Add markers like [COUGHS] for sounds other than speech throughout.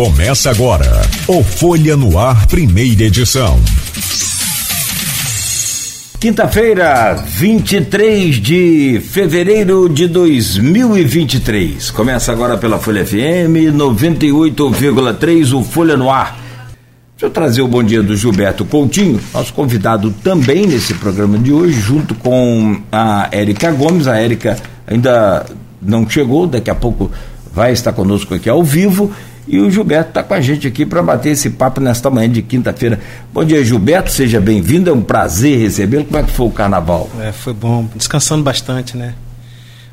Começa agora o Folha no Ar, primeira edição. Quinta-feira, 23 de fevereiro de 2023. Começa agora pela Folha FM 98,3, o Folha no Ar. Deixa eu trazer o bom dia do Gilberto Coutinho, nosso convidado também nesse programa de hoje, junto com a Érica Gomes. A Érica ainda não chegou, daqui a pouco vai estar conosco aqui ao vivo. E o Gilberto está com a gente aqui para bater esse papo nesta manhã de quinta-feira. Bom dia, Gilberto, seja bem-vindo, é um prazer recebê-lo. Como é que foi o carnaval? É, foi bom, descansando bastante, né?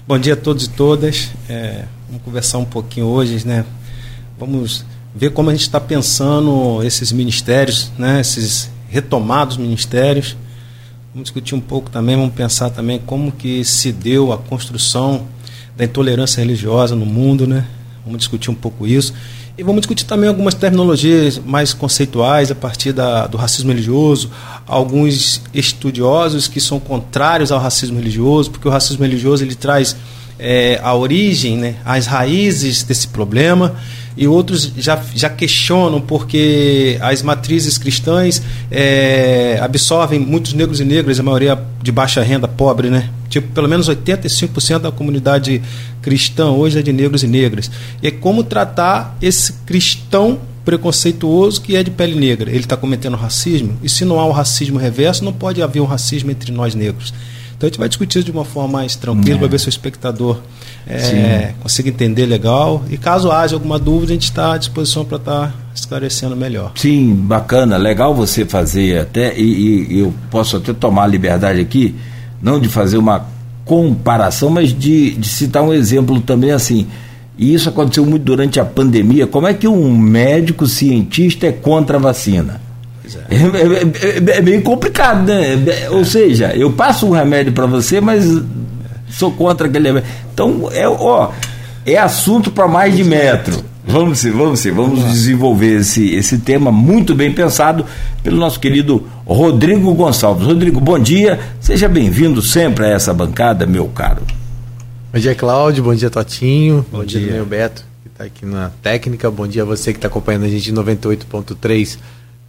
Bom dia a todos e todas. É, vamos conversar um pouquinho hoje, né? Vamos ver como a gente está pensando esses ministérios, né? Esses retomados ministérios. Vamos discutir um pouco também, vamos pensar também como que se deu a construção da intolerância religiosa no mundo, né? Vamos discutir um pouco isso. E vamos discutir também algumas terminologias mais conceituais a partir da, do racismo religioso, alguns estudiosos que são contrários ao racismo religioso, porque o racismo religioso ele traz é, a origem, né, as raízes desse problema e outros já, já questionam porque as matrizes cristãs é, absorvem muitos negros e negras, a maioria de baixa renda, pobre, né? Tipo, pelo menos 85% da comunidade cristã hoje é de negros e negras. E é como tratar esse cristão preconceituoso que é de pele negra. Ele está cometendo racismo, e se não há o racismo reverso, não pode haver um racismo entre nós negros. Então a gente vai discutir isso de uma forma mais tranquila, é. para ver se o espectador é, consiga entender legal. E caso haja alguma dúvida, a gente está à disposição para estar tá esclarecendo melhor. Sim, bacana, legal você fazer até, e, e eu posso até tomar a liberdade aqui, não de fazer uma comparação, mas de, de citar um exemplo também assim. E isso aconteceu muito durante a pandemia. Como é que um médico cientista é contra a vacina? É. É, é, é, é, meio complicado, né? É, ou seja, eu passo um remédio para você, mas sou contra aquele remédio. Então, é, ó, é assunto para mais de metro. Vamos sim, vamos sim, vamos desenvolver esse, esse tema muito bem pensado pelo nosso querido Rodrigo Gonçalves. Rodrigo, bom dia, seja bem-vindo sempre a essa bancada, meu caro. Bom dia, Cláudio, bom dia, Totinho, bom, bom dia, dia meu Beto, que está aqui na técnica, bom dia a você que está acompanhando a gente em 98.3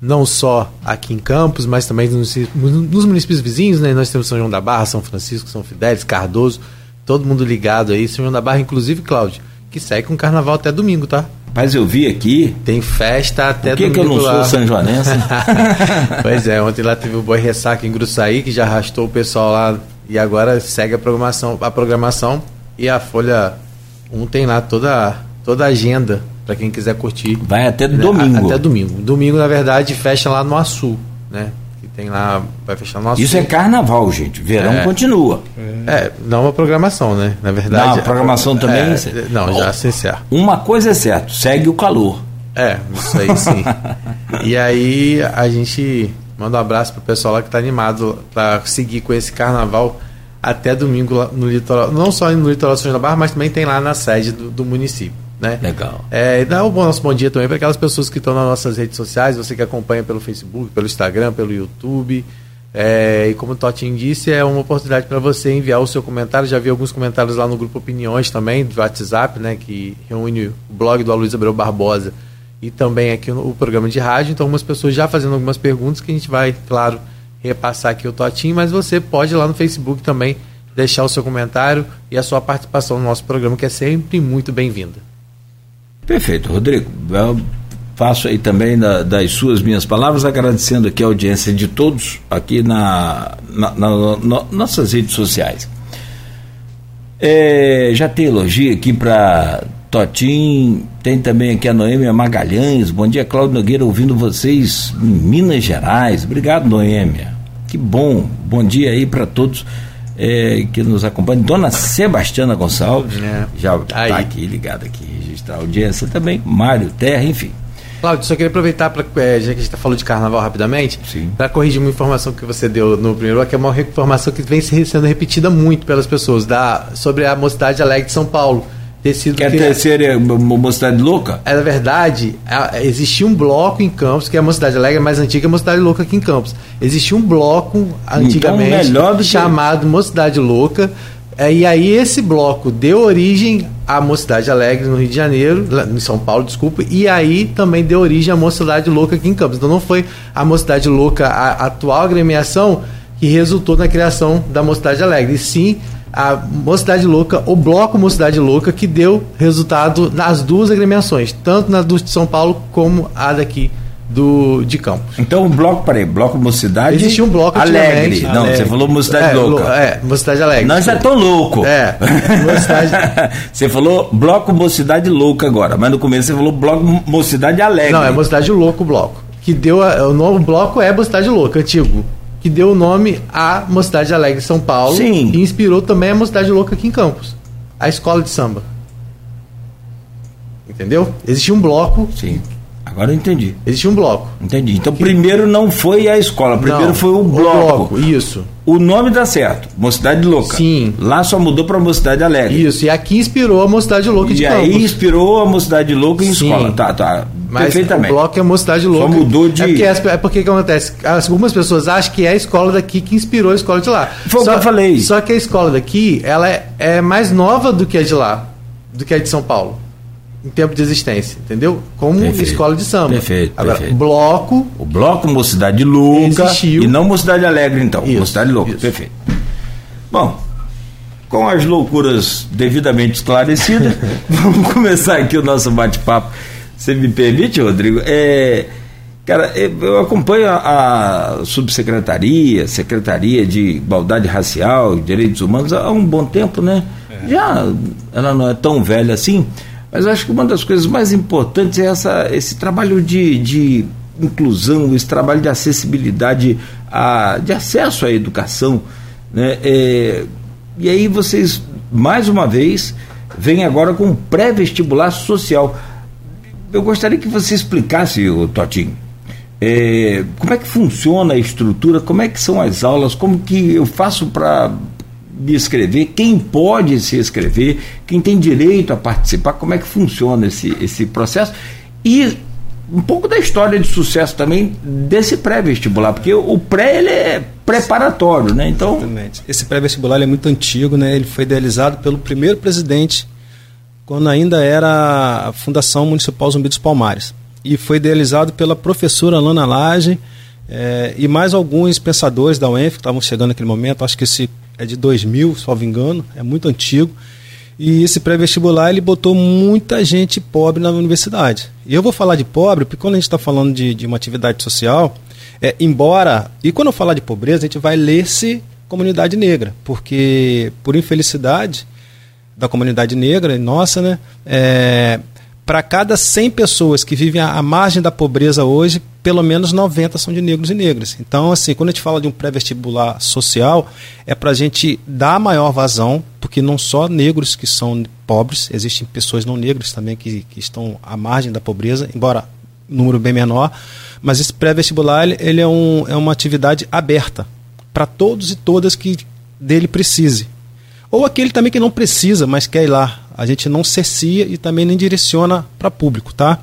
não só aqui em Campos, mas também nos, nos, municípios vizinhos, né? Nós temos São João da Barra, São Francisco, São Fidélis, Cardoso, todo mundo ligado aí. São João da Barra, inclusive, Cláudio, que segue com carnaval até domingo, tá? Mas eu vi aqui. Tem festa até Por que domingo. Por que eu não lá. sou São Joanense? [LAUGHS] pois é, ontem lá teve o Boi Ressaca em Gruçaí, que já arrastou o pessoal lá e agora segue a programação, a programação e a Folha 1 tem lá toda, toda a agenda para quem quiser curtir. Vai até né? domingo. até domingo. Domingo, na verdade, fecha lá no Açu, né? Tem lá, vai fechar no Açu. Isso é carnaval, gente. Verão é. continua. É, não uma programação, né? Na verdade. Não, a programação é, também. É, não, já se encerra. Uma coisa é certa, segue o calor. É, isso aí sim. [LAUGHS] e aí a gente manda um abraço pro pessoal lá que tá animado para seguir com esse carnaval até domingo no litoral, não só no litoral de São João da Barra, mas também tem lá na sede do, do município. Né? Legal. É, e dá um nosso bom dia também para aquelas pessoas que estão nas nossas redes sociais, você que acompanha pelo Facebook, pelo Instagram, pelo YouTube. É, e como o Totinho disse, é uma oportunidade para você enviar o seu comentário. Já vi alguns comentários lá no grupo Opiniões também, do WhatsApp, né, que reúne o blog do Aloysio Abreu Barbosa e também aqui o programa de rádio. Então, algumas pessoas já fazendo algumas perguntas que a gente vai, claro, repassar aqui o Totinho, mas você pode ir lá no Facebook também deixar o seu comentário e a sua participação no nosso programa, que é sempre muito bem-vinda. Perfeito, Rodrigo. Eu faço aí também da, das suas minhas palavras, agradecendo aqui a audiência de todos aqui na, na, na, na nossas redes sociais. É, já tem elogio aqui para Totim, tem também aqui a Noêmia Magalhães. Bom dia, Cláudio Nogueira, ouvindo vocês em Minas Gerais. Obrigado, Noêmia. Que bom. Bom dia aí para todos é, que nos acompanham. Dona Sebastiana Gonçalves, é. já está aqui ligada aqui registrar a audiência também, Mário Terra, enfim. Cláudio, só queria aproveitar, pra, é, já que a gente está falando de carnaval rapidamente, para corrigir uma informação que você deu no primeiro, que é uma informação que vem sendo repetida muito pelas pessoas, da, sobre a Mocidade Alegre de São Paulo. Ter sido Quer ter ser é, Mocidade Louca? É, na verdade, existia um bloco em Campos, que é a Mocidade Alegre, mais antiga é a Mocidade Louca aqui em Campos. Existia um bloco então, antigamente então, chamado Mocidade Louca, É, e aí esse bloco deu origem à Mocidade Alegre no Rio de Janeiro, em São Paulo, desculpa, e aí também deu origem à Mocidade Louca aqui em Campos. Então não foi a Mocidade Louca, a atual agremiação, que resultou na criação da Mocidade Alegre, e sim a Mocidade Louca, o bloco Mocidade Louca, que deu resultado nas duas agremiações, tanto na do de São Paulo como a daqui do de Campos. Então o bloco, peraí, bloco Mocidade. Existia um bloco alegre. Não, Alegre. você falou Mocidade é, Louca. lo- É, Mocidade Alegre. Nós já estamos louco. É, Mocidade. [LAUGHS] você falou bloco Mocidade Louca agora, mas no começo você falou bloco Mocidade Alegre. Não, é Mocidade Louco o bloco. Que deu a- o nome o bloco é Mocidade Louca, antigo. Que deu o nome à Mocidade Alegre São Paulo. Sim. E inspirou também a Mocidade Louca aqui em Campos. A escola de samba. Entendeu? Existia um bloco. Sim. Agora eu entendi. Existia um bloco. Entendi. Então primeiro não foi a escola, primeiro Não, foi o bloco. Isso. O nome dá certo, Mocidade Louca. Sim. Lá só mudou para Mocidade Alegre. Isso. E aqui inspirou a Mocidade Louca de E Campos. aí inspirou a Mocidade Louca em Sim. escola. Tá, tá. Mas Perfeitamente. o bloco é Mocidade Louca. mudou de- É porque, é porque que acontece? As- Algumas pessoas acham que é a escola daqui que inspirou a escola de lá. Foi o só, que eu falei. Só que a escola daqui, ela é, é mais nova do que a de lá, do que a de São Paulo. Em tempo de existência, entendeu? Como Perfeito. escola de samba. Perfeito, Agora, perfeito. bloco, O bloco Mocidade Louca Existiu. e não Mocidade Alegre, então. Isso, Mocidade Louca, isso. perfeito. Bom, com as loucuras devidamente esclarecidas, [LAUGHS] vamos começar aqui o nosso bate-papo. Você me permite, Rodrigo? É, cara, eu eu acompanho a, a subsecretaria, Secretaria de Igualdade Racial e Direitos Humanos há um bom tempo, né? Já ela não é tão velha assim, mas acho que uma das coisas mais importantes é essa, esse trabalho de, de inclusão, esse trabalho de acessibilidade, a, de acesso à educação. Né? É, e aí vocês, mais uma vez, vêm agora com um pré-vestibular social. Eu gostaria que você explicasse, o Totinho, é, como é que funciona a estrutura, como é que são as aulas, como que eu faço para me inscrever, quem pode se inscrever, quem tem direito a participar, como é que funciona esse, esse processo e um pouco da história de sucesso também desse pré-vestibular, porque o pré ele é preparatório, né? Então, Exatamente. Esse pré-vestibular é muito antigo, né? Ele foi idealizado pelo primeiro presidente, quando ainda era a Fundação Municipal Zumbi dos Palmares. E foi idealizado pela professora Lana Lage eh, e mais alguns pensadores da UENF que estavam chegando naquele momento. Acho que esse é de 2000, se não me engano, é muito antigo. E esse pré-vestibular ele botou muita gente pobre na universidade. E eu vou falar de pobre porque quando a gente está falando de, de uma atividade social, é, embora. E quando eu falar de pobreza, a gente vai ler-se comunidade negra, porque por infelicidade da comunidade negra, nossa, né? É, para cada 100 pessoas que vivem à margem da pobreza hoje, pelo menos 90 são de negros e negras. Então, assim, quando a gente fala de um pré-vestibular social, é para a gente dar maior vazão, porque não só negros que são pobres, existem pessoas não negras também que, que estão à margem da pobreza, embora número bem menor, mas esse pré-vestibular ele, é, um, é uma atividade aberta para todos e todas que dele precise. Ou aquele também que não precisa, mas quer ir lá. A gente não cercia e também nem direciona para público, tá?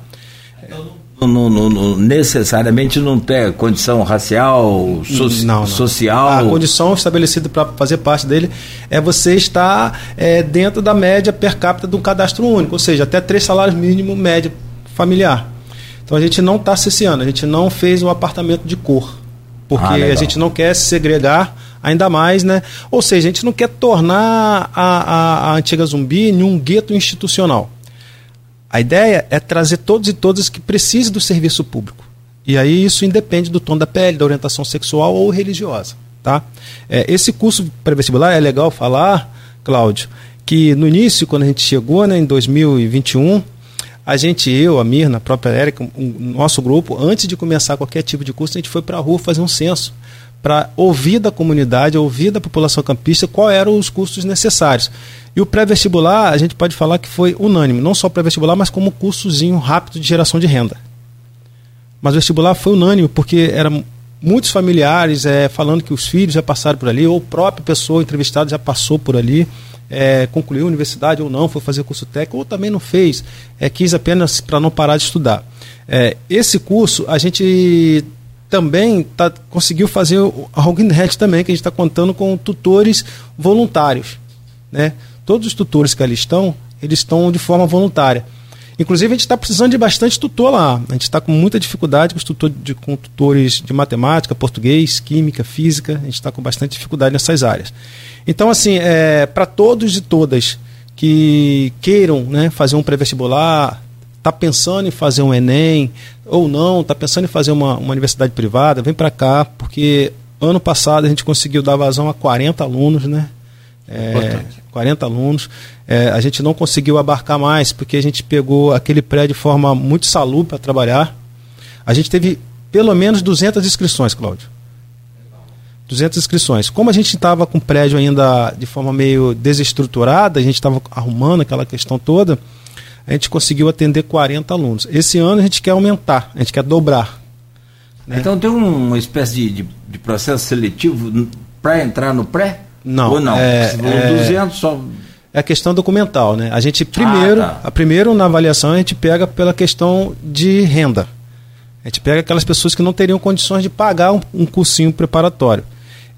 não, não- não- não- necessariamente não tem condição racial, so- Não, social. A condição estabelecida para fazer parte dele é você estar é, dentro da média per capita de um cadastro único, ou seja, até três salários mínimos média familiar. Então a gente não está cesseando, a gente não fez um apartamento de cor, porque Ah, a gente não quer se segregar ainda mais, né? Ou seja, a gente não quer tornar a, a, a antiga zumbi em um gueto institucional. A ideia é trazer todos e todas que precisem do serviço público. E aí isso independe do tom da pele, da orientação sexual ou religiosa. Tá? É, esse curso pré-vestibular é legal falar, Cláudio, que no início, quando a gente chegou né, em 2021, a gente, eu, a Mirna, a própria Érica, o nosso grupo, antes de começar qualquer tipo de curso, a gente foi para a rua fazer um censo para ouvir da comunidade, ouvir da população campista qual eram os cursos necessários. E o pré-vestibular, a gente pode falar que foi unânime, não só pré-vestibular, mas como cursozinho rápido de geração de renda. Mas o vestibular foi unânime, porque eram muitos familiares é, falando que os filhos já passaram por ali, ou a própria pessoa entrevistada já passou por ali, é, concluiu a universidade ou não, foi fazer curso técnico, ou também não fez, é, quis apenas para não parar de estudar. É, esse curso, a gente também tá, conseguiu fazer algo inédito também, que a gente está contando com tutores voluntários. né? Todos os tutores que ali estão, eles estão de forma voluntária. Inclusive, a gente está precisando de bastante tutor lá. A gente está com muita dificuldade com, tutor de, com tutores de matemática, português, química, física. A gente está com bastante dificuldade nessas áreas. Então, assim, é, para todos e todas que queiram né, fazer um pré-vestibular, está pensando em fazer um Enem ou não, está pensando em fazer uma, uma universidade privada, vem para cá, porque ano passado a gente conseguiu dar vazão a 40 alunos, né? É, 40 alunos. É, a gente não conseguiu abarcar mais, porque a gente pegou aquele prédio de forma muito salubre para trabalhar. A gente teve pelo menos 200 inscrições, Cláudio. 200 inscrições. Como a gente estava com o prédio ainda de forma meio desestruturada, a gente estava arrumando aquela questão toda, a gente conseguiu atender 40 alunos. Esse ano a gente quer aumentar, a gente quer dobrar. Né? Então tem uma espécie de, de, de processo seletivo para entrar no pré? Não. Ou não? É, falou é, 200 só. É a questão documental, né? A gente primeiro, Ah, tá. a primeiro na avaliação a gente pega pela questão de renda. A gente pega aquelas pessoas que não teriam condições de pagar um, um cursinho preparatório.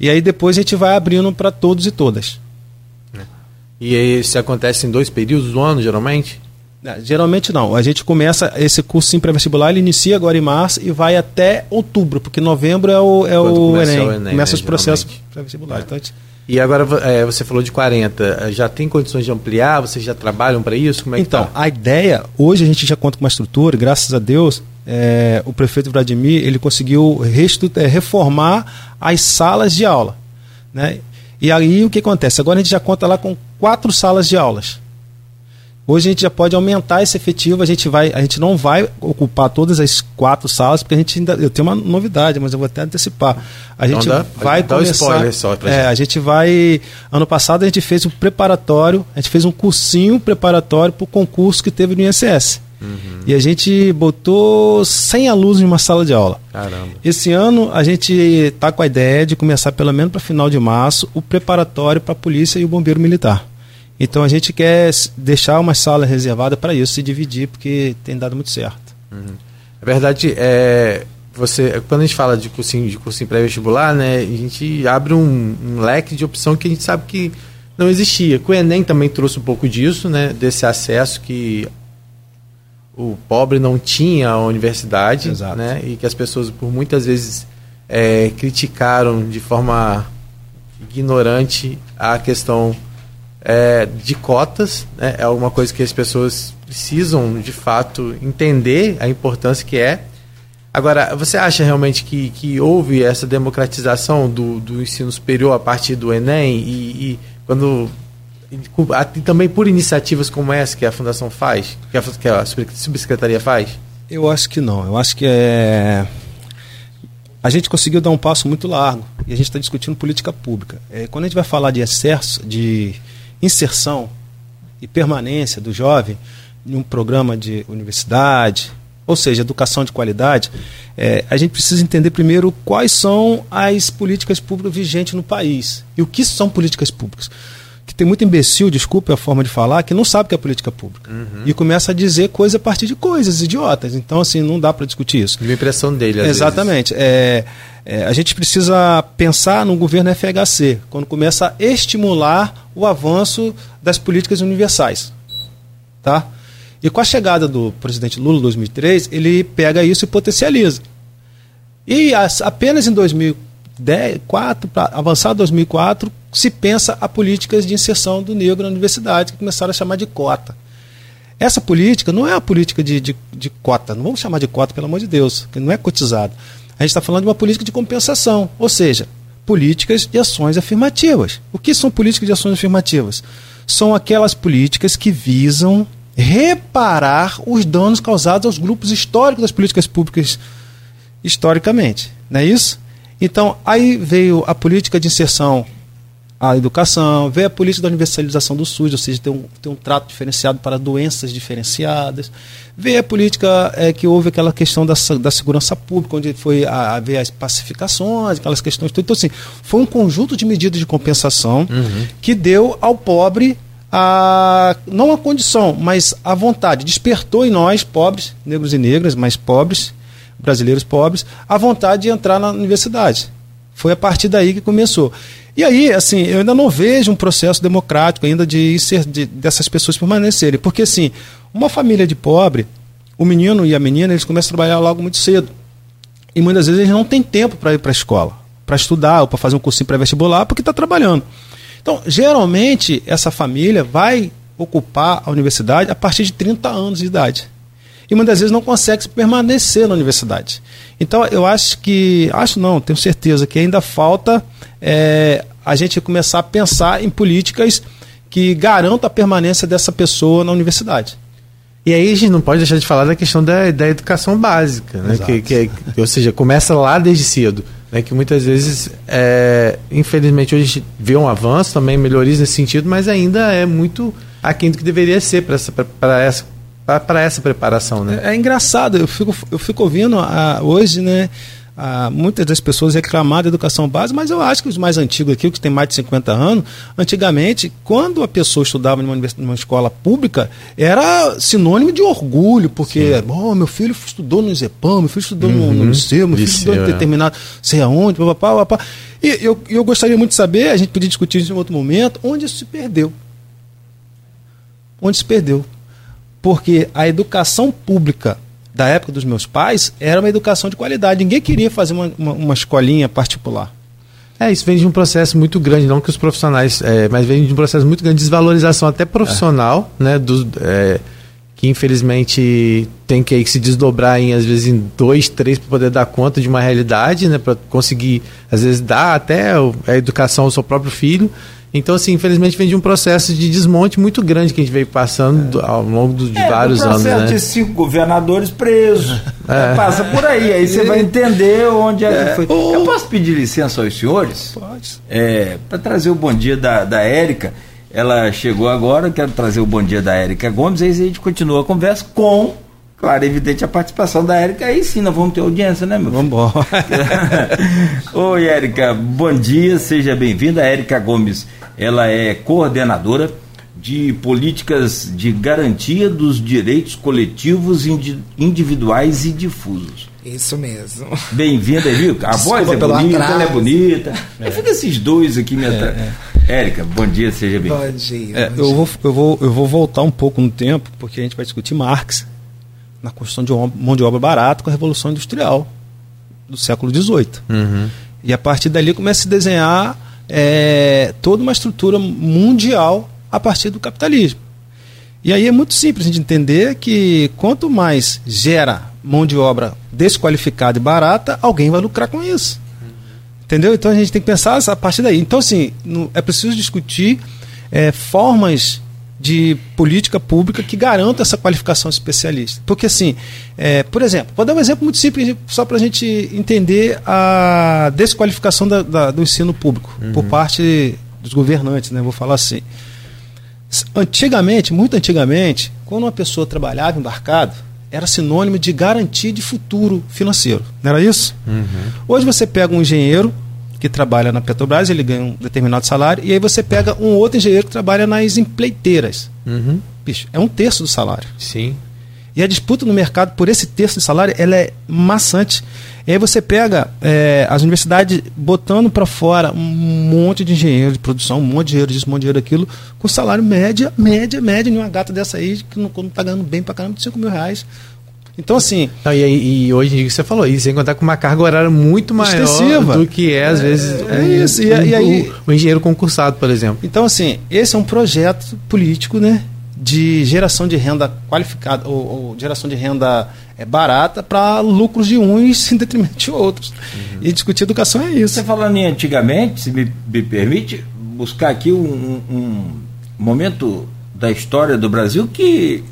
E aí depois a gente vai abrindo para todos e todas. E aí, isso acontece em dois períodos do ano, geralmente? É, Geralmente não. A gente começa esse curso em pré-vestibular, ele inicia agora em março e vai até outubro, porque novembro é o, é o começa Enem. o Enem, começa né, os processos pré-vestibulares. Então, a gente- E agora é, você falou de 40. Já tem condições de ampliar? Vocês já trabalham para isso? Como é então, tá? a ideia, hoje a gente já conta com uma estrutura, graças a Deus, é, o prefeito Vladimir ele conseguiu é, reformar as salas de aula. Né? E aí o que acontece? Agora a gente já conta lá com quatro salas de aulas. Hoje a gente já pode aumentar esse efetivo, a gente, vai, a gente não vai ocupar todas as quatro salas, porque a gente ainda. Eu tenho uma novidade, mas eu vou até antecipar. A Então gente dá- vai dá começar. spoiler só pra é, gente. a gente vai. Ano passado a gente fez um preparatório, a gente fez um cursinho preparatório para o concurso que teve no INSS. Uhum. E a gente botou 100 alunos em uma sala de aula. Caramba. Esse ano a gente está com a ideia de começar pelo menos para final de março o preparatório para a polícia e o bombeiro militar. Então a gente quer deixar uma sala reservada para isso, se dividir, porque tem dado muito certo. É verdade, é, você, quando a gente fala de cursinho, de cursinho pré-vestibular, né, a gente abre um, um leque de opção que a gente sabe que não existia. O Enem também trouxe um pouco disso, né, desse acesso que o pobre não tinha à universidade, Exato. né, e que as pessoas por muitas vezes é, criticaram de forma ignorante a questão é, de cotas, né? é alguma coisa que as pessoas precisam de fato entender a importância que é. Agora, você acha realmente que, que houve essa democratização do, do ensino superior a partir do Enem e, e quando e também por iniciativas como essa que a Fundação faz, que a, que a subsecretaria faz? Eu acho que não. Eu acho que é. A gente conseguiu dar um passo muito largo e a gente está discutindo política pública. É, quando a gente vai falar de excesso, de inserção e permanência do jovem em um programa de universidade, ou seja, educação de qualidade, é, a gente precisa entender primeiro quais são as políticas públicas vigentes no país e o que são políticas públicas. Que tem muito imbecil, desculpe a forma de falar, que não sabe o que é política pública e começa a dizer coisa a partir de coisas idiotas. Então, assim, não dá para discutir isso. A impressão dele, às vezes. Exatamente. É, é, a gente precisa pensar no governo FHC, quando começa a estimular o avanço das políticas universais. Tá? E com a chegada do presidente Lula em 2003, ele pega isso e potencializa. E as- apenas em 2004, para avançar 2004, se pensa a políticas de inserção do negro na universidade, que começaram a chamar de cota. Essa política não é a política de, de, de cota, não vamos chamar de cota, pelo amor de Deus, que não é cotizado. A gente está falando de uma política de compensação, ou seja, políticas de ações afirmativas. O que são políticas de ações afirmativas? São aquelas políticas que visam reparar os danos causados aos grupos históricos das políticas públicas historicamente, não é isso? Então, aí veio a política de inserção à educação, veio a política da universalização do SUS, ou seja, tem um, tem um trato diferenciado para doenças diferenciadas, veio a política é, que houve aquela questão da, da segurança pública, onde foi a, a ver as pacificações, aquelas questões. Então, assim, foi um conjunto de medidas de compensação que deu ao pobre a, não a condição, mas a vontade, despertou em nós, pobres, negros e negras, mas pobres, brasileiros pobres, a vontade de entrar na universidade. Foi a partir daí que começou. E aí, assim, eu ainda não vejo um processo democrático ainda de, de dessas pessoas permanecerem. Porque, assim, uma família de pobre, o menino e a menina, eles começam a trabalhar logo muito cedo. E muitas vezes eles não têm tempo para ir para a escola, para estudar ou para fazer um cursinho pré-vestibular, porque está trabalhando. Então, geralmente, essa família vai ocupar a universidade a partir de 30 anos de idade. E muitas vezes não consegue permanecer na universidade. Então, eu acho que, acho não, tenho certeza que ainda falta é, a gente começar a pensar em políticas que garantam a permanência dessa pessoa na universidade. E aí a gente não pode deixar de falar da questão da, da educação básica, né? que, que, é, ou seja, começa lá desde cedo. Né? Que muitas vezes, é, infelizmente, hoje a gente vê um avanço também, melhorias nesse sentido, mas ainda é muito aquém do que deveria ser para essa, essa, essa preparação. Né? É, é, engraçado, eu fico, eu fico ouvindo a, hoje, né? ah, muitas das pessoas reclamar da educação básica, mas eu acho que os mais antigos aqui, que têm mais de 50 anos, antigamente, quando a pessoa estudava numa, numa escola pública, era sinônimo de orgulho, porque, oh, meu filho estudou no Zepam, meu filho estudou uhum. no, no liceu, meu filho liceu, estudou em é. determinado, sei aonde, papapá, papapá. E eu, eu gostaria muito de saber, a gente podia discutir isso em outro momento, onde isso se perdeu. Onde se perdeu. Porque a educação pública da época dos meus pais era uma educação de qualidade. Ninguém queria fazer uma, uma, uma escolinha particular. É, isso vem de um processo muito grande, não que os profissionais, é, mas vem de um processo muito grande de desvalorização até profissional, é. né? Do, é, que infelizmente tem que, que se desdobrar em, às vezes, em dois, três para poder dar conta de uma realidade, né? Para conseguir, às vezes, dar até a educação ao seu próprio filho. Então, assim, infelizmente vem de um processo de desmonte muito grande que a gente veio passando é. ao longo do, de é, vários anos. Né? de cinco governadores presos. É. Passa por aí, aí você vai entender onde é, que é. foi. Eu posso pedir licença aos senhores? Pode. É, Para trazer o bom dia da, da Érica. Ela chegou agora, quero trazer o bom dia da Érica Gomes, aí a gente continua a conversa com Claro, evidente a participação da Érica, aí sim nós vamos ter audiência, né, meu filho? Vamos embora. [LAUGHS] Oi, Érica, bom dia, seja bem-vinda. Érica Gomes, ela é coordenadora de políticas de garantia dos direitos coletivos individuais e difusos. Isso mesmo. Bem-vinda, viu? A Desculpa voz é bonita, atraso. ela é bonita. É. Fica esses dois aqui me é, é. Érica, bom dia, seja bem-vinda. Bom dia. É, bom eu, Vou, eu, vou, eu vou voltar um pouco no tempo, porque a gente vai discutir Marx na construção de mão de obra barata com a Revolução Industrial do século XVIII. Uhum. E a partir dali começa a se desenhar é, toda uma estrutura mundial a partir do capitalismo. E aí é muito simples a gente entender que quanto mais gera mão de obra desqualificada e barata, alguém vai lucrar com isso. Entendeu? Então a gente tem que pensar a partir daí. Então, assim, é preciso discutir é, formas de política pública que garanta essa qualificação especialista. Porque, assim, é, por exemplo, vou dar um exemplo muito simples só para a gente entender a desqualificação da, da, do ensino público uhum. por parte dos governantes, né? vou falar assim. Antigamente, muito antigamente, quando uma pessoa trabalhava embarcado, era sinônimo de garantia de futuro financeiro. Não era isso? Uhum. Hoje você pega um engenheiro que trabalha na Petrobras, ele ganha um determinado salário, e aí você pega um outro engenheiro que trabalha nas empreiteiras. Uhum. Bicho, é um terço do salário. Sim. E a disputa no mercado por esse terço de salário ela é maçante. E aí você pega é, as universidades botando para fora um monte de engenheiro de produção, um monte de dinheiro disso, um monte de dinheiro daquilo, com salário média, média, média, em uma gata dessa aí, que não, não tá ganhando bem para caramba, de 5 mil reais. Então, assim. Não, e, e, hoje em dia você falou isso, sem contar com uma carga horária muito maior extensiva. do que é, às vezes, é, é isso. E, e aí, o, o, engenheiro concursado, por exemplo. Então, assim, esse é um projeto político, né? De geração de renda qualificada, ou, ou geração de renda é, barata para lucros de uns [LAUGHS] em detrimento de outros. Uhum. E discutir educação é isso. Você falando em antigamente, se me, me permite, buscar aqui um, um momento da história do Brasil que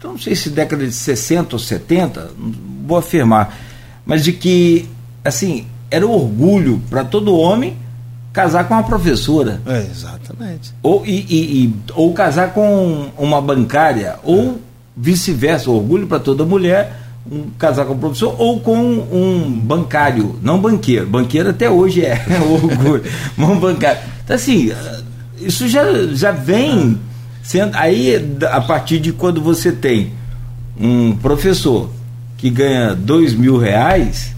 então não sei se década de 60 ou 70, vou afirmar, mas de que, assim, era um orgulho para todo homem casar com uma professora. É, exatamente. Ou, e, e, e ou casar com uma bancária, ou é. vice-versa, orgulho para toda mulher um, casar com um professor ou com um bancário, não banqueiro. Banqueiro até hoje é [LAUGHS] orgulho, um bancário. Então, assim, isso já, já vem aí, a partir de quando você tem um professor que ganha dois mil reais,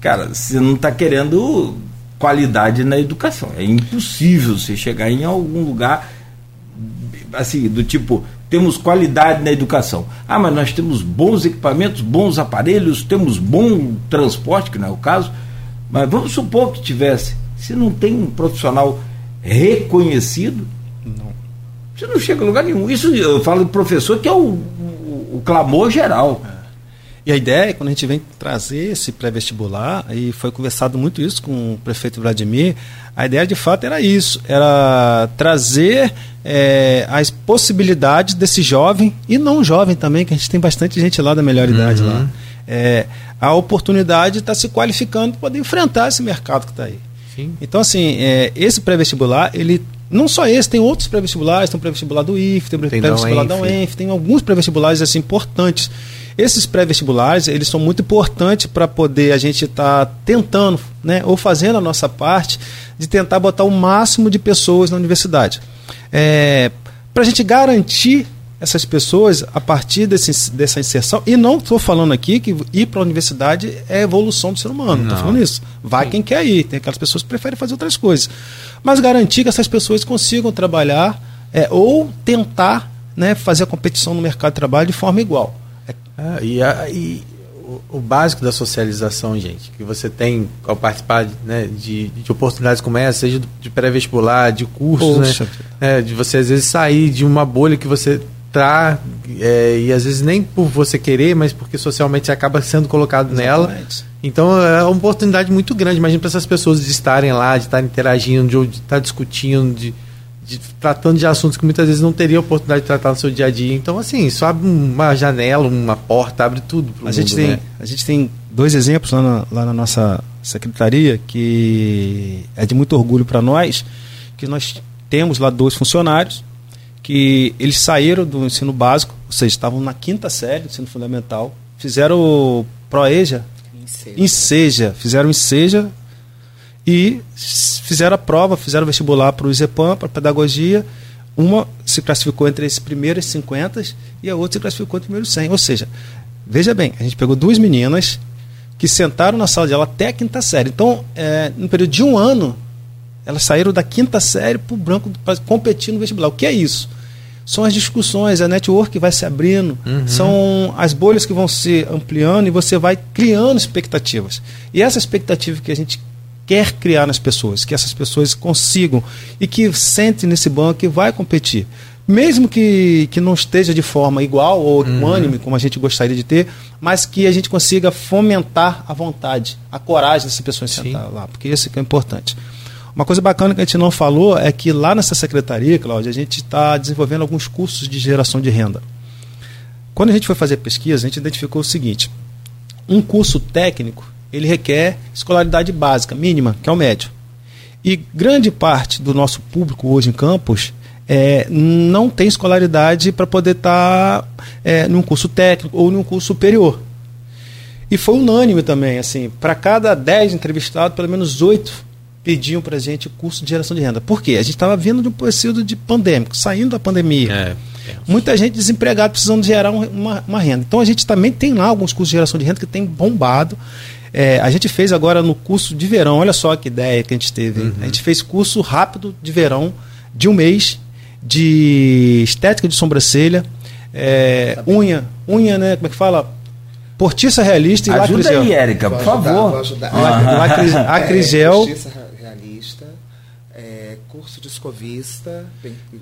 cara, você não está querendo qualidade na educação. É impossível você chegar em algum lugar assim, do tipo, temos qualidade na educação. Ah, mas nós temos bons equipamentos, bons aparelhos, temos bom transporte, que não é o caso. Mas vamos supor que tivesse. Se não tem um profissional reconhecido, não. Você não chega a lugar nenhum. Isso eu falo do professor, que é o, o, o clamor geral. É. E a ideia, quando a gente vem trazer esse pré-vestibular, e foi conversado muito isso com o prefeito Vladimir, a ideia de fato era isso, era trazer é, as possibilidades desse jovem, e não jovem também, que a gente tem bastante gente lá da melhor idade uhum. lá, é, a oportunidade de estar tá se qualificando para poder enfrentar esse mercado que está aí. Sim. Então, assim, é, esse pré-vestibular, ele não só esse, tem outros pré-vestibulares, tem o pré-vestibular do IF, tem o pré-vestibular da UENF, tem alguns pré-vestibulares assim, importantes esses pré-vestibulares, eles são muito importantes para poder a gente estar tá tentando, né, ou fazendo a nossa parte, de tentar botar o máximo de pessoas na universidade. É, para a gente garantir essas pessoas a partir desse, dessa inserção. E não estou falando aqui que ir para a universidade é evolução do ser humano. Não estou falando isso. Vai Sim. quem quer ir. Tem aquelas pessoas que preferem fazer outras coisas. Mas garantir que essas pessoas consigam trabalhar é, ou tentar né, fazer a competição no mercado de trabalho de forma igual. Ah, e, a, e o, o, básico da socialização, gente, que você tem ao participar né, de, de oportunidades como essa, seja de pré-vestibular, de cursos, né, é, de você às vezes sair de uma bolha que você tá é, e às vezes nem por você querer, mas porque socialmente você acaba sendo colocado Exatamente. nela. Então é uma oportunidade muito grande. Imagina para essas pessoas de estarem lá, de estarem interagindo, de, de estar discutindo, de de, tratando de assuntos que muitas vezes não teria oportunidade de tratar no seu dia a dia. Então, assim, isso abre uma janela, uma porta, abre tudo a mundo, gente tem né? A gente tem dois exemplos lá na, lá na nossa secretaria que é de muito orgulho para nós, que nós temos lá dois funcionários que eles saíram do ensino básico, ou seja, estavam na quinta série do ensino fundamental, fizeram o Proeja, Enseja, fizeram Enseja e fizeram a prova, fizeram o vestibular para o IZEPAM, para pedagogia. Uma se classificou entre esses primeiros 50 e a outra se classificou entre os primeiros 100. Ou seja, veja bem, a gente pegou duas meninas que sentaram na sala de aula até a quinta série. Então, é, no período de um ano, elas saíram da quinta série para o branco para competir no vestibular. O que é isso? São as discussões, a network que vai se abrindo, uhum. são as bolhas que vão se ampliando e você vai criando expectativas. E essa expectativa que a gente quer criar nas pessoas, que essas pessoas consigam e que sentem nesse banco que vai competir. Mesmo que, que não esteja de forma igual ou unânime, uhum. como a gente gostaria de ter, mas que a gente consiga fomentar a vontade, a coragem dessas pessoas sentar lá, porque isso é, é importante. Uma coisa bacana que a gente não falou é que lá nessa secretaria, Cláudia, a gente está desenvolvendo alguns cursos de geração de renda. Quando a gente foi fazer pesquisa, a gente identificou o seguinte: um curso técnico ele requer escolaridade básica, mínima, que é o médio. E grande parte do nosso público hoje em campus é, não tem escolaridade para poder estar tá, é, num curso técnico ou num curso superior. E foi unânime também, assim, para cada 10 entrevistados, pelo menos 8 pediam para a gente curso de geração de renda. Por quê? A gente estava vindo de um período de pandêmico, saindo da pandemia. É, é. Muita gente desempregada precisando gerar uma, uma, renda. Então a gente também tem lá alguns cursos de geração de renda que tem bombado. É, a gente fez agora no curso de verão, olha só que ideia que a gente teve. Uhum. A gente fez curso rápido de verão de um mês de estética de sobrancelha, é, unha, unha, né? Como é que fala? Portiça realista e Ajuda aí, Érica, por favor. Vou ajudar. Uhum. [LAUGHS] Acrigel. Portiça realista, é, curso de escovista,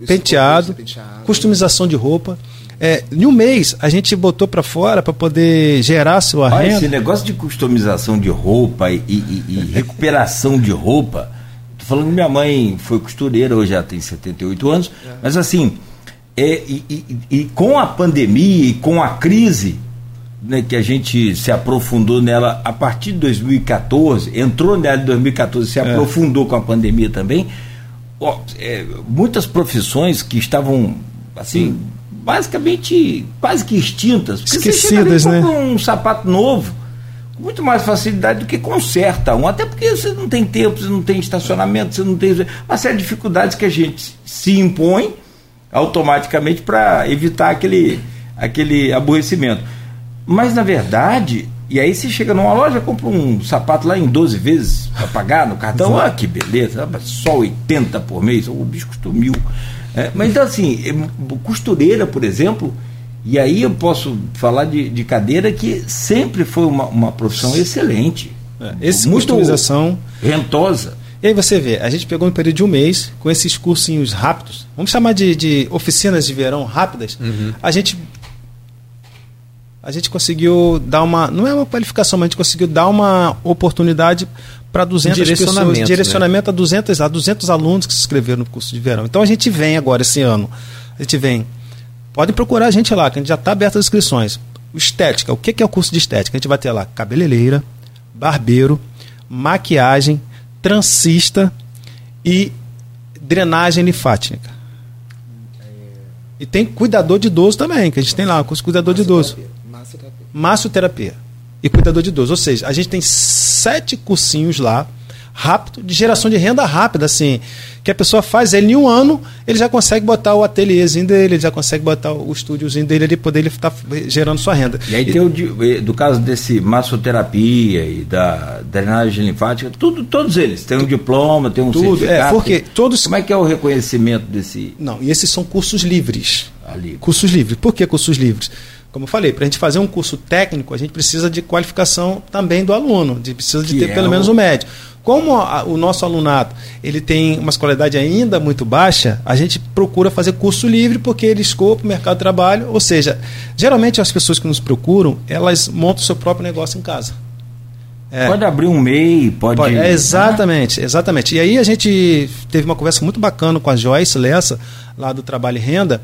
penteado, penteado, customização de roupa. É, em um mês, a gente botou para fora para poder gerar sua Olha, renda. Esse negócio de customização de roupa e, e, e recuperação de roupa. Tô falando que minha mãe foi costureira, hoje já tem 78 anos, é. mas assim, é, e, e, com a pandemia e com a crise né, que a gente se aprofundou nela a partir de 2014, entrou nela em 2014, se é. aprofundou com a pandemia também. Ó, é, muitas profissões que estavam assim. Sim basicamente quase que extintas. Esquecidas, você né? um sapato novo com muito mais facilidade do que conserta um. Até porque você não tem tempo, você não tem estacionamento, você não tem uma série de dificuldades que a gente se impõe automaticamente para evitar aquele, aquele aborrecimento. Mas, na verdade, E aí você chega numa loja, compra um sapato lá em 12 vezes para pagar no cartão. Ah, que beleza, só 80 por mês, o bicho custou mil. É, mas então assim, costureira, por exemplo, e aí eu posso falar de, de cadeira que sempre foi uma, uma profissão excelente. É, esse muito customização rentosa. E aí você vê, a gente pegou um período de um mês com esses cursinhos rápidos, vamos chamar de, de oficinas de verão rápidas, uhum. a gente a gente conseguiu dar uma, não é uma qualificação, mas a gente conseguiu dar uma oportunidade para 200 pessoas, direcionamento né? a 200 a 200 alunos que se inscreveram no curso de verão. Então a gente vem agora esse ano, a gente vem, pode procurar a gente lá, que a gente já está aberto as inscrições. Estética, o que é o curso de estética? A gente vai ter lá cabeleireira, barbeiro, maquiagem, transista e drenagem linfática. E tem cuidador de idoso também, que a gente tem lá, curso de cuidador de idoso massoterapia e cuidador de idoso. Ou seja, a gente tem sete cursinhos lá, rápido, de geração de renda rápida, assim, que a pessoa faz ele em um ano, ele já consegue botar o ateliêzinho dele, ele já consegue botar o estúdiozinho dele ali, poder ele estar tá gerando sua renda. E aí e, tem o do caso desse massoterapia e da drenagem linfática, tudo, todos eles, tem um diploma, tem um tudo, é, certificado. É, porque todos... Como é que é o reconhecimento desse... Não, e esses são cursos livres. Ali. Cursos livres. Por que cursos livres? Como eu falei, para a gente fazer um curso técnico, a gente precisa de qualificação também do aluno, de, precisa de que ter é pelo o... menos o médio. Como a, o nosso alunado ele tem uma escolaridade ainda muito baixa, a gente procura fazer curso livre porque ele escopa o mercado de trabalho. Ou seja, geralmente as pessoas que nos procuram, elas montam o seu próprio negócio em casa. É. Pode abrir um MEI, pode. pode é, exatamente, exatamente. E aí a gente teve uma conversa muito bacana com a Joyce Lessa, lá do Trabalho e Renda,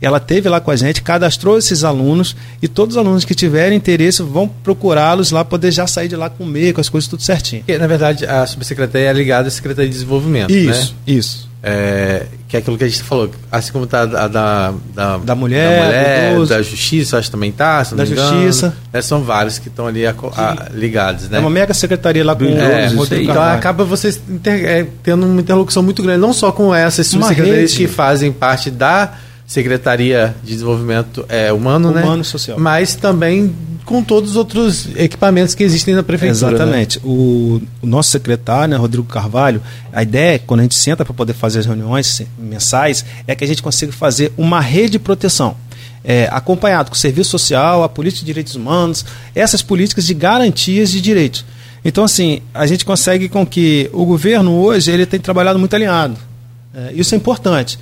ela teve lá com a gente, cadastrou esses alunos e todos os alunos que tiverem interesse vão procurá-los lá, poder já sair de lá com o meio, com as coisas tudo certinho. Porque, na verdade, a subsecretaria é ligada à Secretaria de Desenvolvimento. Isso, né? isso. É, que é aquilo que a gente falou, assim como está a da, da, da mulher, da, mulher da justiça, acho que também está, da justiça. Né, são vários que estão ali a, a, ligados. Né? É uma mega secretaria lá com é, o Então acaba você inter, é, tendo uma interlocução muito grande, não só com essas subsecretarias que fazem parte da Secretaria de Desenvolvimento é, Humano, Humano né? Humano Social. Mas também com todos os outros equipamentos que existem na prefeitura. Né? Exatamente. Né? O, o, nosso secretário, né, Rodrigo Carvalho, a ideia, quando a gente senta para poder fazer as reuniões mensais, é que a gente consiga fazer uma rede de proteção. É, acompanhado com o serviço social, a política de direitos humanos, essas políticas de garantias de direitos. Então, assim, a gente consegue com que o governo hoje ele tem trabalhado muito alinhado. É, isso é importante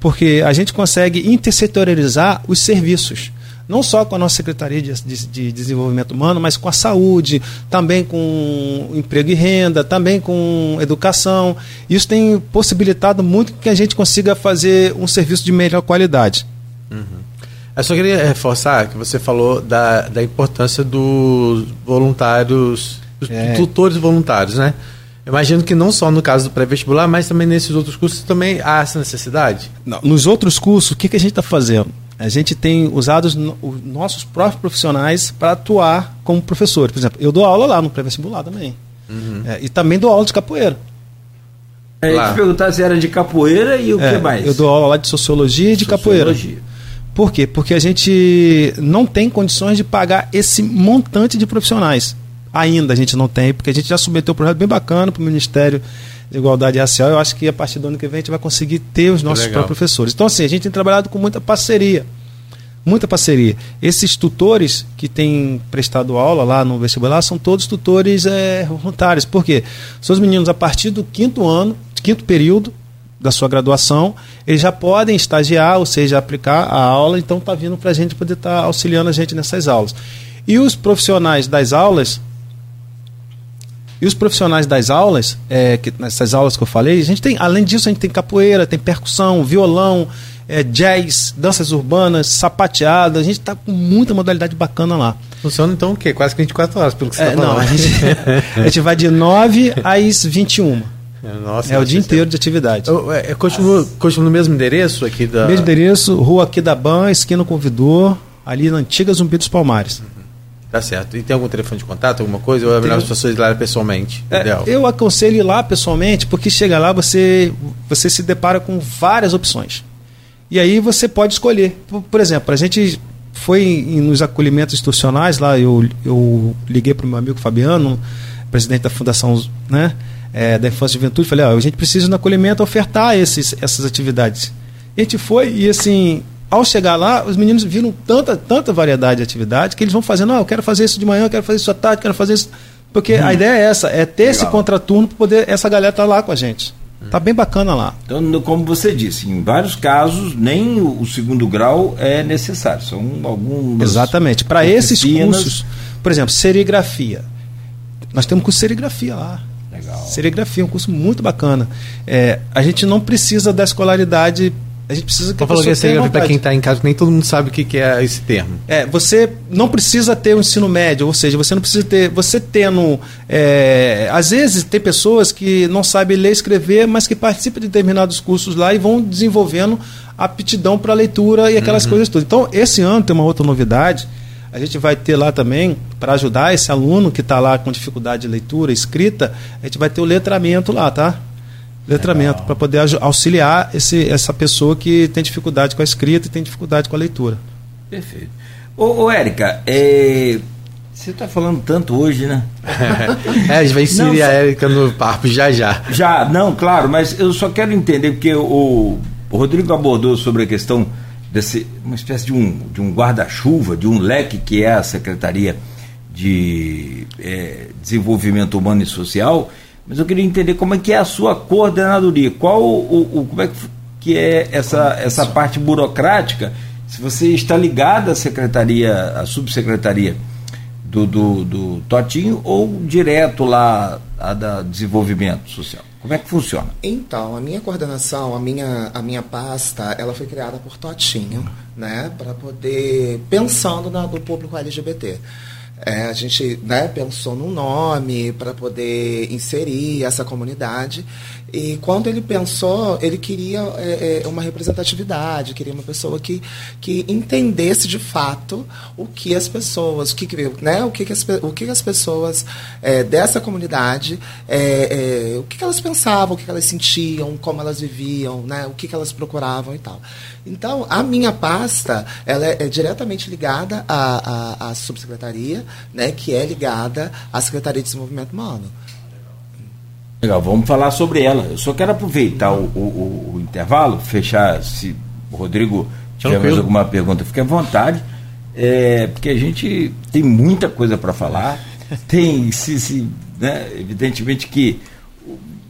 porque a gente consegue intersetorializar os serviços. Não só com a nossa Secretaria de, de, de, Desenvolvimento Humano, mas com a saúde, também com emprego e renda, também com educação. Isso tem possibilitado muito que a gente consiga fazer um serviço de melhor qualidade. Uhum. Eu só queria reforçar que você falou da, da importância dos voluntários, dos é. tutores voluntários, né? Imagino que não só no caso do pré-vestibular, mas também nesses outros cursos também há essa necessidade? Não, nos outros cursos, o que, que a gente está fazendo? A gente tem usado os, os nossos próprios profissionais para atuar como professor. Por exemplo, eu dou aula lá no pré-vestibular também. Uhum. É, e também dou aula de capoeira. É, eu te perguntar se era de capoeira e o é, que mais? Eu dou aula lá de sociologia e de sociologia. capoeira. Por quê? Porque a gente não tem condições de pagar esse montante de profissionais. Ainda a gente não tem, porque a gente já submeteu um projeto bem bacana para o Ministério de Igualdade Racial. Eu acho que a partir do ano que vem a gente vai conseguir ter os nossos próprios professores. Então, assim, a gente tem trabalhado com muita parceria. Muita parceria. Esses tutores que têm prestado aula lá no vestibular são todos tutores é, voluntários. Por quê? São os meninos, a partir do quinto ano, quinto período da sua graduação, eles já podem estagiar, ou seja, aplicar a aula, então está vindo para a gente poder estar tá auxiliando a gente nessas aulas. E os profissionais das aulas e os profissionais das aulas, é, que, nessas aulas que eu falei, a gente tem, além disso, a gente tem capoeira, tem percussão, violão, é, jazz, danças urbanas, sapateada. A gente está com muita modalidade bacana lá. Funciona então o quê? Quase 24 horas, pelo que você está é, falando. Não, a gente, [LAUGHS] a gente vai de 9 às 21. Nossa, é o dia inteiro de atividade. Eu, é, continua, continua no mesmo endereço aqui da. Mesmo endereço, rua aqui da Ban, esquina Convidor, ali na antiga Zumbi dos Palmares. Tá certo. E tem algum telefone de contato, alguma coisa? Ou é melhor as pessoas ir lá pessoalmente? É, eu aconselho ir lá pessoalmente, porque chega lá, você, você se depara com várias opções. E aí você pode escolher. Por, por exemplo, a gente foi em, nos acolhimentos institucionais, lá eu, eu liguei para o meu amigo Fabiano, presidente da Fundação né, é, da Infância e Juventude, falei, ó, a gente precisa no acolhimento ofertar esses, essas atividades. A gente foi e assim, ao chegar lá, os meninos viram tanta, tanta variedade de atividades que eles vão fazendo, ah, eu quero fazer isso de manhã, eu quero fazer isso à tarde, quero fazer isso. Porque hum. a ideia é essa, é ter Legal. esse contraturno para poder essa galera estar tá lá com a gente. Tá bem bacana lá. Então, como você disse, em vários casos nem o, segundo grau é necessário. São alguns. Exatamente. Para esses cursos, por exemplo, serigrafia. Nós temos curso de serigrafia lá. Legal. Serigrafia, um curso muito bacana. É, a gente não precisa da escolaridade a gente precisa que a pessoa que para quem está em casa, nem todo mundo sabe o que, que é esse termo. É, você não precisa ter o um ensino médio, ou seja, você não precisa ter. Você tendo. É, às vezes tem pessoas que não sabem ler e escrever, mas que participam de determinados cursos lá e vão desenvolvendo aptidão para leitura e aquelas uhum. coisas todas. Então, esse ano tem uma outra novidade. A gente vai ter lá também, para ajudar esse aluno que está lá com dificuldade de leitura, escrita, a gente vai ter o letramento lá, tá? Letramento para poder auxiliar esse, essa pessoa que tem dificuldade com a escrita e tem dificuldade com a leitura. Perfeito. Ô, ô Érica, é, você está falando tanto hoje, né? [LAUGHS] é, a gente vai inserir não, a Érica no papo já já. Já, não, claro, mas eu só quero entender, porque o, o Rodrigo abordou sobre a questão desse uma espécie de um, de um guarda-chuva, de um leque que é a Secretaria de é, Desenvolvimento Humano e Social mas eu queria entender como é que é a sua coordenadoria. Qual o, o como é que é essa, essa parte burocrática? Se você está ligado à secretaria, à subsecretaria do, do, do Totinho ou direto lá a da desenvolvimento social? Como é que funciona? Então, a minha coordenação, a minha, a minha pasta, ela foi criada por Totinho, né, para poder pensando na, no público LGBT. É, a gente né, pensou num nome para poder inserir essa comunidade. E quando ele pensou, ele queria é, é, uma representatividade, queria uma pessoa que, que entendesse de fato o que as pessoas, o que, né, o que, as, o que as pessoas é, dessa comunidade, é, é, o que, elas pensavam, o que, elas sentiam, como elas viviam, né, o que, elas procuravam e tal. Então, a minha pasta, ela é, é diretamente ligada à, à, à subsecretaria, né, que é ligada à Secretaria de Desenvolvimento Humano. Legal, vamos falar sobre ela. Eu só quero aproveitar o, o, o intervalo, fechar, se o Rodrigo tiver mais alguma pergunta, fique à vontade, é, porque a gente tem muita coisa para falar, tem, se, se, né, evidentemente que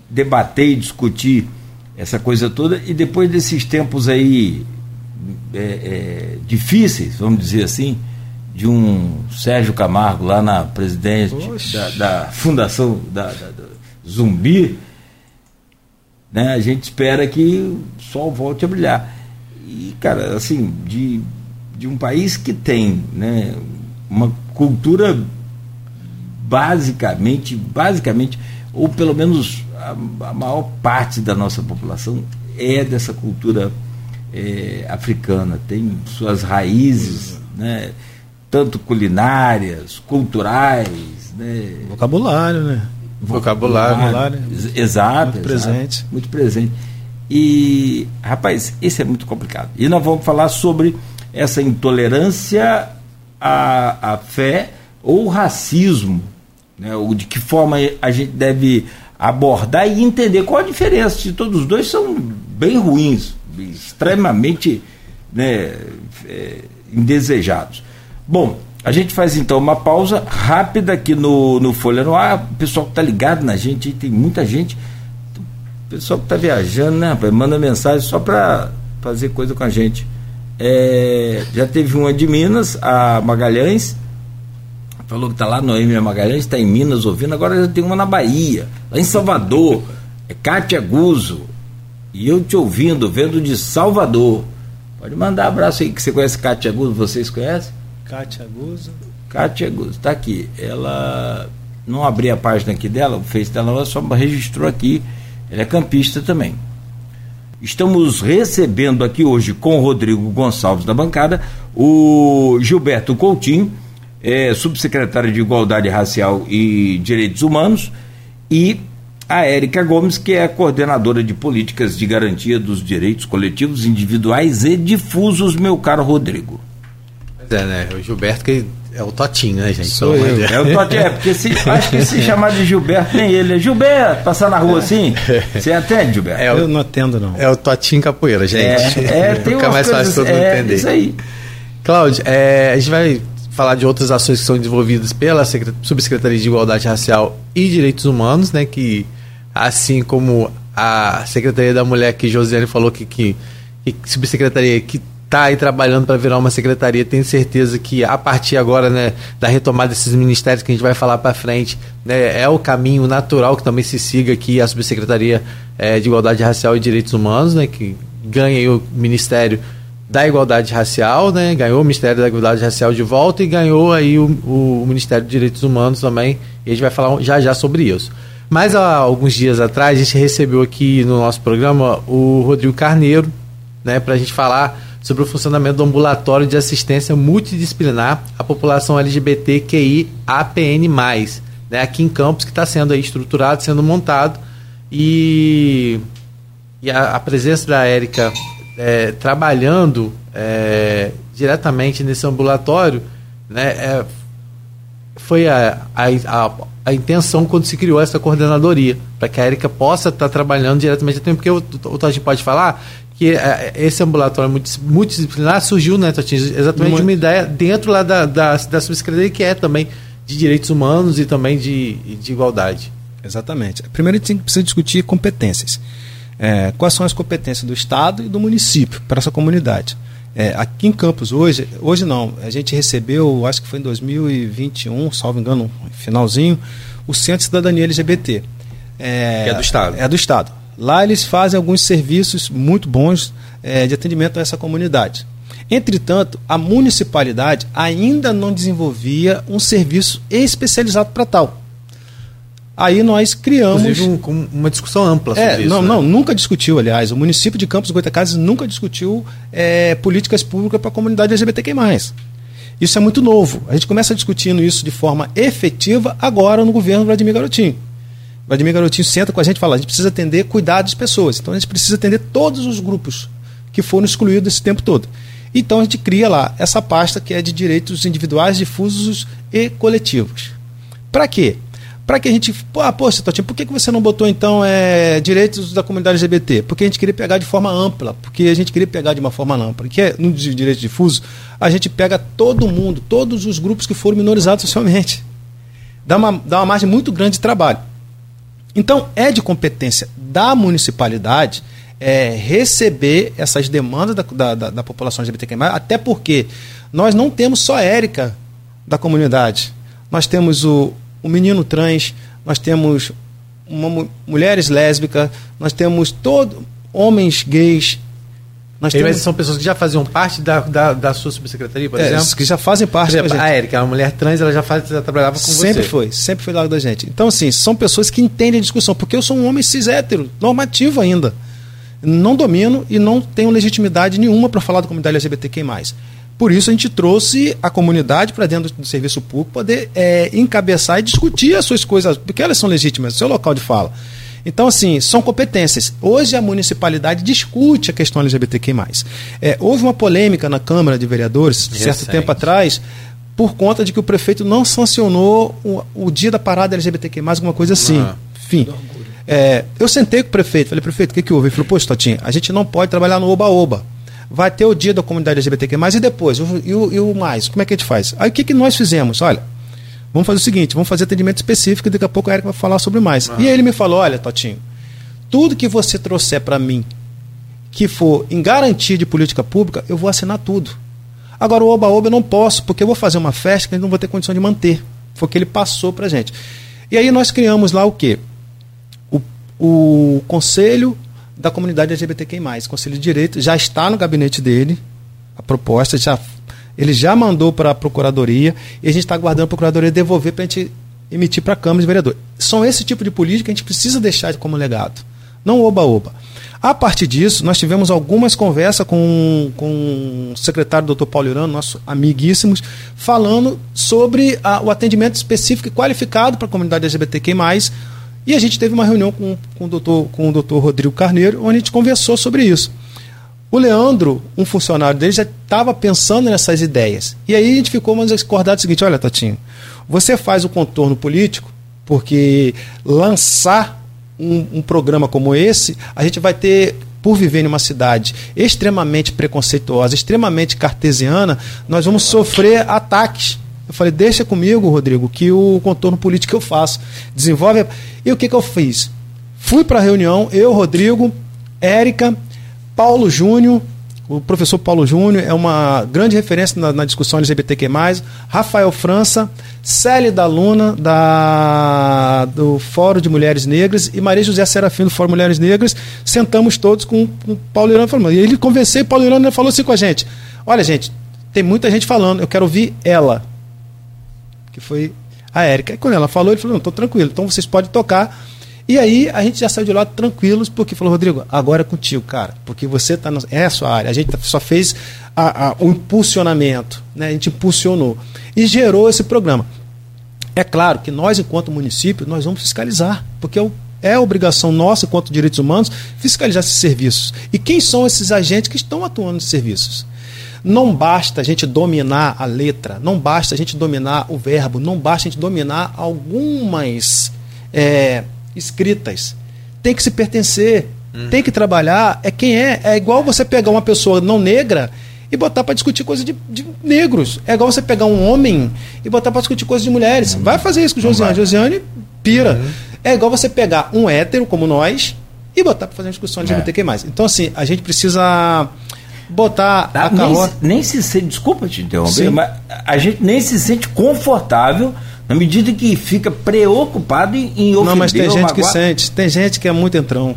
debater e discutir essa coisa toda, e depois desses tempos aí é, é, difíceis, vamos dizer assim, de um Sérgio Camargo lá na presidente da, da, fundação da, da zumbi, né, a gente espera que o sol volte a brilhar. E, cara, assim, de, de um país que tem né, uma cultura basicamente, basicamente, ou pelo menos a, a maior parte da nossa população é dessa cultura é, africana, tem suas raízes, né, tanto culinárias, culturais. Né, vocabulário, né? Vocabulário. vocabulário exato. Muito presente. Exato, muito presente. E, rapaz, esse é muito complicado. E nós vamos falar sobre essa intolerância à, à fé ou racismo. Né? Ou de que forma a gente deve abordar e entender qual a diferença. Se todos os dois são bem ruins, extremamente né, é, indesejados. Bom, a gente faz então uma pausa rápida aqui no, no Folha no Ar. O pessoal que está ligado na gente, tem muita gente. O pessoal que está viajando, né, rapaz? Manda mensagem só para fazer coisa com a gente. É, já teve uma de Minas, a Magalhães. Falou que está lá, Noêmia Magalhães, está em Minas ouvindo. Agora já tem uma na Bahia, lá em Salvador. É Cátia Guzo. E eu te ouvindo, vendo de Salvador. Pode mandar abraço aí que você conhece Cátia Guzo, vocês conhecem? Kátia Guzzo. Kátia Guzzo, está aqui. Ela não abri a página aqui dela, o Face dela, ela só registrou aqui. Ela é campista também. Estamos recebendo aqui hoje com o Rodrigo Gonçalves da bancada, o Gilberto Coutinho, é, subsecretário de Igualdade Racial e Direitos Humanos, e a Érica Gomes, que é a coordenadora de políticas de garantia dos direitos coletivos individuais e difusos, meu caro Rodrigo. É, né? O Gilberto que é o Totinho, né, gente? Sou eu. É o Totinho, é, porque se, acho que se [LAUGHS] chamar de Gilberto, nem ele. É Gilberto, passar na rua assim. [LAUGHS] Você atende, Gilberto? É, eu não atendo, não. É o Totinho Capoeira, gente. É, é tem [LAUGHS] Fica mais fácil todo mundo é, entender. Isso aí. Cláudio, é, a gente vai falar de outras ações que são desenvolvidas pela Secret- Subsecretaria de Igualdade Racial e Direitos Humanos, né? Que assim como a Secretaria da Mulher, que Josiane falou que, que, que subsecretaria que está aí trabalhando para virar uma secretaria, tenho certeza que a partir agora, né, da retomada desses ministérios que a gente vai falar para frente, né, é o caminho natural que também se siga aqui a subsecretaria eh, de Igualdade Racial e Direitos Humanos, né, que ganha o ministério da Igualdade Racial, né? Ganhou o Ministério da Igualdade Racial de volta e ganhou aí o, o Ministério de Direitos Humanos também. E a gente vai falar já já sobre isso. Mas há alguns dias atrás a gente recebeu aqui no nosso programa o Rodrigo Carneiro, né? Para a gente falar sobre o funcionamento do ambulatório de assistência multidisciplinar à população LGBTQI APN+, né? Aqui em Campos que está sendo estruturado, sendo montado e e a, a presença da Érica é, trabalhando é, diretamente nesse ambulatório, né, é, foi a, a, a, a intenção quando se criou essa coordenadoria, para que a Érica possa estar trabalhando diretamente, até porque o, o Totinho pode falar que é, esse ambulatório multi- multidisciplinar surgiu, né, Totinho, exatamente de uma ideia dentro lá da, da, da subsecretaria que é também de direitos humanos e também de, de igualdade. Exatamente. Primeiro a gente precisa discutir competências. É, quais são as competências do Estado e do município para essa comunidade? É, aqui em Campos, hoje, hoje não, a gente recebeu, acho que foi em 2021, salvo engano, finalzinho, o Centro de Cidadania LGBT. É, Que é do Estado. É do Estado. Lá eles fazem alguns serviços muito bons é, de atendimento a essa comunidade. Entretanto, a municipalidade ainda não desenvolvia um serviço especializado para tal. Aí nós criamos. Inclusive um- uma discussão ampla sobre É, isso. não, né? não, nunca discutiu, aliás. O município de Campos Goitacazes nunca discutiu é, políticas públicas para a comunidade LGBTQ+. Isso é muito novo. A gente começa discutindo isso de forma efetiva agora no governo Vladimir Garotinho. Vladimir Garotinho senta com a gente e fala: a gente precisa atender, cuidar das pessoas. Então a gente precisa atender todos os grupos que foram excluídos esse tempo todo. Então a gente cria lá essa pasta que é de direitos individuais, difusos e coletivos. Para quê? Para que a gente. Pô, ah, poxa, Totinho, por que você não botou então é, direitos da comunidade LGBT? Porque a gente queria pegar de forma ampla. Porque a gente queria pegar de uma forma ampla. Porque no di- direito difuso, a gente pega todo mundo, todos os grupos que foram minorizados socialmente. Dá uma, dá uma margem muito grande de trabalho. Então, é de competência da municipalidade é, receber essas demandas da, da, da, da população LGBTQ+, até porque nós não temos só a Érica da comunidade. Nós temos o, o menino trans, nós temos uma mu- mulheres lésbicas, nós temos todo, homens gays, nós E, mas temos são pessoas que já faziam parte da, da, da sua subsecretaria, por é, exemplo? que já fazem Por parte exemplo, gente. a Érica, é uma mulher trans, ela já, faz, já trabalhava com sempre você. foi, sempre foi do lado da gente. Então, assim, são pessoas que entendem a discussão, porque eu sou um homem cis hétero, normativo ainda. Não domino e não tenho legitimidade nenhuma para falar da comunidade LGBTQ+. Por isso a gente trouxe a comunidade para dentro do serviço público poder é, encabeçar e discutir as suas coisas, porque elas são legítimas, seu local de fala. Então, assim, são competências. Hoje a municipalidade discute a questão LGBTQ+. É, houve uma polêmica na Câmara de Vereadores, certo Recente. tempo atrás, por conta de que o prefeito não sancionou o, o dia da parada LGBTQ+, alguma coisa assim. Ah. Enfim. É, eu sentei com o prefeito, falei, prefeito, o que, que houve? Ele falou, poxa, Totinho, a gente não pode trabalhar no oba-oba. Vai ter o dia da comunidade LGBTQ+, e depois? E o, e o mais? Como é que a gente faz? Aí o que, que nós fizemos? Olha, vamos fazer o seguinte, vamos fazer atendimento específico e daqui a pouco a Erika vai falar sobre mais. E aí ele me falou, olha, Totinho, tudo que você trouxer para mim que for em garantia de política pública, eu vou assinar tudo. Agora, o oba-oba eu não posso, porque eu vou fazer uma festa que eu não vou ter condição de manter. Foi o que ele passou para gente. E aí nós criamos lá o quê? O, o Conselho da Comunidade LGBTQ+, Conselho de Direito, já está no gabinete dele, a proposta, já, ele já mandou para a Procuradoria, e a gente está aguardando a Procuradoria devolver para a gente emitir para a Câmara de Vereadores. São esse tipo de política que a gente precisa deixar como legado, não oba-oba. A partir disso, nós tivemos algumas conversas com, com o secretário Dr. Paulo Irano, nosso amiguíssimos, falando sobre a- o atendimento específico e qualificado para a comunidade LGBTQ+, e a gente teve uma reunião com, com, o doutor, com o doutor Rodrigo Carneiro, onde a gente conversou sobre isso. O Leandro, um funcionário dele, já estava pensando nessas ideias. E aí a gente ficou mais acordado o seguinte: olha, Tatinho, você faz o contorno político, porque lançar um, um programa como esse, a gente vai ter por viver em uma cidade extremamente preconceituosa, extremamente cartesiana, nós vamos sofrer ataques. Eu falei, deixa comigo, Rodrigo, que o contorno político eu faço. Desenvolve. E o que, que eu fiz? Fui para a reunião, eu, Rodrigo, Érica, Paulo Júnior, o professor Paulo Júnior é uma grande referência na, na discussão LGBTQ+, Rafael França, Célia Luna, da, do Fórum de Mulheres Negras, e Maria José Serafim, do Fórum Mulheres Negras, sentamos todos com, com Paulo Irano falando. E ele conversei, Paulo Irano falou assim com a gente, olha gente, tem muita gente falando, eu quero ouvir ela, que foi a Érica. E quando ela falou, ele falou, não, estou tranquilo, então vocês podem tocar e aí a gente já saiu de lá tranquilos, porque falou, Rodrigo, agora é contigo, cara, porque você está é a sua área. A gente só fez a, a, o impulsionamento, né? a gente impulsionou e gerou esse programa. É claro que nós, enquanto município, nós vamos fiscalizar, porque é, o, é obrigação nossa, enquanto direitos humanos, fiscalizar esses serviços. E quem são esses agentes que estão atuando nesses serviços? Não basta a gente dominar a letra, não basta a gente dominar o verbo, não basta a gente dominar algumas. É, escritas. Tem que se pertencer, uhum. tem que trabalhar. É quem é. É igual você pegar uma pessoa não negra e botar para discutir coisas de, de, negros. É igual você pegar um homem e botar para discutir coisas de mulheres. Uhum. Vai fazer isso com Josiane. Josiane pira. Uhum. É igual você pegar um hétero como nós e botar para fazer uma discussão de é. LGBTQ+. Então, assim, a gente precisa botar tá, a carroça... Nem, nem se sente, desculpa te interromper, Sim. mas a gente nem se sente confortável na medida que fica preocupado em, em ofender Não, mas tem gente que sente. Tem gente que é muito entrão.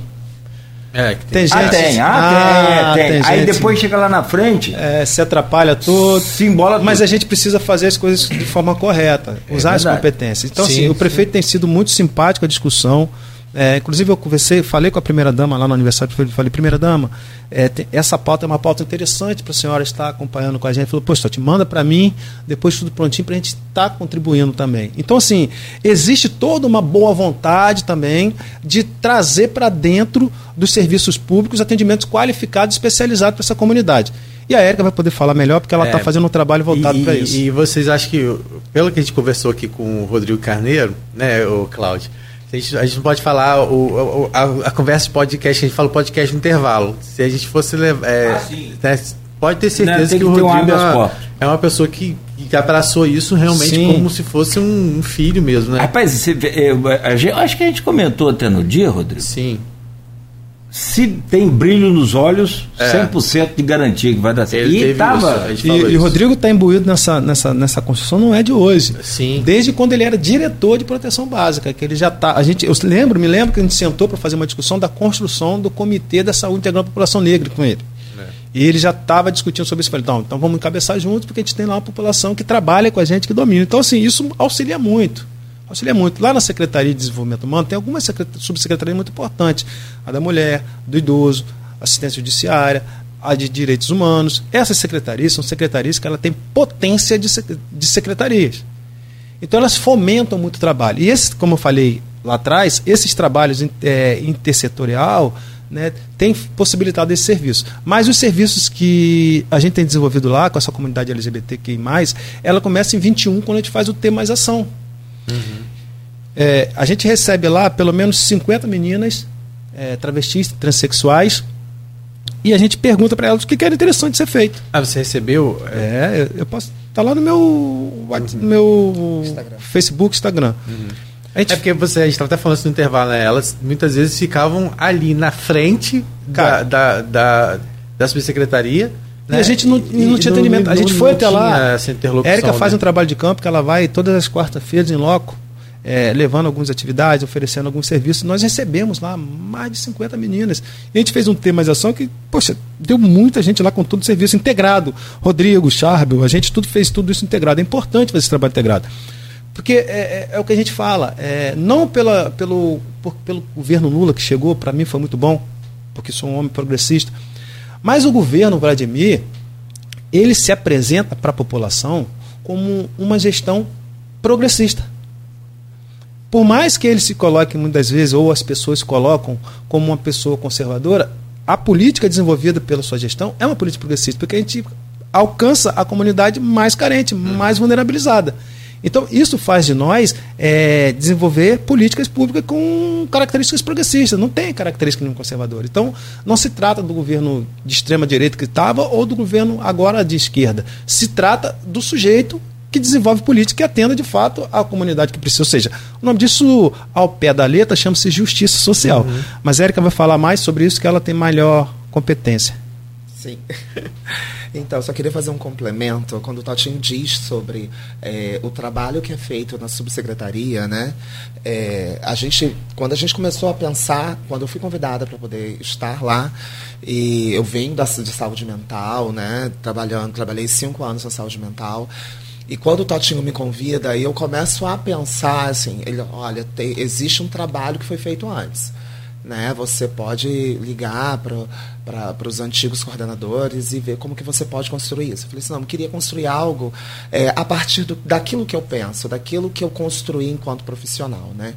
É, que tem. tem ah, gente. Ah, tem, ah, ah tem, tem. tem. Aí depois chega lá na frente. É, se atrapalha tudo. Se embola Mas tudo. a gente precisa fazer as coisas de forma correta, é usar verdade. as competências. Então, sim, assim, sim. o prefeito tem sido muito simpático à discussão. É, inclusive eu conversei, falei com a primeira dama lá no aniversário, falei, primeira dama, é, tem, essa pauta é uma pauta interessante para a senhora estar acompanhando com a gente. Falou, poxa, te manda para mim, depois tudo prontinho para a gente estar tá contribuindo também. Então, assim, existe toda uma boa vontade também de trazer para dentro dos serviços públicos atendimentos qualificados, especializados para essa comunidade. E a Érica vai poder falar melhor, porque ela está é, fazendo um trabalho voltado para isso. E vocês acham que, pelo que a gente conversou aqui com o Rodrigo Carneiro, né, o Cláudio, a gente, a gente não pode falar o, o a, a, conversa de podcast, a gente fala podcast no intervalo. Se a gente fosse levar. É, ah, né, pode ter certeza não, que, que, o Rodrigo um é, é uma pessoa que, que abraçou isso realmente sim. como se fosse um, um, filho mesmo, né? Rapaz, você, eu, eu, acho que a gente comentou até no dia, Rodrigo. Sim se tem brilho nos olhos, é. 100% de garantia que vai dar certo. e, tava, isso, e, e o Rodrigo está imbuído nessa, nessa, nessa construção, não é de hoje. Sim. Desde quando ele era diretor de proteção básica, que ele já tá. A gente, eu lembro, me lembro que a gente sentou para fazer uma discussão da construção do Comitê da Saúde Integral da População Negra com ele. É. E ele já estava discutindo sobre isso. Falei, então, então vamos encabeçar juntos, porque a gente tem lá uma população que trabalha com a gente, que domina. Então, assim, isso auxilia muito auxilia muito. Lá na Secretaria de Desenvolvimento Humano tem algumas subsecretarias muito importantes: a da mulher, do idoso, assistência judiciária, a de direitos humanos. Essas secretarias são secretarias que ela tem potência de, de secretarias. Então elas fomentam muito o trabalho. E esse, como eu falei lá atrás, esses trabalhos é, intersetorial né, tem possibilitado esse serviço. Mas os serviços que a gente tem desenvolvido lá com essa comunidade LGBTQI, ela começa em 21 quando a gente faz o T mais ação. Uhum. É, a gente recebe lá pelo menos 50 meninas é, travestis, transexuais, e a gente pergunta para elas o que era interessante ser feito. Ah, você recebeu? É, eu, eu posso. Tá lá no meu, uhum. no meu Instagram. Facebook, Instagram. Uhum. Gente... É porque você, a gente estava até falando isso no intervalo, né? Elas muitas vezes ficavam ali na frente Cara, da, da, da, da subsecretaria. Né? E a gente não, e, não tinha atendimento. a gente foi até lá. Érica faz né? um trabalho de campo que ela vai todas as quartas-feiras em loco é, levando algumas atividades, oferecendo alguns serviços. Nós recebemos lá mais de 50 meninas. E a gente fez um tema de ação que, poxa, deu muita gente lá com todo o serviço integrado. Rodrigo, Charbel, a gente tudo fez tudo isso integrado. É importante fazer esse trabalho integrado. Porque é, é, é o que a gente fala, é, não pela, pelo, por, pelo governo Lula que chegou, para mim foi muito bom, porque sou um homem progressista, mas o governo Vladimir, ele se apresenta para a população como uma gestão progressista. Por mais que ele se coloque muitas vezes, ou as pessoas se colocam como uma pessoa conservadora, a política desenvolvida pela sua gestão é uma política progressista, porque a gente alcança a comunidade mais carente, mais vulnerabilizada. Então, isso faz de nós é, desenvolver políticas públicas com características progressistas, não tem característica nenhum conservadora. Então, não se trata do governo de extrema direita que estava ou do governo agora de esquerda. Se trata do sujeito que desenvolve política que atenda de fato a comunidade que precisa. Ou seja, o nome disso, ao pé da letra, chama-se justiça social. Uhum. Mas a Erika vai falar mais sobre isso, que ela tem maior competência. Sim. [LAUGHS] Então, só queria fazer um complemento. Quando o Totinho diz sobre é, o trabalho que é feito na subsecretaria, né? É, a gente, quando a gente começou a pensar, quando eu fui convidada para poder estar lá, e eu venho da, de saúde mental, né? Trabalhando, trabalhei cinco anos na saúde mental. E quando o Totinho me convida, eu começo a pensar assim, ele, olha, tem, existe um trabalho que foi feito antes né? Você pode ligar para os antigos coordenadores e ver como que você pode construir isso. Eu falei assim, não, eu queria construir algo é, a partir do, daquilo que eu penso, daquilo que eu construí enquanto profissional, né?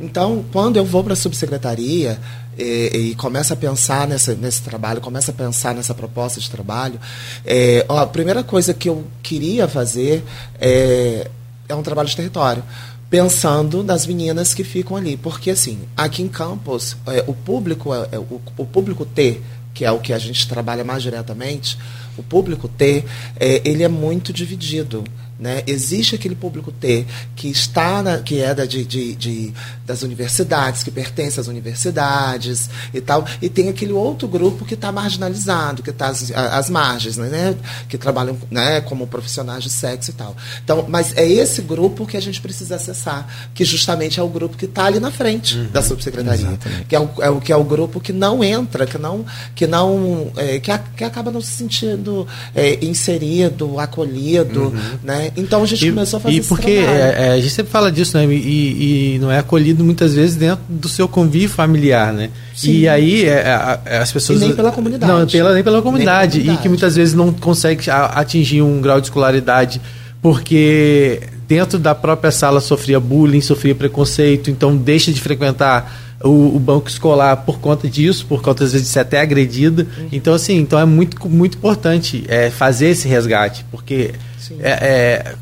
Então, quando eu vou para a subsecretaria e, e começo a pensar nessa, nesse trabalho, começo a pensar nessa proposta de trabalho, é, ó, a primeira coisa que eu queria fazer é, é um trabalho de território pensando nas meninas que ficam ali. Porque, assim, aqui em Campos, é, o público, é, é, o, o, público T, que é o que a gente trabalha mais diretamente, o público T, é, ele é muito dividido. Né? Existe aquele público T que está na, que é da, de, de, de, das universidades, que pertence às universidades e tal, e tem aquele outro grupo que está marginalizado, que está às, às margens, né? que trabalham né, como profissionais de sexo e tal. Então, mas é esse grupo que a gente precisa acessar, que justamente é o grupo que está ali na frente uhum, da subsecretaria, que é, o, é o que é o grupo que não entra, que não que não é, que, a, que acaba não se sentindo é, inserido, acolhido, uhum. né? Então a gente e, começou a fazer E porque é, é, a gente sempre fala disso, né? E, e, não é acolhido muitas vezes dentro do seu convívio familiar, né? Sim. E aí é, é, as pessoas. E nem pela comunidade. Não, pela, nem pela comunidade. Nem pela comunidade. E que muitas vezes não consegue atingir um grau de escolaridade porque dentro da própria sala sofria bullying, sofria preconceito, então deixa de frequentar o, o, banco escolar por conta disso, por conta às vezes de ser até agredida. Uhum. Então assim, então é muito muito importante é, fazer esse resgate, porque é, é,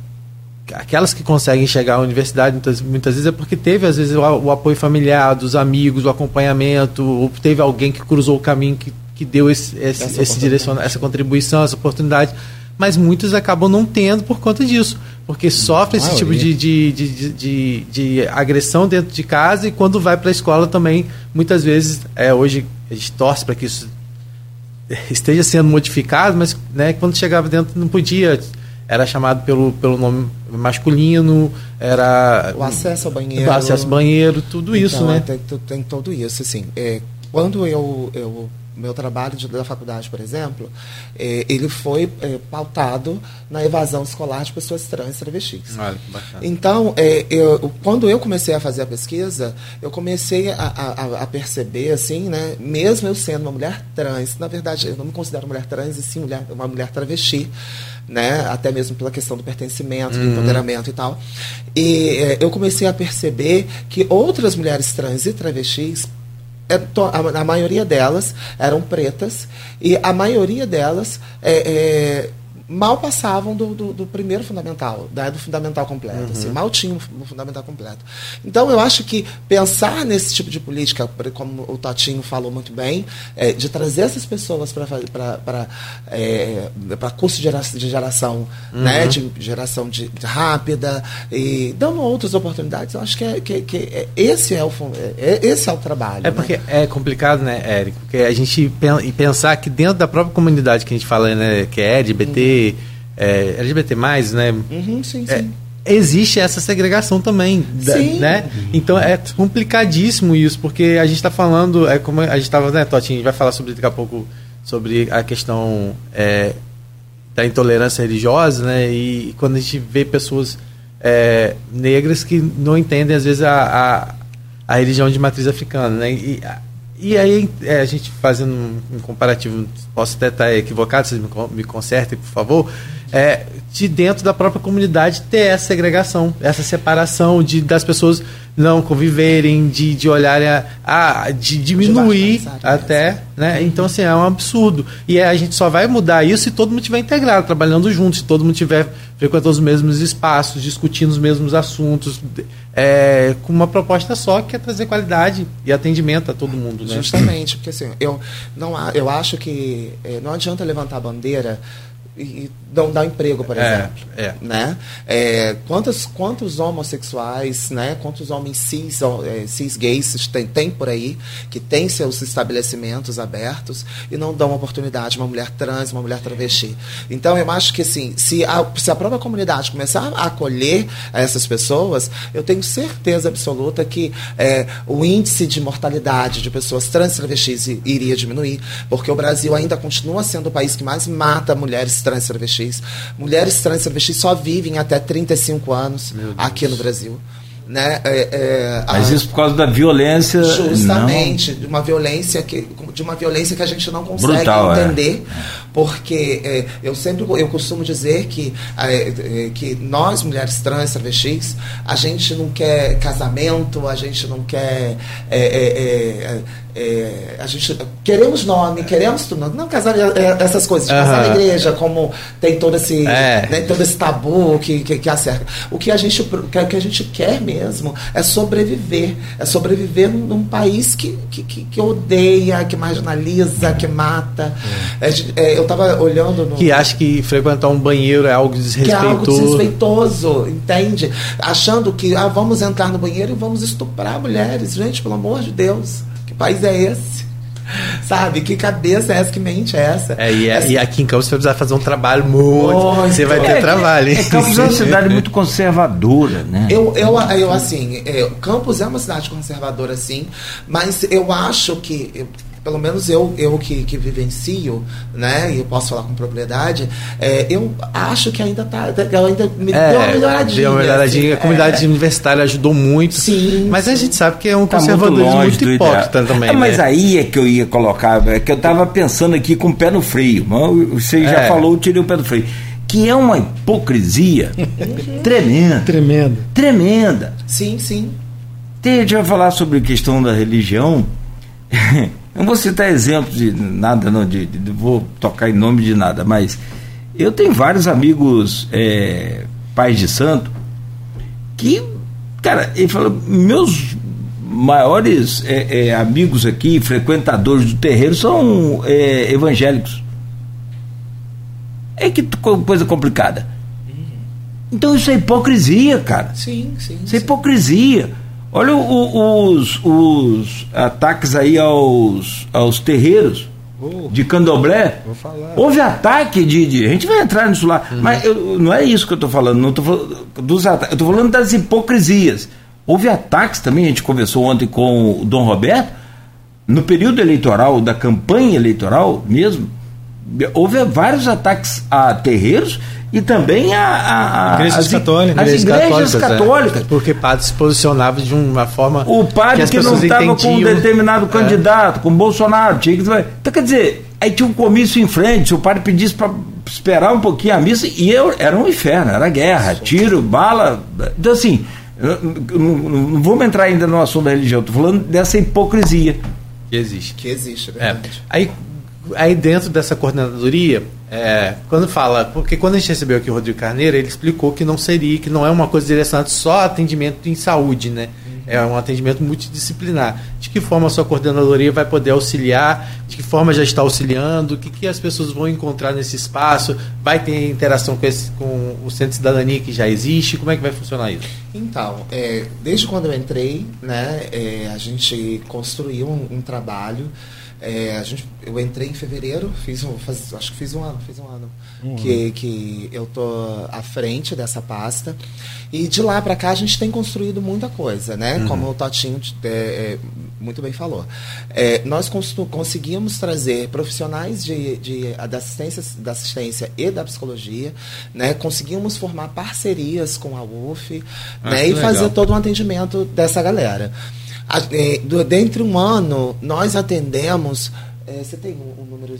aquelas que conseguem chegar à universidade muitas, muitas vezes é porque teve às vezes o, o, apoio familiar dos amigos, o acompanhamento, ou teve alguém que cruzou o caminho que, que deu esse, esse, esse direciona, essa contribuição, essa oportunidade. Mas muitos acabam não tendo por conta disso, porque sofre esse tipo de, de, de, de, de agressão dentro de casa e quando vai para a escola também, muitas vezes, é, hoje a gente torce para que isso [LAUGHS] esteja sendo modificado, mas né, quando chegava dentro não podia era chamado pelo, pelo nome masculino, era... O acesso ao banheiro. O acesso ao banheiro, tudo então, isso, né? Tem, tem tudo isso, assim. É, quando eu, eu meu trabalho de, da faculdade, por exemplo, é, ele foi é, pautado na evasão escolar de pessoas trans e travestis. Olha. Então, é, eu, quando eu comecei a fazer a pesquisa, eu comecei a, a, a, perceber, assim, né, mesmo eu sendo uma mulher trans, na verdade, eu não me considero mulher trans, e sim mulher, uma mulher travesti, né, até mesmo pela questão do pertencimento, uhum. do empoderamento e tal. E é, eu comecei a perceber que outras mulheres trans e travestis é, a, maioria delas eram pretas e a maioria delas é, é, mal passavam do, do, do, primeiro fundamental, da, do fundamental completo. Uhum. Assim, mal tinham o fundamental completo. Então, eu acho que pensar nesse tipo de política, como o Tatinho falou muito bem, é, de trazer essas pessoas para é, curso de geração, uhum. né, de geração de, de, rápida, e dando outras oportunidades, eu acho que, é, que, que é, esse, é o, é, esse é o trabalho. É porque né? é complicado, né, Érico? Porque a gente pensar que dentro da própria comunidade que a gente fala, né, que é LGBT, uhum é, LGBT+, né? Uhum, sim, é, sim. existe essa segregação também, sim. né? Então é complicadíssimo isso, porque a gente está falando, é como a gente estava, né, Totinho, a gente vai falar sobre daqui a pouco sobre a questão é, da intolerância religiosa, né? E quando a gente vê pessoas é, negras que não entendem às vezes a, a, a religião de matriz africana, né? E, e aí, é, a gente fazendo um, um, comparativo, posso até estar equivocado, vocês me, me consertem, por favor, é, de dentro da própria comunidade ter essa segregação, essa separação de, das pessoas não conviverem, de, de olharem a, a de diminuir até, né? Então assim, é um absurdo. E a gente só vai mudar isso se todo mundo estiver integrado, trabalhando junto, se todo mundo estiver frequentando os mesmos espaços, discutindo os mesmos assuntos, é, com uma proposta só que é trazer qualidade e atendimento a todo mundo, né? Justamente, porque assim, eu não eu acho que é, não adianta levantar a bandeira e não dar emprego, por é, exemplo. É. Né? É, quantos, quantos homossexuais, né? quantos homens cis, é, cis gays tem, tem por aí, que têm seus estabelecimentos abertos e não dão oportunidade a uma mulher trans, uma mulher travesti. Então, eu acho que assim, se a, se a própria comunidade começar a acolher essas pessoas, eu tenho certeza absoluta que é, o índice de mortalidade de pessoas trans travestis iria diminuir, porque o Brasil ainda continua sendo o país que mais mata mulheres trans e travestis. Mulheres trans e travestis só vivem até 35 anos aqui no Brasil. Né? É, é, Mas a, isso por causa da violência. Justamente, não... de uma violência que, de uma violência que a gente não consegue Brutal, é. entender. É. Porque é, eu sempre eu costumo dizer que, é, que nós, mulheres trans, travestis, a gente não quer casamento, a gente não quer é, a gente queremos nome, queremos tudo, não casar é, essas coisas, uhum. casar na igreja, como tem todo esse, é. né, todo esse tabu que, que, que acerca. O que a gente que a gente quer mesmo é sobreviver, é sobreviver num, país que, que, que, odeia, que marginaliza, que mata. É. É, eu estava olhando no, que acha que frequentar um banheiro é algo desrespeitoso, que é algo desrespeitoso, entende? Achando que ah, vamos entrar no banheiro e vamos estuprar mulheres, gente, pelo amor de Deus país é esse? [LAUGHS] Sabe? Que cabeça é essa? Que mente é essa? É, e, é, e aqui em Campos você vai precisar fazer um trabalho muito. você vai ter é, trabalho. É, Campos é uma cidade muito [LAUGHS] conservadora, né? Eu, eu, eu assim, é, Campos é uma cidade conservadora, sim, mas eu acho que pelo menos eu, eu que, que vivencio, né, e eu posso falar com propriedade, é, eu acho que ainda tá, ainda me é, deu uma melhoradinha. Deu uma melhoradinha, assim, a comunidade é, universitária ajudou muito. Sim. Mas sim. a gente sabe que é um tá conservadorismo muito, muito hipócrita também. É, mas né? aí é que eu ia colocar, é que eu estava pensando aqui com o pé no freio. Você já é. falou, eu tirei o pé do freio. Que é uma hipocrisia [LAUGHS] tremenda. Tremenda. Tremenda. Sim, sim. Tem, a gente vai falar sobre a questão da religião. [LAUGHS] Não vou citar exemplos de nada, não, de, de, vou tocar em nome de nada, mas eu tenho vários amigos é, pais de santo que, cara, ele falou, meus maiores é, é, amigos aqui, frequentadores do terreiro, são é, evangélicos. É que coisa complicada. Então isso é hipocrisia, cara. Sim, sim. Isso é hipocrisia. Olha o, os, os ataques aí aos, aos terreiros oh, de candomblé. Houve ataque de, de, A gente vai entrar nisso lá. Uhum. Mas eu, não é isso que eu estou falando. Não tô falando dos ataques, eu estou falando das hipocrisias. Houve ataques também, a gente conversou ontem com o Dom Roberto, no período eleitoral, da campanha eleitoral mesmo, houve vários ataques a terreiros e também a, a, igrejas as, católicas, as igrejas católicas, é. católicas. É. porque padre se posicionava de uma forma o padre que, que não estava com um determinado é. candidato com Bolsonaro tinha que então quer dizer aí tinha um comício em frente se o padre pedisse para esperar um pouquinho a missa e eu era um inferno era guerra tiro bala então assim não, não vamos entrar ainda no assunto da religião estou falando dessa hipocrisia que existe que existe é verdade. É. aí aí dentro dessa coordenadoria é, quando fala, porque quando a gente recebeu aqui o Rodrigo Carneiro, ele explicou que não seria, que não é uma coisa direcionada só atendimento em saúde, né? É um atendimento multidisciplinar. De que forma a sua coordenadoria vai poder auxiliar? De que forma já está auxiliando? O que, que as pessoas vão encontrar nesse espaço? Vai ter interação com, esse, com o Centro de Cidadania que já existe? Como é que vai funcionar isso? Então, é, desde quando eu entrei, né, é, a gente construiu um, um trabalho é, a gente, eu entrei em fevereiro, fiz, faz, acho que fiz um ano, fiz um ano uhum. que, que eu tô à frente dessa pasta. E de lá para cá a gente tem construído muita coisa, né? Uhum. Como o Totinho é, é, muito bem falou. É, nós conseguimos trazer profissionais de, de, da, assistência, da assistência e da psicologia, né? Conseguimos formar parcerias com a UF ah, né? e legal. fazer todo um atendimento dessa galera. É, do, dentro de um ano, nós atendemos. É, você tem um, um número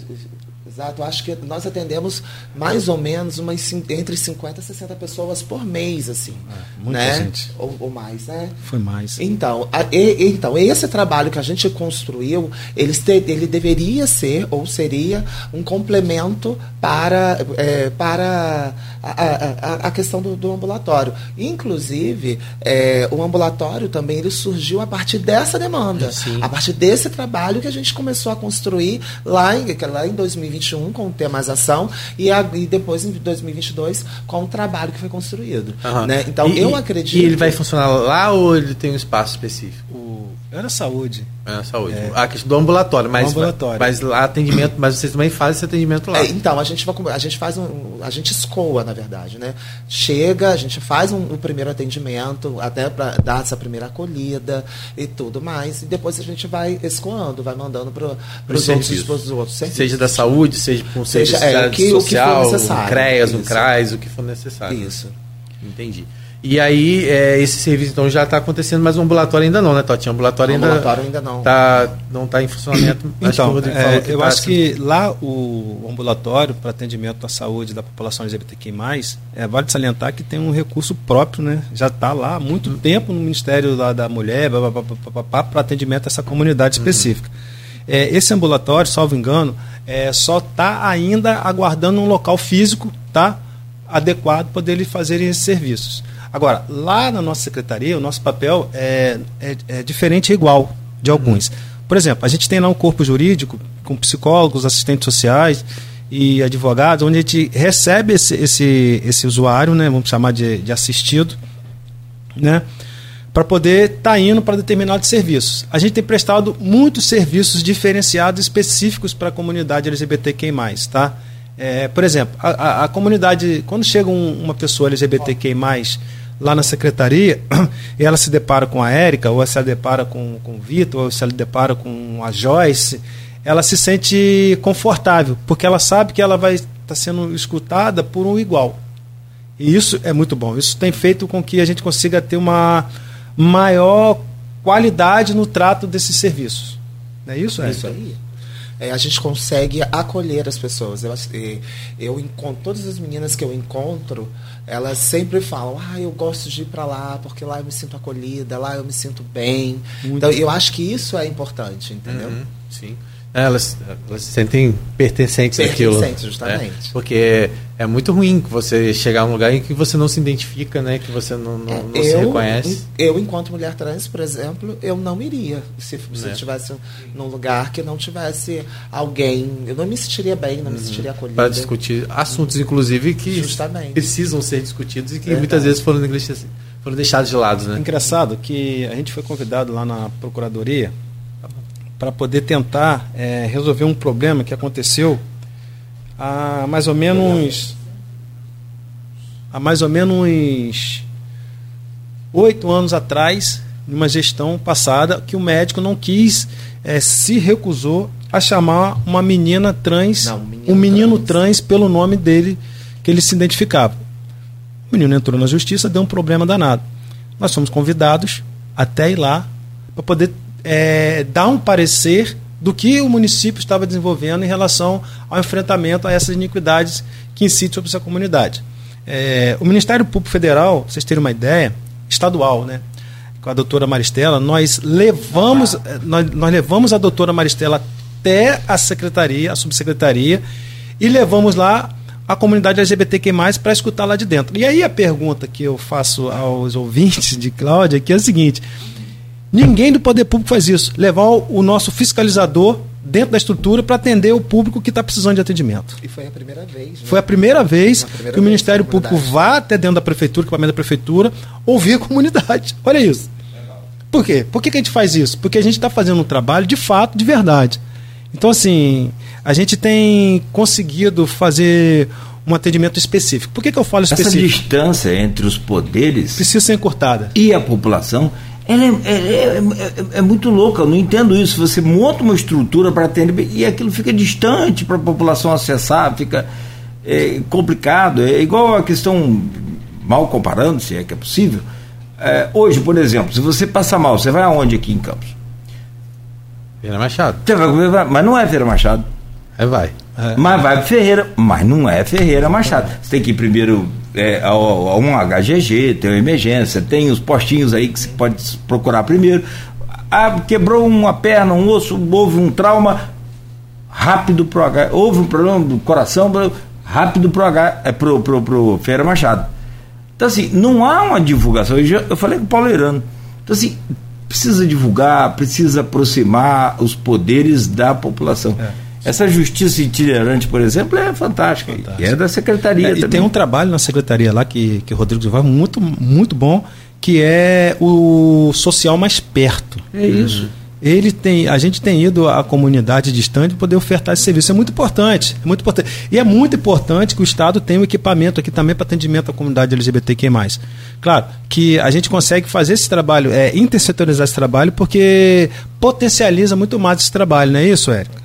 Exato, acho que nós atendemos mais ou menos umas, entre 50 e 60 pessoas por mês, assim. É, muita né? gente. Ou, ou, mais, né? Foi mais. Então, a, e, então, esse trabalho que a gente construiu, ele, ele deveria ser ou seria um complemento para, é, para a, a, a questão do, do, ambulatório. Inclusive, é, o ambulatório também ele surgiu a partir dessa demanda, Sim. a partir desse trabalho que a gente começou a construir lá em, lá em 2021 com o Temaização e, a, e depois em 2022 com o trabalho que foi construído. Uhum. Né? Então, e, eu acredito... E ele vai funcionar lá ou ele tem um espaço específico? O... É na saúde. É na saúde. É. A questão do ambulatório, mas, ambulatório. mas lá atendimento, mas vocês também fazem esse atendimento lá. É, então, a gente, vai, a gente faz um. A gente escoa, na verdade, né? Chega, a gente faz um, um primeiro atendimento, até para dar essa primeira acolhida e tudo mais. E depois a gente vai escoando, vai mandando para os outros, pros outros serviços. Seja da saúde, seja com seja, é, o que, social, o que for necessário. CREAS, um CRAS, o que for necessário. Isso. Entendi. E aí, é, esse serviço então já está acontecendo, mas o ambulatório ainda não, né, Totinho? O ambulatório, ainda, ambulatório ainda não está não tá em funcionamento. Então, acho é, eu tá acho assim. que lá o ambulatório para atendimento da saúde da população LGBTQI+, é, vale salientar que tem um recurso próprio, né? Já está lá há muito uhum. tempo no Ministério da, da Mulher para atendimento a essa comunidade uhum. específica. Uhum. É, esse ambulatório, salvo engano, é, só está ainda aguardando um local físico, tá? adequado para poder fazer esses serviços. Agora, lá na nossa secretaria, o nosso papel é, é, é diferente e igual de alguns. Por exemplo, a gente tem lá um corpo jurídico com psicólogos, assistentes sociais e advogados, onde a gente recebe esse, esse, esse usuário, né, vamos chamar de, de assistido, né, para poder estar tá indo para determinados serviços. A gente tem prestado muitos serviços diferenciados específicos para a comunidade LGBTQI+, tá? É, por exemplo, a, a, a, comunidade, quando chega um, uma pessoa LGBTQI+, lá na secretaria, [CLEARS THROAT] e ela se depara com a Érica, ou se ela depara com, com o Vitor, ou se ela depara com a Joyce, ela se sente confortável, porque ela sabe que ela vai estar tá sendo escutada por um igual. E isso é muito bom. Isso tem feito com que a gente consiga ter uma maior qualidade no trato desses serviços. Não é isso? É isso aí é, a gente consegue acolher as pessoas. Eu, eu encontro todas as meninas que eu encontro, elas sempre falam: "Ah, eu gosto de ir para lá porque lá eu me sinto acolhida, lá eu me sinto bem". Muito então, eu acho que isso é importante, entendeu? Uhum, sim. É, elas, elas se sentem pertencentes, pertencentes Pertencentes, justamente. É, porque é muito ruim você chegar a um lugar em que você não se identifica, né? Que você não, não, não eu, se reconhece. Eu, enquanto mulher trans, por exemplo, eu não iria se, se é. estivesse num lugar que não tivesse alguém. Eu não me sentiria bem, não uhum. me sentiria acolhida. Para discutir assuntos, inclusive, que Justamente. precisam ser discutidos e que muitas vezes foram, foram deixados de lado. Né? Engraçado que a gente foi convidado lá na Procuradoria para poder tentar é, resolver um problema que aconteceu há mais ou menos há mais ou menos oito anos atrás, numa gestão passada, que o médico não quis, é, se recusou a chamar uma menina trans, não, um menino trans. trans pelo nome dele que ele se identificava. O menino entrou na justiça, deu um problema danado. Nós fomos convidados até ir lá para poder é, dar um parecer do que o município estava desenvolvendo em relação ao enfrentamento a essas iniquidades que incidem sobre essa comunidade. É, o Ministério Público Federal, vocês terem uma ideia, estadual, né? Com a doutora Maristela, nós levamos, nós, nós levamos a doutora Maristela até a secretaria, a subsecretaria, e levamos lá a comunidade LGBTQ+, para escutar lá de dentro. E aí a pergunta que eu faço aos ouvintes de Cláudia que é a seguinte: Ninguém do poder público faz isso. Levar o nosso fiscalizador dentro da estrutura para atender o público que está precisando de atendimento. E foi a primeira vez. Né? Foi a primeira vez primeira que o Ministério Público vá até dentro da prefeitura, equipamento da prefeitura, ouvir a comunidade. [LAUGHS] Olha isso. Por quê? Por que, que a gente faz isso? Porque a gente está fazendo um trabalho de fato, de verdade. Então, assim, a gente tem conseguido fazer um atendimento específico. Por que, que eu falo específico? Essa distância entre os poderes precisa ser encurtada. E a população ela é, é, é, é, muito louca, eu não entendo isso. Você monta uma estrutura para atender e aquilo fica distante para a população acessar, fica é, complicado. É igual a questão, mal comparando, se é que é possível. hoje, por exemplo, se você passa mal, você vai aonde aqui em Campos? Feira Machado. Mas não é Feira Machado. É, vai. É. Mas vai para Ferreira, mas não é Ferreira Machado. Você tem que ir primeiro é, a, a um HGG, tem emergência, tem os postinhos aí que você pode procurar primeiro. Ah, quebrou uma perna, um osso, houve um trauma, rápido pro H. Houve um problema do coração, rápido pro H, é, pro, pro, pro Feira Machado. Então, assim, não há uma divulgação. Eu, já, eu falei com o Paulo Irano. Então, assim, precisa divulgar, precisa aproximar os poderes da população. É. Essa justiça itinerante, por exemplo, é fantástica. fantástica. E é da secretaria. É, e tem um trabalho na secretaria lá que, que o Rodrigo vai muito, muito bom, que é o social mais perto. É isso. Uhum ele tem, a gente tem ido à comunidade distante poder ofertar esse serviço. É muito importante, é muito importante. E é muito importante que o Estado tenha um equipamento aqui também para atendimento à comunidade LGBTQ+. Claro, que a gente consegue fazer esse trabalho, é, intersetorizar esse trabalho, porque potencializa muito mais esse trabalho, não é isso, Érica?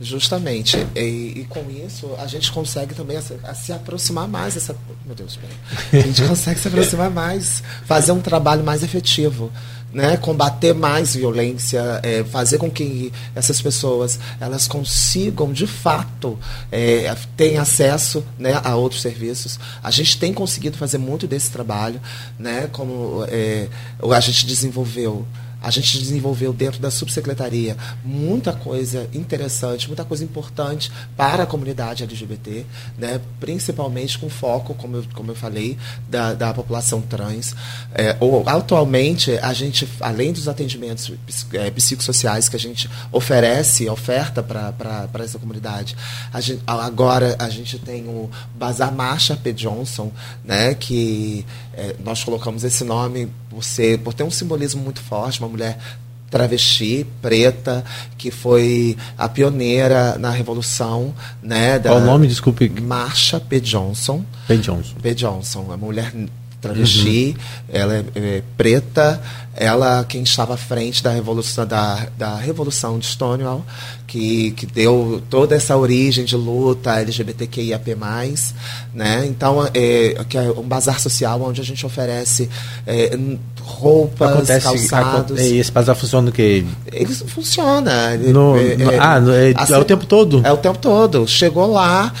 Justamente. E, e, com isso, a gente consegue também a, a se aproximar mais dessa. Meu Deus, peraí. A gente consegue se aproximar mais, fazer um trabalho mais efetivo né, combater mais violência, é, fazer com que essas pessoas elas consigam de fato é, ter acesso né, a outros serviços. A gente tem conseguido fazer muito desse trabalho, né, como é, a gente desenvolveu a gente desenvolveu dentro da subsecretaria muita coisa interessante, muita coisa importante para a comunidade LGBT, né? principalmente com foco, como eu, como eu falei, da, da população trans. É, ou, atualmente, a gente, além dos atendimentos é, psicossociais que a gente oferece, oferta para essa comunidade, a gente, agora a gente tem o Bazar Marcha P. Johnson, né? que é, nós colocamos esse nome por, ser, por ter um simbolismo muito forte, uma mulher travesti, preta, que foi a pioneira na revolução, né? Da Qual o nome, desculpe? Marsha P. Johnson. P. Johnson. P. Johnson, uma mulher travesti, uhum. ela é, é, preta, ela quem estava à frente da revolução da, da revolução de Stonewall, que, que deu toda essa origem de luta LGBTQIAP+, né? Então, é, que é um bazar social onde a gente oferece é, roupas, Acontece, calçados. E esse bazar funciona no que? Ele funciona. No, é, no, ah, é, assim, é o tempo todo? É o tempo todo. Chegou lá,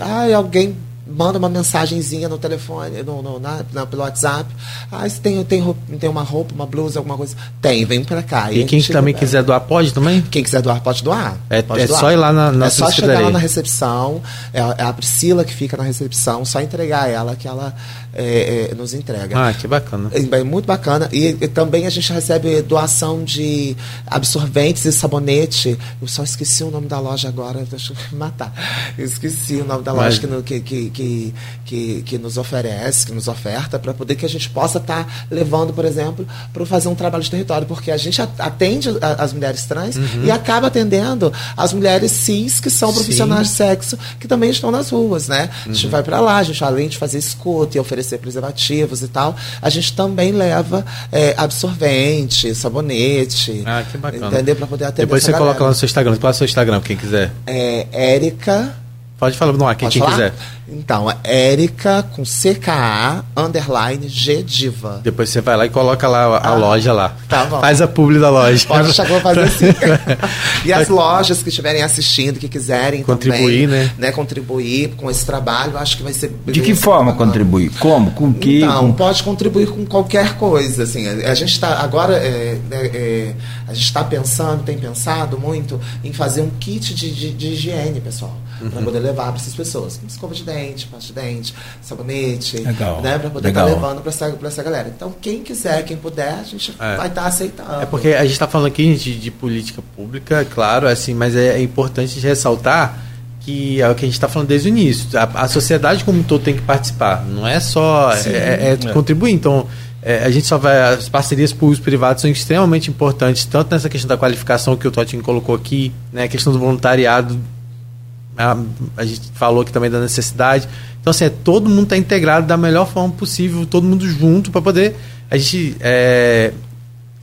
ah, alguém manda uma mensagenzinha no telefone, no, no na, na, pelo WhatsApp. Ah, se tem, tem, tem uma roupa, uma blusa, alguma coisa. Tem, vem pra cá. E, e quem também quiser doar pode também? Quem quiser doar pode doar. É, pode é doar. só ir lá na, na É só chegar lá na recepção. É, é, a Priscila que fica na recepção, só entregar ela que ela é, é, nos entrega. Ah, que bacana. É, muito bacana. E, e, também a gente recebe doação de absorventes e sabonete. Eu só esqueci o nome da loja agora, deixa eu me matar. Eu esqueci o nome da Mas... loja que, que, que, que, que, nos oferece, que nos oferta, para poder que a gente possa estar tá levando, por exemplo, para fazer um trabalho de território. Porque a gente atende as mulheres trans uhum. e acaba atendendo as mulheres cis, que são profissionais Sim. de sexo, que também estão nas ruas, né? Uhum. A gente uhum. vai para lá, a gente, além de fazer escuta e oferecer oferecer preservativos e tal, a gente também leva é, absorvente, sabonete. Ah, que bacana. Entendeu? Para poder atender Depois você galera. coloca lá no seu Instagram. Qual é o seu Instagram, quem quiser? É Érica. Pode falar no ar, quem, quem quiser. Então, é Érica com CKA underline G Diva. Depois você vai lá e coloca lá a ah, loja lá. Tá bom. Faz a publi da loja. Pode deixar que eu vou fazer assim. [LAUGHS] e as lojas que estiverem assistindo, que quiserem contribuir, também, né? né? Contribuir com esse trabalho, acho que vai ser. De que forma contribuir? Como? Com que? Então, com... pode contribuir com qualquer coisa. Assim, a gente está agora é, é, é, a gente está pensando, tem pensado muito em fazer um kit de, de, de higiene, pessoal, uhum. para poder levar para essas pessoas, escova de dente, pasta de dente sabonete, Legal. né? Para poder estar tá levando para essa, essa galera. Então, quem quiser, quem puder, a gente é. vai estar tá aceitando. É porque a gente está falando aqui de, de, política pública, claro, assim, mas é, é importante ressaltar que é o que a gente está falando desde o início. A, a, sociedade como um todo tem que participar. Não é só Sim, é, é, é, contribuir. Então, é, a gente só vai. As parcerias públicas privadas são extremamente importantes, tanto nessa questão da qualificação que o Totinho colocou aqui, né, a questão do voluntariado. A, a gente falou aqui também da necessidade. Então, assim, é, todo mundo está integrado da melhor forma possível, todo mundo junto para poder a gente é,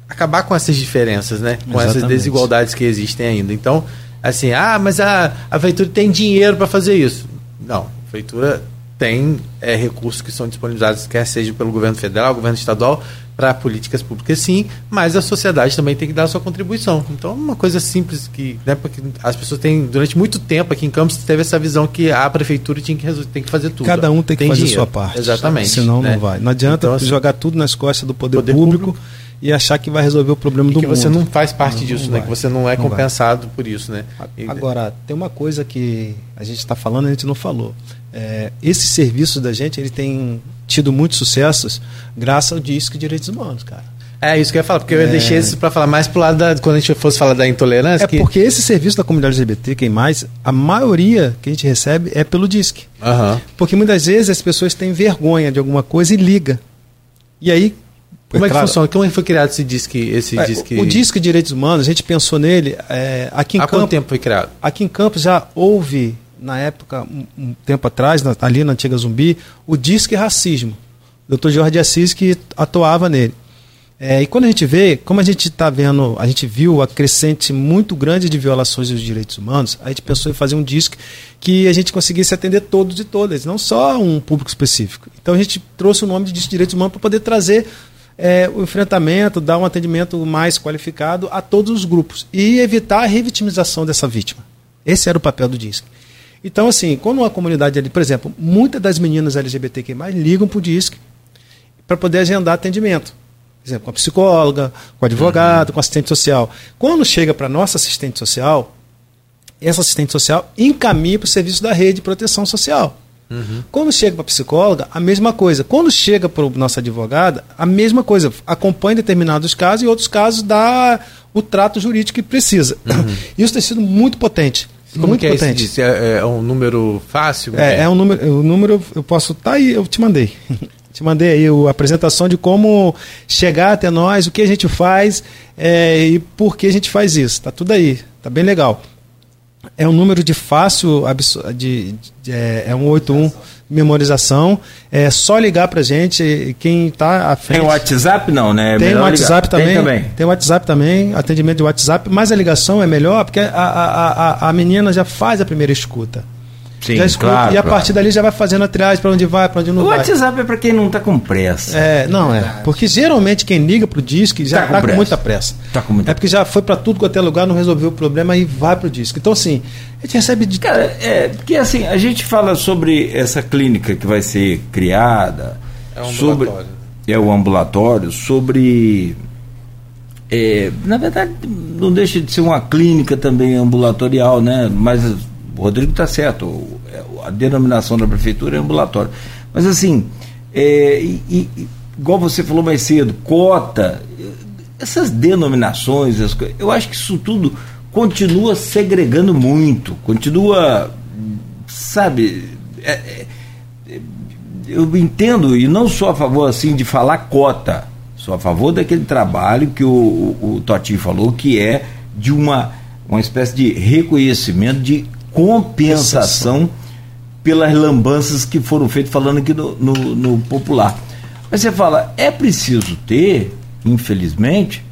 acabar com essas diferenças, né? Com Exatamente. essas desigualdades que existem ainda. Então, assim, ah, mas a, a feitura tem dinheiro para fazer isso. Não, a feitura tem é, recursos que são disponibilizados, quer seja pelo governo federal, governo estadual, para políticas públicas sim, mas a sociedade também tem que dar a sua contribuição. Então, uma coisa simples que, né, porque as pessoas têm, durante muito tempo aqui em Campos, teve essa visão que a prefeitura tinha que, tem que fazer tudo. Cada um tem que tem fazer a dinheiro. sua parte. Exatamente. Senão né? não vai. Não adianta Então, assim, jogar tudo nas costas do poder, poder público, público e achar que vai resolver o problema E do que mundo. você não faz parte Não, disso, não né? vai. Que você não é Não vai. compensado por isso, né? Agora, tem uma coisa que a gente está falando e a gente não falou. É, esse serviço da gente ele tem tido muitos sucessos graças ao Disque Direitos Humanos, cara. É isso que eu ia falar, porque eu É. deixei isso para falar mais pro lado da. Quando a gente fosse falar da intolerância. É que... porque esse serviço da comunidade LGBT, quem mais, a maioria que a gente recebe é pelo Disque. Aham. Porque muitas vezes as pessoas têm vergonha de alguma coisa e liga. E aí. Como é que claro, funciona? Como é foi criado esse disque? Esse é, disque... O Disque Direitos Humanos, a gente pensou nele é, aqui em Há quanto tempo foi criado? Aqui em Campos já houve, na época, um, um tempo atrás, na- ali na antiga Zumbi, o Disque Racismo. O Dr. Jorge Assis que atuava nele. É, e quando a gente vê, como a gente está vendo, a gente viu a crescente muito grande de violações dos direitos humanos, a gente pensou em fazer um disque que a gente conseguisse atender todos e todas, não só um público específico. Então a gente trouxe o nome de disque de direitos humanos para poder trazer é, o enfrentamento, dar um atendimento mais qualificado a todos os grupos e evitar a revitimização dessa vítima. Esse era o papel do DISC. Então, assim, quando uma comunidade ali, por exemplo, muitas das meninas LGBTQ ligam para o DISC para poder agendar atendimento. Por exemplo, com a psicóloga, com o advogado, com o assistente social. Quando chega para a nossa assistente social, essa assistente social encaminha para o serviço da rede de proteção social. Quando chega para a psicóloga, a mesma coisa. Quando chega para o nosso advogado, a mesma coisa. Acompanha determinados casos e outros casos dá o trato jurídico que precisa. Isso tem sido muito potente. Como muito que é esse potente. É, é um número fácil? É, é um número, o número eu posso tá aí, eu te mandei. [LAUGHS] te mandei aí a apresentação de como chegar até nós, o que a gente faz é, e por que a gente faz isso. Tá tudo aí, tá bem legal. É um número de fácil abso- de, de- é, é um 81 memorização. É só ligar pra gente, quem tá à frente. Tem o WhatsApp não, né? É Tem WhatsApp ligar. também. Tem também. Tem o WhatsApp também, atendimento de WhatsApp, mas a ligação é melhor porque a, a, a, a menina já faz a primeira escuta. Sim, já escuta, claro, e a claro. partir dali já vai fazendo a triagem para onde vai, para onde não O vai. WhatsApp é para quem não tá com pressa. É, não é. Porque geralmente quem liga pro disque já Tá tá, com com, pressa. muita pressa. Tá com muita é porque já foi para tudo quanto é lugar, não resolveu o problema e vai pro disque. Então, assim, a gente recebe de. Cara, é, porque assim, a gente fala sobre essa clínica que vai ser criada. É um sobre, ambulatório. É o ambulatório, sobre. é, na verdade, não deixa de ser uma clínica também ambulatorial, né? Mas o Rodrigo está certo, é, a denominação da prefeitura é ambulatório. Mas assim, é, e- e- igual você falou mais cedo, cota, essas denominações, eu acho que isso tudo continua segregando muito, continua, sabe, é- é- eu entendo e não sou a favor assim de falar cota, sou a favor daquele trabalho que o, o, o Totinho falou que é de uma uma espécie de reconhecimento de compensação pelas lambanças que foram feitas falando aqui no, no, no popular. Mas você fala, é preciso ter, infelizmente,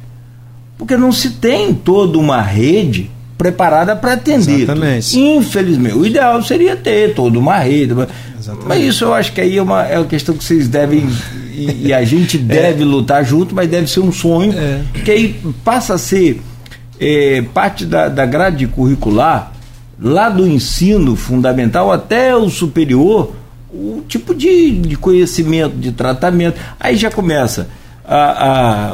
porque não se tem toda uma rede preparada para atender. Exatamente. Infelizmente, o ideal seria ter toda uma rede. mas- Exatamente. Mas isso eu acho que aí é uma, é uma questão que vocês devem, e, e a gente [LAUGHS] deve lutar junto, mas deve ser um sonho, É. que aí passa a ser é, parte da, da grade curricular, lá do ensino fundamental até o superior, o tipo de, de conhecimento, de tratamento. Aí já começa a, a,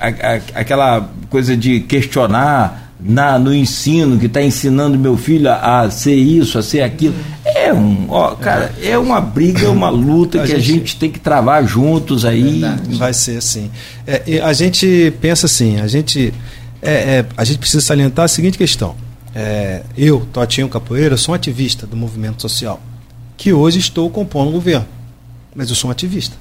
a- a- aquela coisa de questionar na, no ensino que está ensinando meu filho a, ser isso, a ser aquilo. É um, ó, cara, é uma briga, uma luta [COUGHS] que a gente- tem que travar juntos aí. Vai ser assim. É, a gente pensa assim, a gente, é, é, a gente precisa salientar a seguinte questão. É, eu, Totinho Capoeira, sou um ativista do movimento social, que hoje estou compondo o governo, mas eu sou um ativista.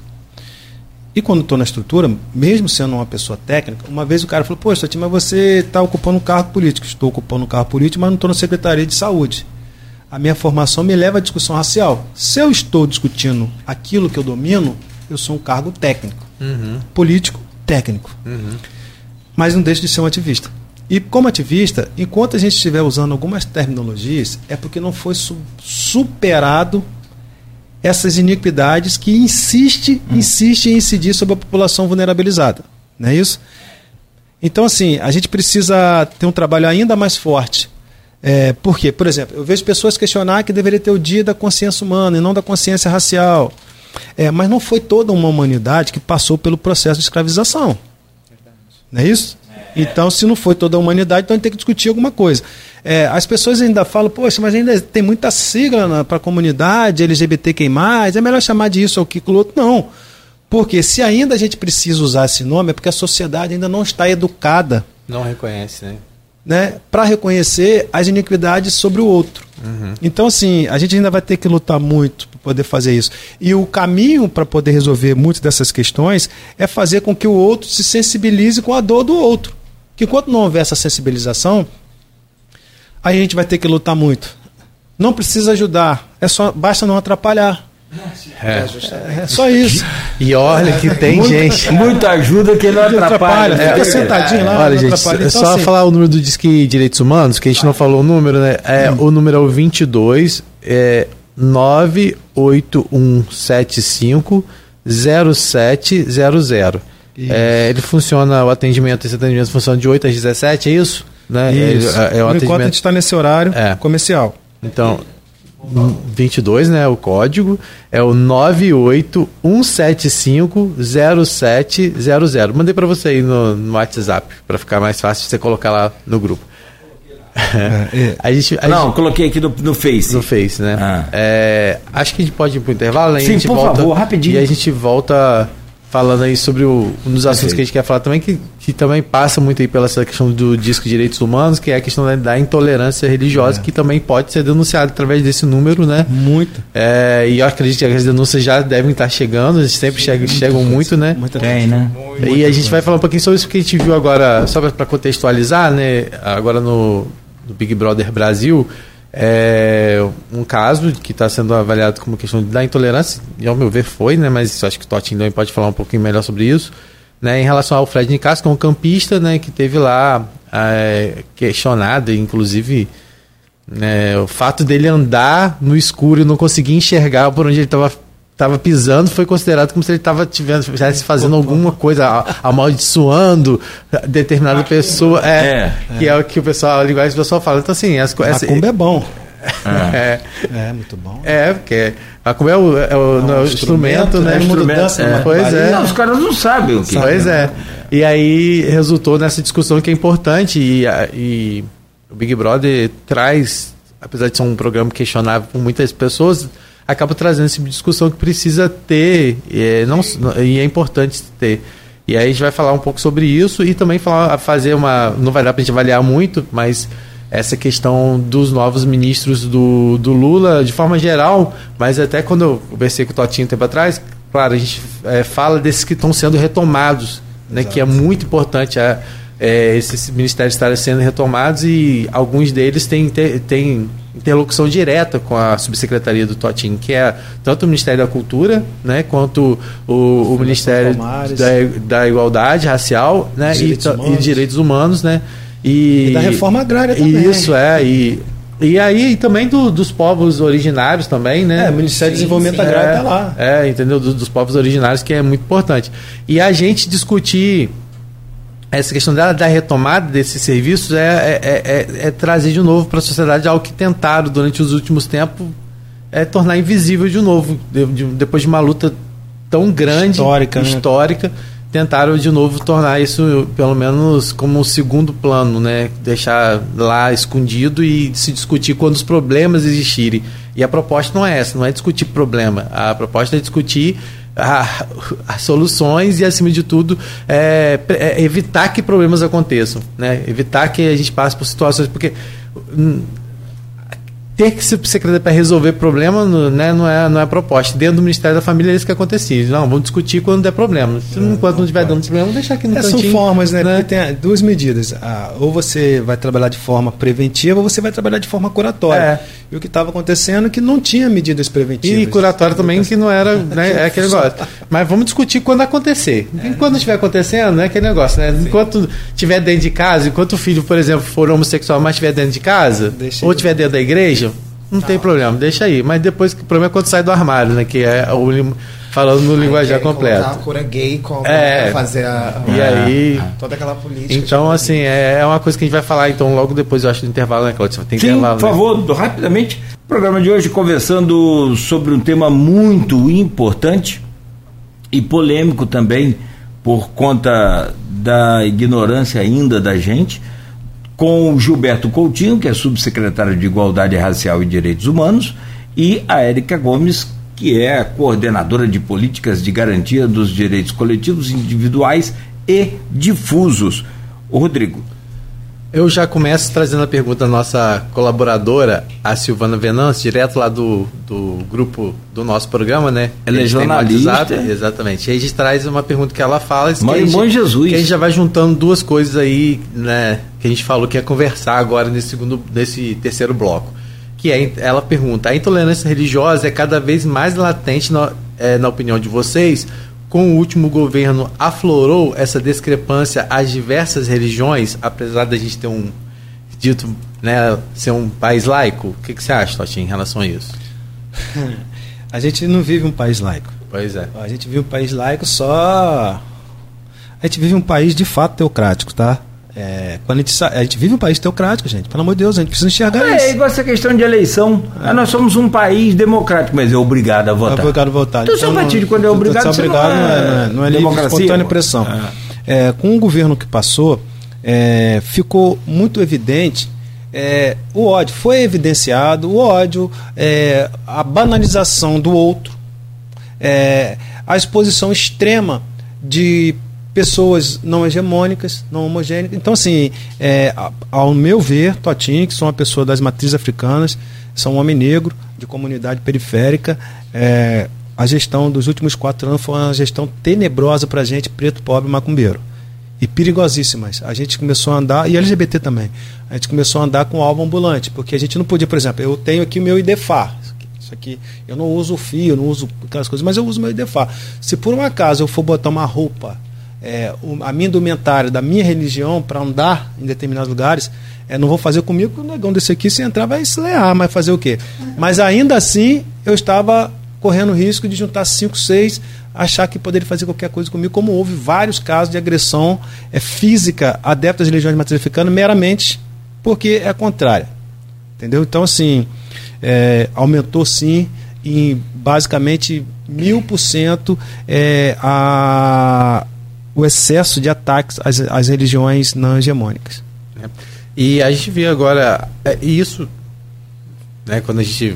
E quando estou na estrutura, mesmo sendo uma pessoa técnica, uma vez o cara falou, poxa, Totinho, mas você está ocupando um cargo político. Estou ocupando um cargo político, mas não estou na Secretaria de Saúde. A minha formação me leva à discussão racial. Se eu estou discutindo aquilo que eu domino, eu sou um cargo técnico político técnico. Mas não deixa de ser um ativista. E como ativista, enquanto a gente estiver usando algumas terminologias, é porque não foi su- superado essas iniquidades que insiste, hum. insiste em incidir sobre a população vulnerabilizada. Não é isso? Então, assim, a gente precisa ter um trabalho ainda mais forte. É, por quê? Por exemplo, eu vejo pessoas questionar que deveria ter o dia da consciência humana e não da consciência racial. É, mas não foi toda uma humanidade que passou pelo processo de escravização. Não é isso? Então, se não foi toda a humanidade, então a gente tem que discutir alguma coisa. É, as pessoas ainda falam, poxa, mas ainda tem muita sigla para a comunidade LGBTQ+, é melhor chamar de isso ou aquilo outro. Não. Porque se ainda a gente precisa usar esse nome, é porque a sociedade ainda não está educada. Não reconhece, né? né para reconhecer as iniquidades sobre o outro. Uhum. Então, assim, a gente ainda vai ter que lutar muito para poder fazer isso. E o caminho para poder resolver muitas dessas questões é fazer com que o outro se sensibilize com a dor do outro. Que enquanto não houver essa sensibilização, aí a gente vai ter que lutar muito. Não precisa ajudar, é só basta não atrapalhar. É. é, só isso. E olha que tem muita, gente. Muita ajuda que não atrapalha. Fica é, sentadinho lá. Olha, gente, então, só assim, falar o número do Disque Direitos Humanos, que a gente não falou o número, né? É, hum. O número é o 22 é 98175 0700. É, ele funciona, o atendimento, esse atendimento funciona de 8 às 17, é isso? Né? Isso. É, é o atendimento... Enquanto a gente está nesse horário é. comercial. Então, 22, né? O código é o 981750700. Mandei para você aí no, no WhatsApp para ficar mais fácil você colocar lá no grupo. É, é. [LAUGHS] a gente, a Não, gente... coloquei aqui no, no Face. No Face, né? Ah. É, acho que a gente pode ir pro intervalo, né? Sim, por volta, favor, rapidinho. E a gente volta falando aí sobre o, um dos assuntos que a gente quer falar também, que, que também passa muito aí pela essa questão do disco de direitos humanos, que é a questão da, da intolerância religiosa, é. que também pode ser denunciada através desse número, né? Muito. É, e eu acredito que as denúncias já devem estar chegando, sempre chegam, chegam muito, né? Muito Tem, né? E a gente vai falar um pouquinho sobre isso que a gente viu agora, só para contextualizar, né? Agora no, no Big Brother Brasil, é um caso que está sendo avaliado como questão da intolerância, e ao meu ver foi, né? Mas acho que o também pode falar um pouquinho melhor sobre isso. Né, em relação ao Fred Nicasso, que é um campista né, que teve lá é, questionado, inclusive né, o fato dele andar no escuro e não conseguir enxergar por onde ele estava estava pisando foi considerado como se ele estava estivesse fazendo alguma coisa, amaldiçoando determinada pessoa. É, é, que é. o que o pessoal, a linguagem do pessoal fala. Então, assim, as coisas. Macumba é bom. É. é, muito bom. É, porque Macumba é o, é o, é o instrumento, né? né? Instrumento, é. Pois é. Não, os caras não sabem o que Pois é. E aí resultou nessa discussão que é importante e, e o Big Brother traz, apesar de ser um programa questionável por muitas pessoas, acaba trazendo esse tipo discussão que precisa ter e é, não, e é importante ter. E aí a gente vai falar um pouco sobre isso e também falar, fazer uma. Não vai dar para a gente avaliar muito, mas essa questão dos novos ministros do, do Lula, de forma geral, mas até quando eu conversei com o Totinho um tempo atrás, claro, a gente é, fala desses que estão sendo retomados, né, que é muito importante. É, é, esses ministérios estarem sendo retomados e alguns deles têm, têm interlocução direta com a subsecretaria do Totin, que é tanto o Ministério da Cultura, né, quanto o, o Ministério da, da, Igualdade Racial, né, direitos e, e, Direitos Humanos, né, e, e da reforma agrária também. Isso é e e aí também do, dos povos originários também, né? É, o Ministério sim, de Desenvolvimento sim, Agrário está é, lá. É, entendeu? Do, dos povos originários, que é muito importante. E a gente discutir essa questão da, da, retomada desses serviços é, é, é, é trazer de novo para a sociedade algo que tentaram durante os últimos tempos é tornar invisível de novo de, de, depois de uma luta tão grande histórica, né? histórica né? tentaram de novo tornar isso pelo menos como um segundo plano né deixar lá escondido e se discutir quando os problemas existirem e a proposta não é essa não é discutir problema a proposta é discutir a, a, soluções e, acima de tudo, é, é evitar que problemas aconteçam, né? evitar que a gente passe por situações. Porque hum, ter que se secretário para resolver problema né, não, é, não é proposta. Dentro do Ministério da Família é isso que acontecia. Não, vamos discutir quando der problema. Se, é, enquanto não estiver dando problema, vamos deixar aqui no é, cantinho. São formas, né? né? Porque tem duas medidas. Ah, ou você vai trabalhar de forma preventiva ou você vai trabalhar de forma curatória. É. E o que estava acontecendo é que não tinha medidas preventivas. E curatória também que não era né, [LAUGHS] é aquele negócio. Mas vamos discutir quando acontecer. É. Enquanto estiver acontecendo, é aquele negócio. Né? Enquanto estiver dentro de casa, enquanto o filho, por exemplo, for homossexual, mas estiver dentro de casa, Deixa ou estiver dentro da igreja, Não tem problema, deixa aí. Mas depois, o problema é quando sai do armário, né? Que é o, falando no linguajar completo. a cura gay como É. fazer a, E aí... toda aquela política. Então, assim, é é uma coisa que a gente vai falar, então, logo depois, eu acho, do intervalo, né, Claudio? Tem Sim, intervalo, por né? favor, rapidamente. O programa de hoje conversando sobre um tema muito importante e polêmico também, por conta da ignorância ainda da gente, com o Gilberto Coutinho, que é subsecretário de Igualdade Racial e Direitos Humanos, e a Érica Gomes, que é a coordenadora de políticas de garantia dos direitos coletivos individuais e difusos. Rodrigo, Eu já começo trazendo a pergunta da nossa colaboradora, a Silvana Venâncio, direto lá do, do grupo do nosso programa, né? Ela é jornalista. WhatsApp, exatamente. E a gente traz uma pergunta que ela fala. que Mãe Jesus. Que a gente já vai juntando duas coisas aí, né? Que a gente falou que ia conversar agora nesse segundo, nesse terceiro bloco. Que é, ela pergunta: a intolerância religiosa é cada vez mais latente, na, é, na opinião de vocês? Com o último governo, aflorou essa discrepância às diversas religiões, apesar da gente ter um dito, né, ser um país laico? O que, que você acha, Totinho, em relação a isso? [LAUGHS] A gente não vive um país laico. Pois é. A gente vive um país laico só. A gente vive um país de fato teocrático, tá? É, quando a, gente a gente vive um país teocrático, gente. Pelo amor de Deus, a gente precisa enxergar É isso. igual essa questão de eleição. Ah, Nós somos um país democrático, mas é obrigado a votar. É obrigado a votar. Então, seu partido, quando é obrigado, você você não obrigado, é não é, não é, não é livre, democracia, espontânea pressão. É, com o governo que passou, é, ficou muito evidente é, o ódio. Foi evidenciado o ódio, é, a banalização do outro, é, a exposição extrema de pessoas não hegemônicas, não homogênicas. Então, assim, é, ao meu ver, Totinho, que sou uma pessoa das matrizes africanas, sou um homem negro, de comunidade periférica, é, a gestão dos últimos quatro anos foi uma gestão tenebrosa para a gente, preto, pobre, macumbeiro. E perigosíssimas. A gente começou a andar, e LGBT também, a gente começou a andar com alvo ambulante, porque a gente não podia, por exemplo, eu tenho aqui o meu IDFA, isso aqui- eu não uso fio, não uso aquelas coisas, mas eu uso meu IDFA. Se por um acaso eu for botar uma roupa, é, a minha indumentária da minha religião para andar em determinados lugares, é, não vou fazer comigo, o negão desse aqui, se entrar, vai se lear, mas fazer o quê? Mas ainda assim, eu estava correndo risco de juntar cinco, seis, achar que poderia fazer qualquer coisa comigo, como houve vários casos de agressão é, física adeptas de religiões matriz meramente porque é contrária. Entendeu? Então, assim, é, aumentou sim em basicamente mil por cento é, a- o excesso de ataques às, às religiões não hegemônicas. né? E a gente vê agora é, isso, né, quando a gente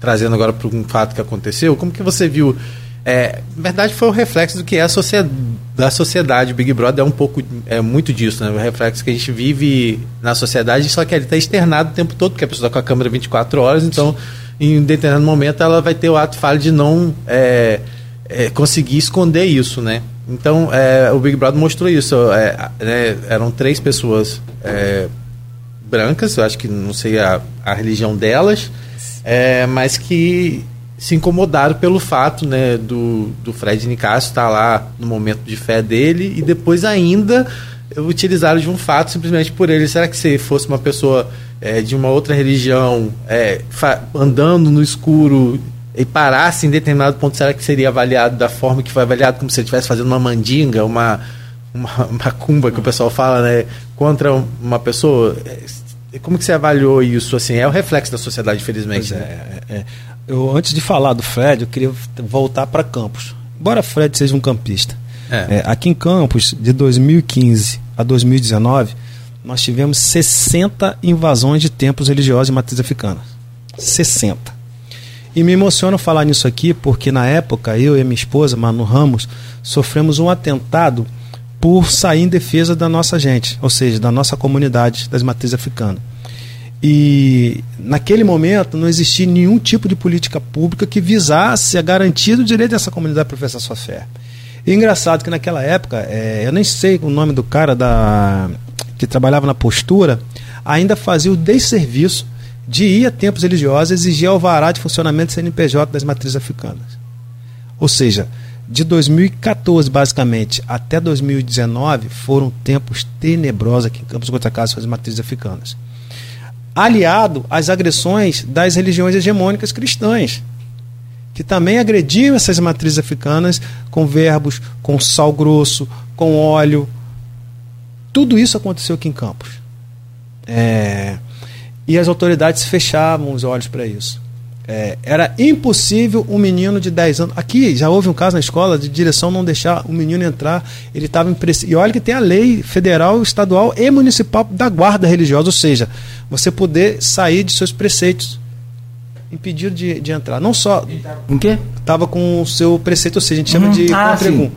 trazendo agora para um fato que aconteceu, como que você viu? É, na verdade foi o reflexo do que é a sociedade, da sociedade. Big Brother é um pouco, é muito disso, né? O reflexo que a gente vive na sociedade, só que ele está externado o tempo todo, porque a pessoa está com a câmera 24 horas, então em determinado momento ela vai ter o ato falho de não é, é, conseguir esconder isso, né? Então é, o Big Brother mostrou isso. é, né, eram três pessoas é, brancas, eu acho que não sei a, a religião delas, é, mas que se incomodaram pelo fato né, do, do Fred Nicasso estar lá no momento de fé dele e depois ainda utilizaram de um fato simplesmente por ele. Será que se fosse uma pessoa é, de uma outra religião é, andando no escuro e parasse em determinado ponto, será que seria avaliado da forma que foi avaliado, como se ele estivesse fazendo uma mandinga, uma, uma [LAUGHS] macumba que o pessoal fala, né, contra uma pessoa? É, Como que você avaliou isso? Assim, é o reflexo da sociedade, infelizmente. Né? é, é, é. Eu, antes de falar do Fred, eu queria voltar para Campos. Embora Fred seja um campista. É. É, aqui em Campos, de 2015 a 2019, nós tivemos 60 invasões de templos religiosos de matriz africana. 60. E me emociona falar nisso aqui porque na época eu e minha esposa, Manu Ramos, sofremos um atentado por sair em defesa da nossa gente, ou seja, da nossa comunidade das matrizes africanas. E naquele momento não existia nenhum tipo de política pública que visasse a garantia do direito dessa comunidade a professar sua fé. E engraçado que naquela época, é, eu nem sei o nome do cara da que trabalhava na postura, ainda fazia o desserviço de ir a tempos religiosos exigir alvará de funcionamento do CNPJ das matrizes africanas. Ou seja, de 2014 basicamente até 2019 foram tempos tenebrosos aqui em Campos Goitacazes com as matrizes africanas. aliado às agressões das religiões hegemônicas cristãs, que também agrediam essas matrizes africanas com verbos, com sal grosso, com óleo. Tudo isso aconteceu aqui em Campos. É, e as autoridades fechavam os olhos para isso. É, era impossível um menino de 10 anos. Aqui já houve um caso na escola de direção não deixar o menino entrar. Ele estava. E olha que tem a lei federal, estadual e municipal da guarda religiosa, ou seja, você poder sair de seus preceitos. Impedido de, de entrar. Não só. Em quê? Estava com o seu preceito, ou seja, a gente chama Uhum. de Ah, contregum.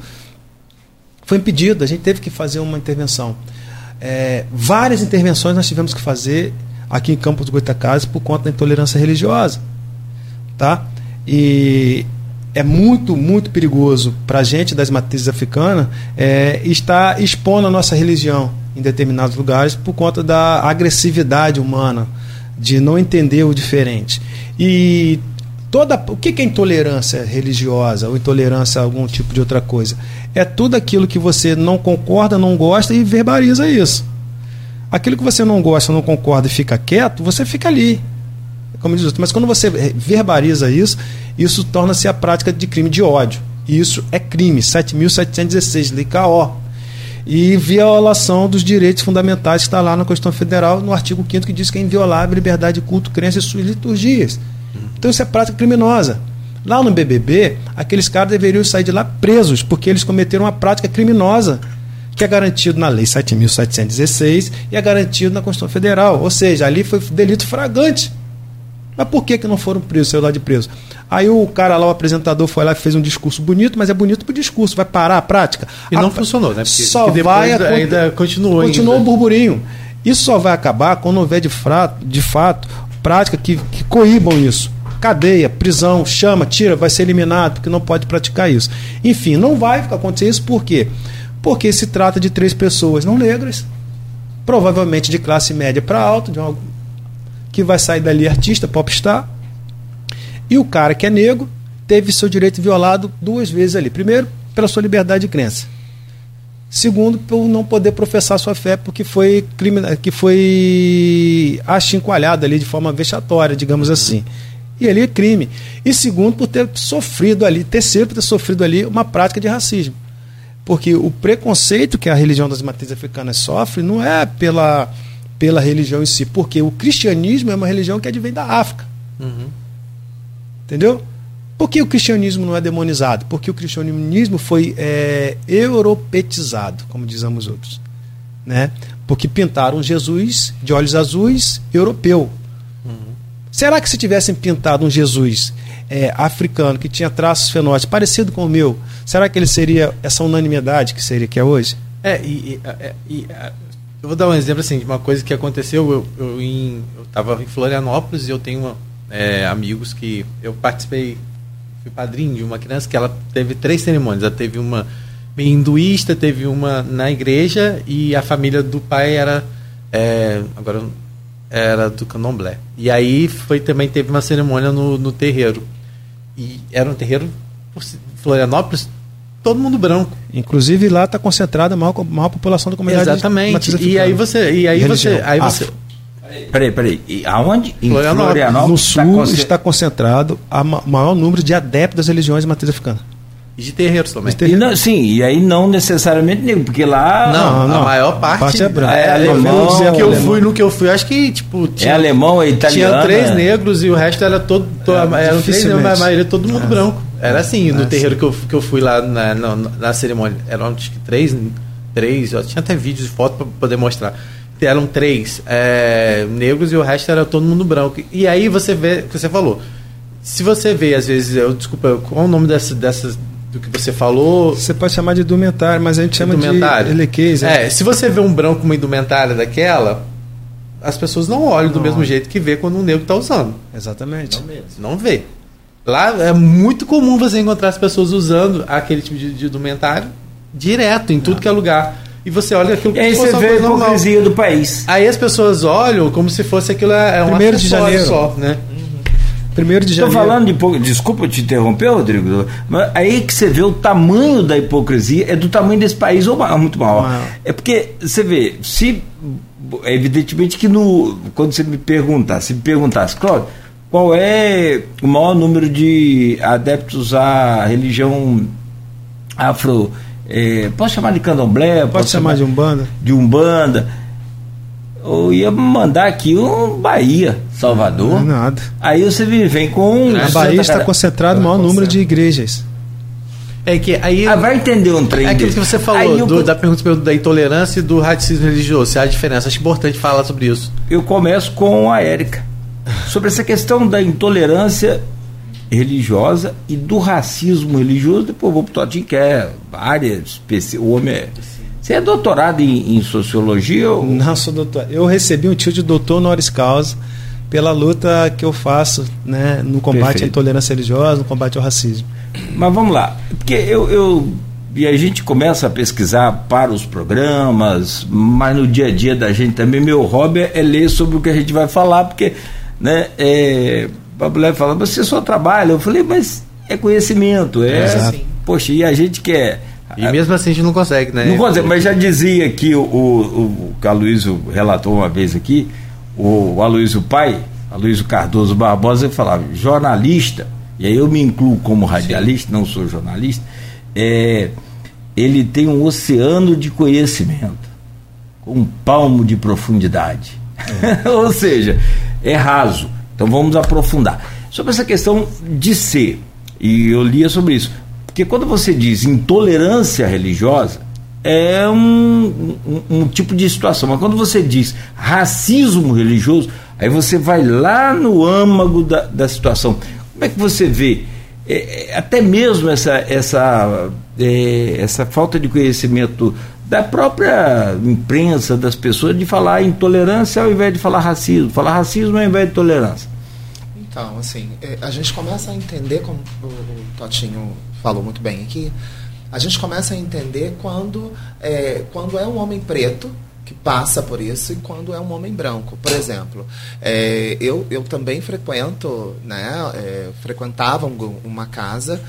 Foi impedido, a gente teve que fazer uma intervenção. É, várias intervenções nós tivemos que fazer aqui em Campos do Goitacazes por conta da intolerância religiosa. Tá? E é muito, muito perigoso para a gente das matrizes africanas é, estar expondo a nossa religião em determinados lugares por conta da agressividade humana, de não entender o diferente. E toda o que é intolerância religiosa ou intolerância a algum tipo de outra coisa? É tudo aquilo que você não concorda, não gosta e verbaliza isso. Aquilo que você não gosta, não concorda e fica quieto, você fica ali. Como diz outro. Mas quando você verbaliza isso, isso torna-se a prática de crime de ódio. E isso é crime, 7.716, lei KO. E violação dos direitos fundamentais que está lá na Constituição Federal, no artigo 5 que diz que é inviolável a liberdade de culto, crença e suas liturgias. Então isso é prática criminosa. Lá no BBB, aqueles caras deveriam sair de lá presos, porque eles cometeram uma prática criminosa, que é garantido na Lei 7.716 e é garantido na Constituição Federal. Ou seja, ali foi delito fragante. Mas por que, que não foram presos, saiu lá de preso? Aí o cara lá, o apresentador, foi lá e fez um discurso bonito, mas é bonito pro discurso, vai parar a prática. E não A- funcionou, né? Porque- só porque vai ainda- ainda continuou Continuou ainda. o burburinho. Isso só vai acabar quando houver de, frato, de fato prática que, que coíbam isso. Cadeia, prisão, chama, tira, vai ser eliminado, porque não pode praticar isso. Enfim, não vai acontecer isso por quê? Porque se trata de três pessoas não negras, provavelmente de classe média para alta, uma, que vai sair dali artista, popstar, e o cara que é negro teve seu direito violado duas vezes ali. Primeiro, pela sua liberdade de crença. Segundo, por não poder professar sua fé, porque foi, que foi achincoalhado ali de forma vexatória, digamos assim. E ali é crime. E segundo, por ter sofrido ali, terceiro, por ter sofrido ali uma prática de racismo. Porque o preconceito que a religião das matrizes africanas sofre não é pela, pela religião em si, porque o cristianismo é uma religião que advém da África. Entendeu? Por que o cristianismo não é demonizado? Porque o cristianismo foi é, europetizado, como dizemos outros. Né? Porque pintaram Jesus de olhos azuis europeu. Será que se tivessem pintado um Jesus é, africano que tinha traços fenótipos parecido com o meu, será que ele seria essa unanimidade que seria que é hoje? É, e, e- é, e, eu vou dar um exemplo assim de uma coisa que aconteceu. Eu, eu, em, eu em Florianópolis e eu tenho uma, é, amigos que eu participei, fui padrinho de uma criança que ela teve três cerimônias. Ela teve uma hinduísta, teve uma na igreja e a família do pai era é, agora era do candomblé. E aí foi também teve uma cerimônia no, no terreiro. E era um terreiro Florianópolis, todo mundo branco. Inclusive lá está concentrada a maior, maior população da comunidade Exatamente. E aí africana. você, e aí Religião, você, aí você, afro. Peraí, peraí. E aonde? Em Florianópolis. Florianópolis. No tá sul conce- está concentrado ma- maior número de adeptos das religiões de matriz africana. E de terreiros também. E não- sim, e aí não necessariamente negro, porque lá Não, Não, não. a maior parte, parte é branca. é, É alemão. No que eu alemão. fui, no que eu fui, acho que tipo é tinha, alemão, é italiano. tinha três negros e o resto era todo, to, É, eram três negros, mas a maioria todo mundo É. branco. Era assim, no É, terreiro que eu, que eu fui lá na, na, na cerimônia, eram acho que três, três, eu tinha até vídeos e fotos para poder mostrar. Eram três é, negros e o resto era todo mundo branco. E aí você vê, o que você falou, se você vê às vezes, eu desculpa, qual é o nome dessa, dessas do que você falou? Você pode chamar de indumentário, mas a gente chama de indumentária. elequês. É, se você vê um branco com uma indumentária daquela, as pessoas não olham do Não mesmo olham. jeito que vê quando um negro está usando. Exatamente. Não vê. Lá é muito comum você encontrar as pessoas usando aquele tipo de, de indumentário direto, em tudo que é lugar. E você olha aquilo E aí como se você vê a hipocrisia do país. Aí as pessoas olham como se fosse aquilo é um Primeiro de janeiro. só, né? De Estou janeiro. falando de hipo- Desculpa te interromper, Rodrigo, mas aí que você vê o tamanho da hipocrisia, é do tamanho desse país ou ma- muito maior. Maior. É porque você vê, se evidentemente que no, quando você me perguntasse, se me perguntasse, Cláudio, qual é o maior número de adeptos à religião afro. É, posso chamar de candomblé? Pode chamar, chamar de umbanda? De umbanda. Eu ia mandar aqui um Bahia, Salvador. Não, é nada. Aí você vem com. A Bahia está concentrado o maior número de igrejas. É que aí. Ah, vai entender um trem. É aquilo que você falou, do, da pergunta da intolerância e do racismo religioso. Se há diferença. Acho importante falar sobre isso. Eu começo com a Érica. Sobre essa questão da intolerância religiosa e do racismo religioso, depois vou para o Totinho, que é área específica. O homem é. Você é doutorado em, em sociologia? Ou... Não, sou doutor. Eu recebi um tio de doutor honoris causa pela luta que eu faço né, no combate Perfeito. à intolerância religiosa, no combate ao racismo. Mas vamos lá, porque eu, eu e a gente começa a pesquisar para os programas, mas no dia a dia da gente também, meu hobby é ler sobre o que a gente vai falar, porque né, é, a mulher fala, você só trabalha. Eu falei, mas é conhecimento, é. é poxa, e a gente quer. E mesmo assim a gente não consegue, né? Não consegue, mas já dizia aqui o, o, o que a Luísio relatou uma vez aqui, o, o Aloysio Pai, Aloysio Cardoso Barbosa, ele falava, jornalista, e aí eu me incluo como radialista, Sim. não sou jornalista, é, ele tem um oceano de conhecimento, um palmo de profundidade. É. [LAUGHS] Ou seja, é raso. Então vamos aprofundar. Sobre essa questão de ser, e eu lia sobre isso, porque quando você diz intolerância religiosa, é um, um, um, tipo de situação. Mas quando você diz racismo religioso, aí você vai lá no âmago da, da situação. Como é que você vê é, é até mesmo essa, essa, é, essa falta de conhecimento da própria imprensa, das pessoas, de falar intolerância ao invés de falar racismo, falar racismo ao invés de tolerância? Então, assim, é, a gente começa a entender, como o Totinho falou muito bem aqui, a gente começa a entender quando é, quando é um homem preto que passa por isso e quando é um homem branco. Por exemplo, é, eu, eu também frequento, né, é, frequentava uma casa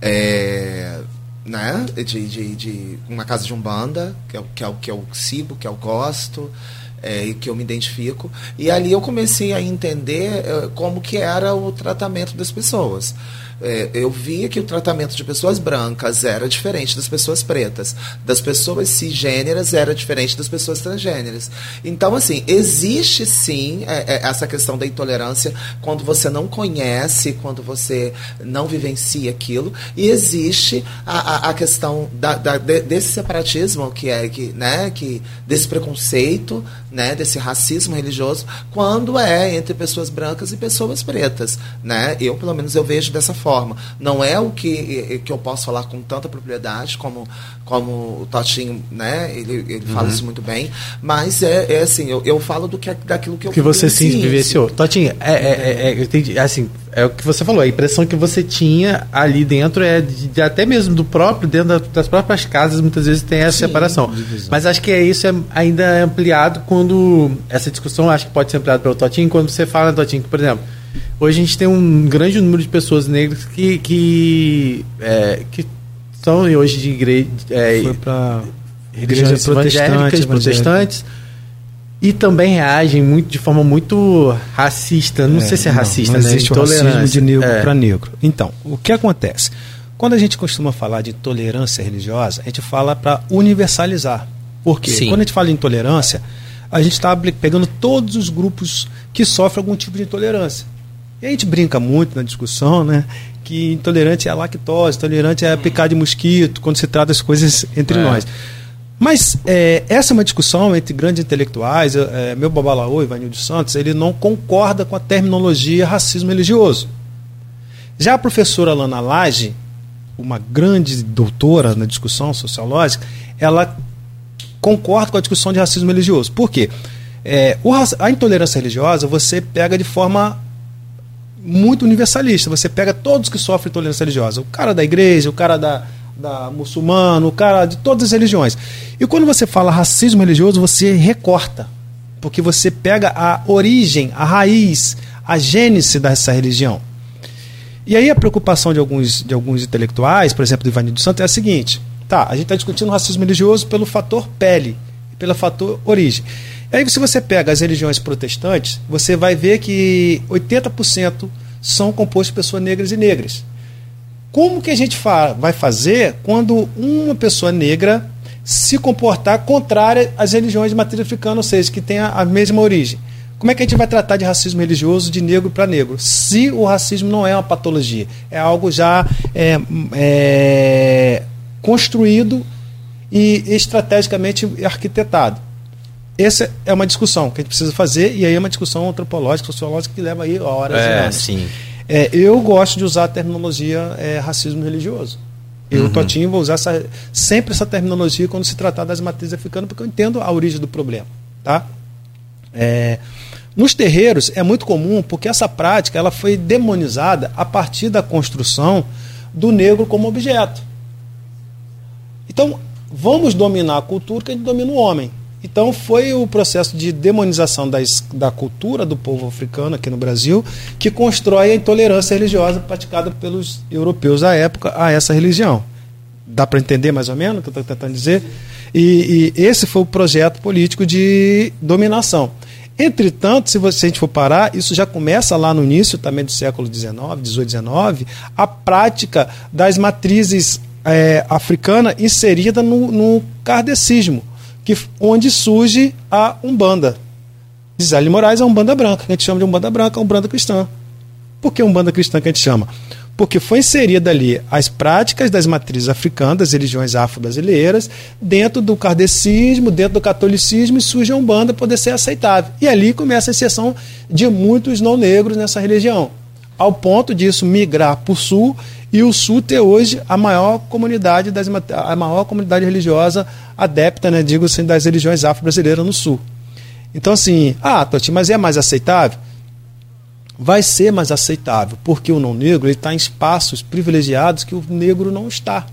é, né? De, de, de, uma casa de umbanda, que é, que é o que eu sigo, que eu gosto, é, e que eu me identifico. E ali eu comecei a entender é, como que era o tratamento das pessoas é, eu via que o tratamento de pessoas brancas era diferente das pessoas pretas, das pessoas cisgêneras era diferente das pessoas transgêneras. Então, assim, existe sim é, é, essa questão da intolerância quando você não conhece, quando você não vivencia aquilo, e existe a, a, a questão da, da, desse separatismo que é que, né, que desse preconceito, né, desse racismo religioso, quando é entre pessoas brancas e pessoas pretas, né? Eu pelo menos eu vejo dessa forma. Não é o que, que eu posso falar com tanta propriedade como, como o Totinho, né? Ele, ele uhum. fala isso muito bem. Mas é, é assim, eu, eu falo do que, daquilo que eu Que você sim vivenciou. Totinho, é, é, é, é, eu entendi, assim, é o que você falou, a impressão que você tinha ali dentro é de, de até mesmo do próprio, dentro das próprias casas, muitas vezes tem essa sim, separação. Divisão. Mas acho que é isso é ainda ampliado quando essa discussão acho que pode ser ampliada pelo Totinho, quando você fala, Totinho, que, por exemplo, Hoje a gente tem um grande número de pessoas negras que, que, é, que são hoje de igreja. É, Foi para igrejas evangélicas, protestantes. E também reagem muito, de forma muito racista. Não é, sei se é não, racista, não né? existe o racismo de negro é. para negro. Então, o que acontece? Quando a gente costuma falar de tolerância religiosa, a gente fala para universalizar. Por quê? Sim. Quando a gente fala de intolerância, a gente está pegando todos os grupos que sofrem algum tipo de intolerância. E a gente brinca muito na discussão, né? Que intolerante é a lactose, intolerante é a picar de mosquito, quando se trata as coisas entre é. nós. Mas é, essa é uma discussão entre grandes intelectuais. É, meu babalaô, Ivanildo Santos, ele não concorda com a terminologia racismo religioso. Já a professora Lana Lage, uma grande doutora na discussão sociológica, ela concorda com a discussão de racismo religioso. Por quê? É, a intolerância religiosa você pega de forma muito universalista. Você pega todos que sofrem intolerância religiosa. O cara da igreja, o cara da, da muçulmano, cara de todas as religiões. E quando você fala racismo religioso, você recorta. Porque você pega a origem, a raiz, a gênese dessa religião. E aí a preocupação de alguns, de alguns intelectuais, por exemplo, do Ivanildo Santos, é a seguinte: tá, a gente está discutindo racismo religioso pelo fator pele, pelo fator origem. Aí, se você pega as religiões protestantes, você vai ver que 80% são compostos de pessoas negras e negras. Como que a gente fa vai fazer quando uma pessoa negra se comportar contrária às religiões de matriz africana, ou seja, que tem a, a mesma origem? Como é que a gente vai tratar de racismo religioso de negro para negro? Se o racismo não é uma patologia, é algo já é, é, construído e estrategicamente arquitetado. Essa é uma discussão que a gente precisa fazer, e aí é uma discussão antropológica, sociológica, que leva aí horas é, e anos. Sim. É, eu gosto de usar a terminologia é, racismo religioso. Eu, uhum. Totinho, vou usar essa, sempre essa terminologia quando se tratar das matrizes africanas, porque eu entendo a origem do problema. Tá? É, nos terreiros é muito comum, porque essa prática ela foi demonizada a partir da construção do negro como objeto. Então, vamos dominar a cultura que a gente domina o homem. Então foi o processo de demonização das, da cultura do povo africano aqui no Brasil que constrói a intolerância religiosa praticada pelos europeus à época a essa religião. Dá para entender mais ou menos o que eu estou tentando dizer? E, e, esse foi o projeto político de dominação. Entretanto, se, você, se a gente for parar, isso já começa lá no início também do século XIX, XVIII, XIX, a prática das matrizes é, africanas inserida no, no kardecismo que, onde surge a Umbanda. Gisele Moraes é Umbanda branca, que a gente chama de Umbanda branca, Umbanda cristã. Por que Umbanda cristã que a gente chama? Porque foi inserida ali as práticas das matrizes africanas, das religiões afro-brasileiras, dentro do kardecismo, dentro do catolicismo, e surge a Umbanda poder ser aceitável. E ali começa a inserção de muitos não negros nessa religião, ao ponto disso migrar para o sul e o Sul ter hoje a maior comunidade das, a maior comunidade religiosa adepta, né, digo assim, das religiões afro-brasileiras no Sul. Então assim, ah, Toti, mas é mais aceitável? Vai ser mais aceitável, porque o não negro está em espaços privilegiados que o negro não está.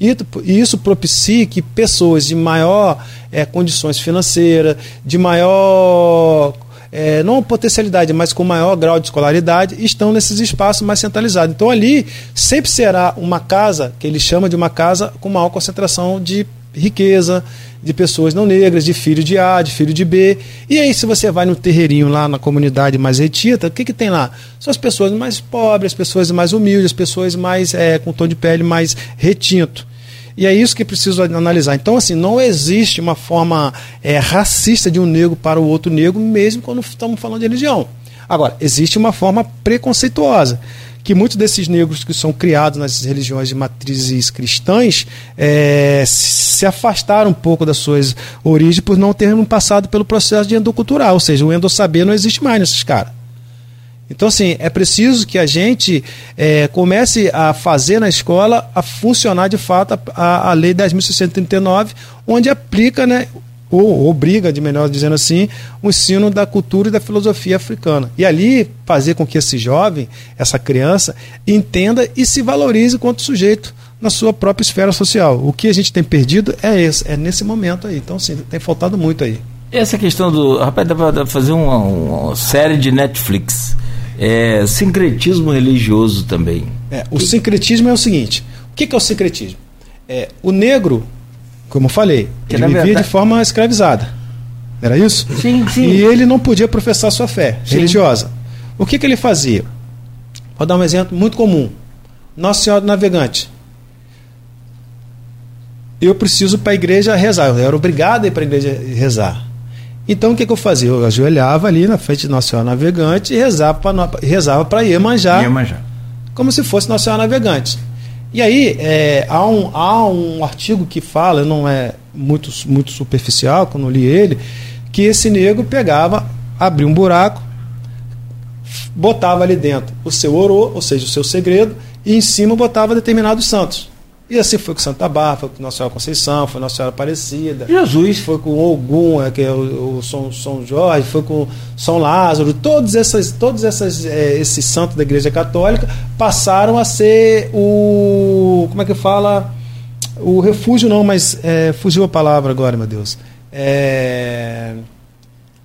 E isso propicia que pessoas de maior é, condições financeiras, de maior é, não potencialidade, mas com maior grau de escolaridade, estão nesses espaços mais centralizados. Então ali sempre será uma casa, que ele chama de uma casa com maior concentração de riqueza, de pessoas não negras, de filho de A, de filho de B. E aí, se você vai no terreirinho lá na comunidade mais retita, o que, que tem lá? São as pessoas mais pobres, as pessoas mais humildes, as pessoas mais é, com tom de pele mais retinto. E é isso que preciso analisar. Então, assim, não existe uma forma é, racista de um negro para o outro negro, mesmo quando estamos falando de religião. Agora, existe uma forma preconceituosa que muitos desses negros que são criados nas religiões de matrizes cristãs é, se afastaram um pouco das suas origens por não terem passado pelo processo de endocultural, ou seja, o endosaber não existe mais nesses caras. Então, assim, é preciso que a gente é, comece a fazer na escola a funcionar de fato a, a Lei 10.639, onde aplica, né, ou obriga, de melhor dizendo assim, o ensino da cultura e da filosofia africana. E ali fazer com que esse jovem, essa criança, entenda e se valorize quanto sujeito na sua própria esfera social. O que a gente tem perdido é esse, é nesse momento aí. Então, sim, tem faltado muito aí. Essa questão do. Rapaz, dá para fazer uma, uma série de Netflix é, sincretismo religioso também. É, o sincretismo é o seguinte: o que, que é o sincretismo? É, o negro, como eu falei, que ele vivia verdade... de forma escravizada. Era isso? Sim, sim. E ele não podia professar sua fé sim. religiosa. O que, que ele fazia? Vou dar um exemplo muito comum. Nossa Senhora do Navegante. Eu preciso para a igreja rezar. Eu era obrigado a ir para a igreja rezar. Então o que, que, eu fazia? Eu ajoelhava ali na frente de Nossa Senhora Navegante e rezava para rezava para Iemanjá, Iemanjá, como se fosse Nossa Senhora Navegante. E aí é, há, um, há um artigo que fala, não é muito, muito superficial, quando eu li ele, que esse negro pegava, abria um buraco, botava ali dentro o seu orô, ou seja, o seu segredo, e em cima botava determinados santos. E assim foi com Santa Bárbara, foi com Nossa Senhora Conceição, foi Nossa Senhora Aparecida. Jesus. Foi com Ogum, é, que é o, o São, São Jorge, foi com São Lázaro. Todos, essas, todos essas, é, esses santos da Igreja Católica passaram a ser o. Como é que fala? O refúgio não, mas é, fugiu a palavra agora, meu Deus. É,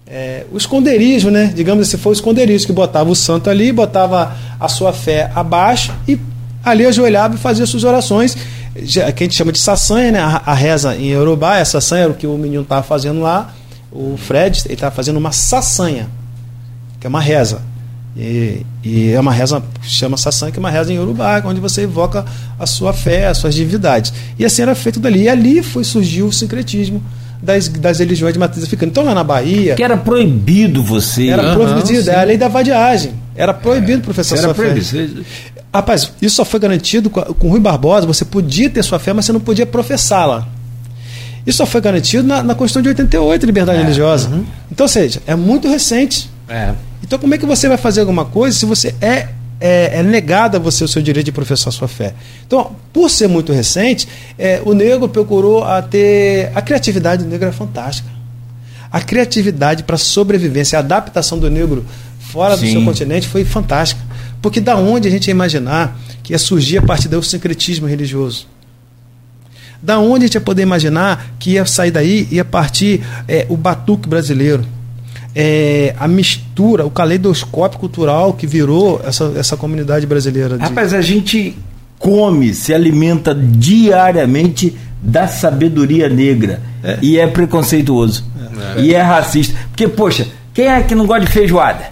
é, o esconderijo, né? Digamos assim, foi o esconderijo que botava o santo ali, botava a sua fé abaixo e ali ajoelhava e fazia suas orações, que a gente chama de sassanha, né? a, a reza em Yorubá, essa sassanha era o que o menino estava fazendo lá, o Fred ele estava fazendo uma saçanha, que é uma reza. E, e, é uma reza chama saçanha, que é uma reza em Urubá, onde você evoca a sua fé, as suas divindades. E assim era feito dali. E ali foi surgiu o sincretismo das, das religiões de matriz africana. Então lá na Bahia. Que era proibido você. Era uhum, proibido, é a lei da vadiagem. Era proibido é, professar era proibido. Rapaz, isso só foi garantido com, com Rui Barbosa. Você podia ter sua fé, mas você não podia professá-la. Isso só foi garantido na, na Constituição de 88, liberdade é, religiosa. Uhum. Então, ou seja, é muito recente. É. Então, como é que você vai fazer alguma coisa se você é, é, é negado a você o seu direito de professar sua fé? Então, por ser muito recente, é, o negro procurou a ter. A criatividade do negro é fantástica. A criatividade para sobrevivência, a adaptação do negro fora Sim. do seu continente foi fantástica. Porque da onde a gente ia imaginar que ia surgir a partir do sincretismo religioso? Da onde a gente ia poder imaginar que ia sair daí, ia partir é, o batuque brasileiro? É, a mistura, o caleidoscópio cultural que virou essa, essa comunidade brasileira. De... Rapaz, a gente come, se alimenta diariamente da sabedoria negra. É. E é preconceituoso. É. E é racista. Porque, poxa, quem é que não gosta de feijoada?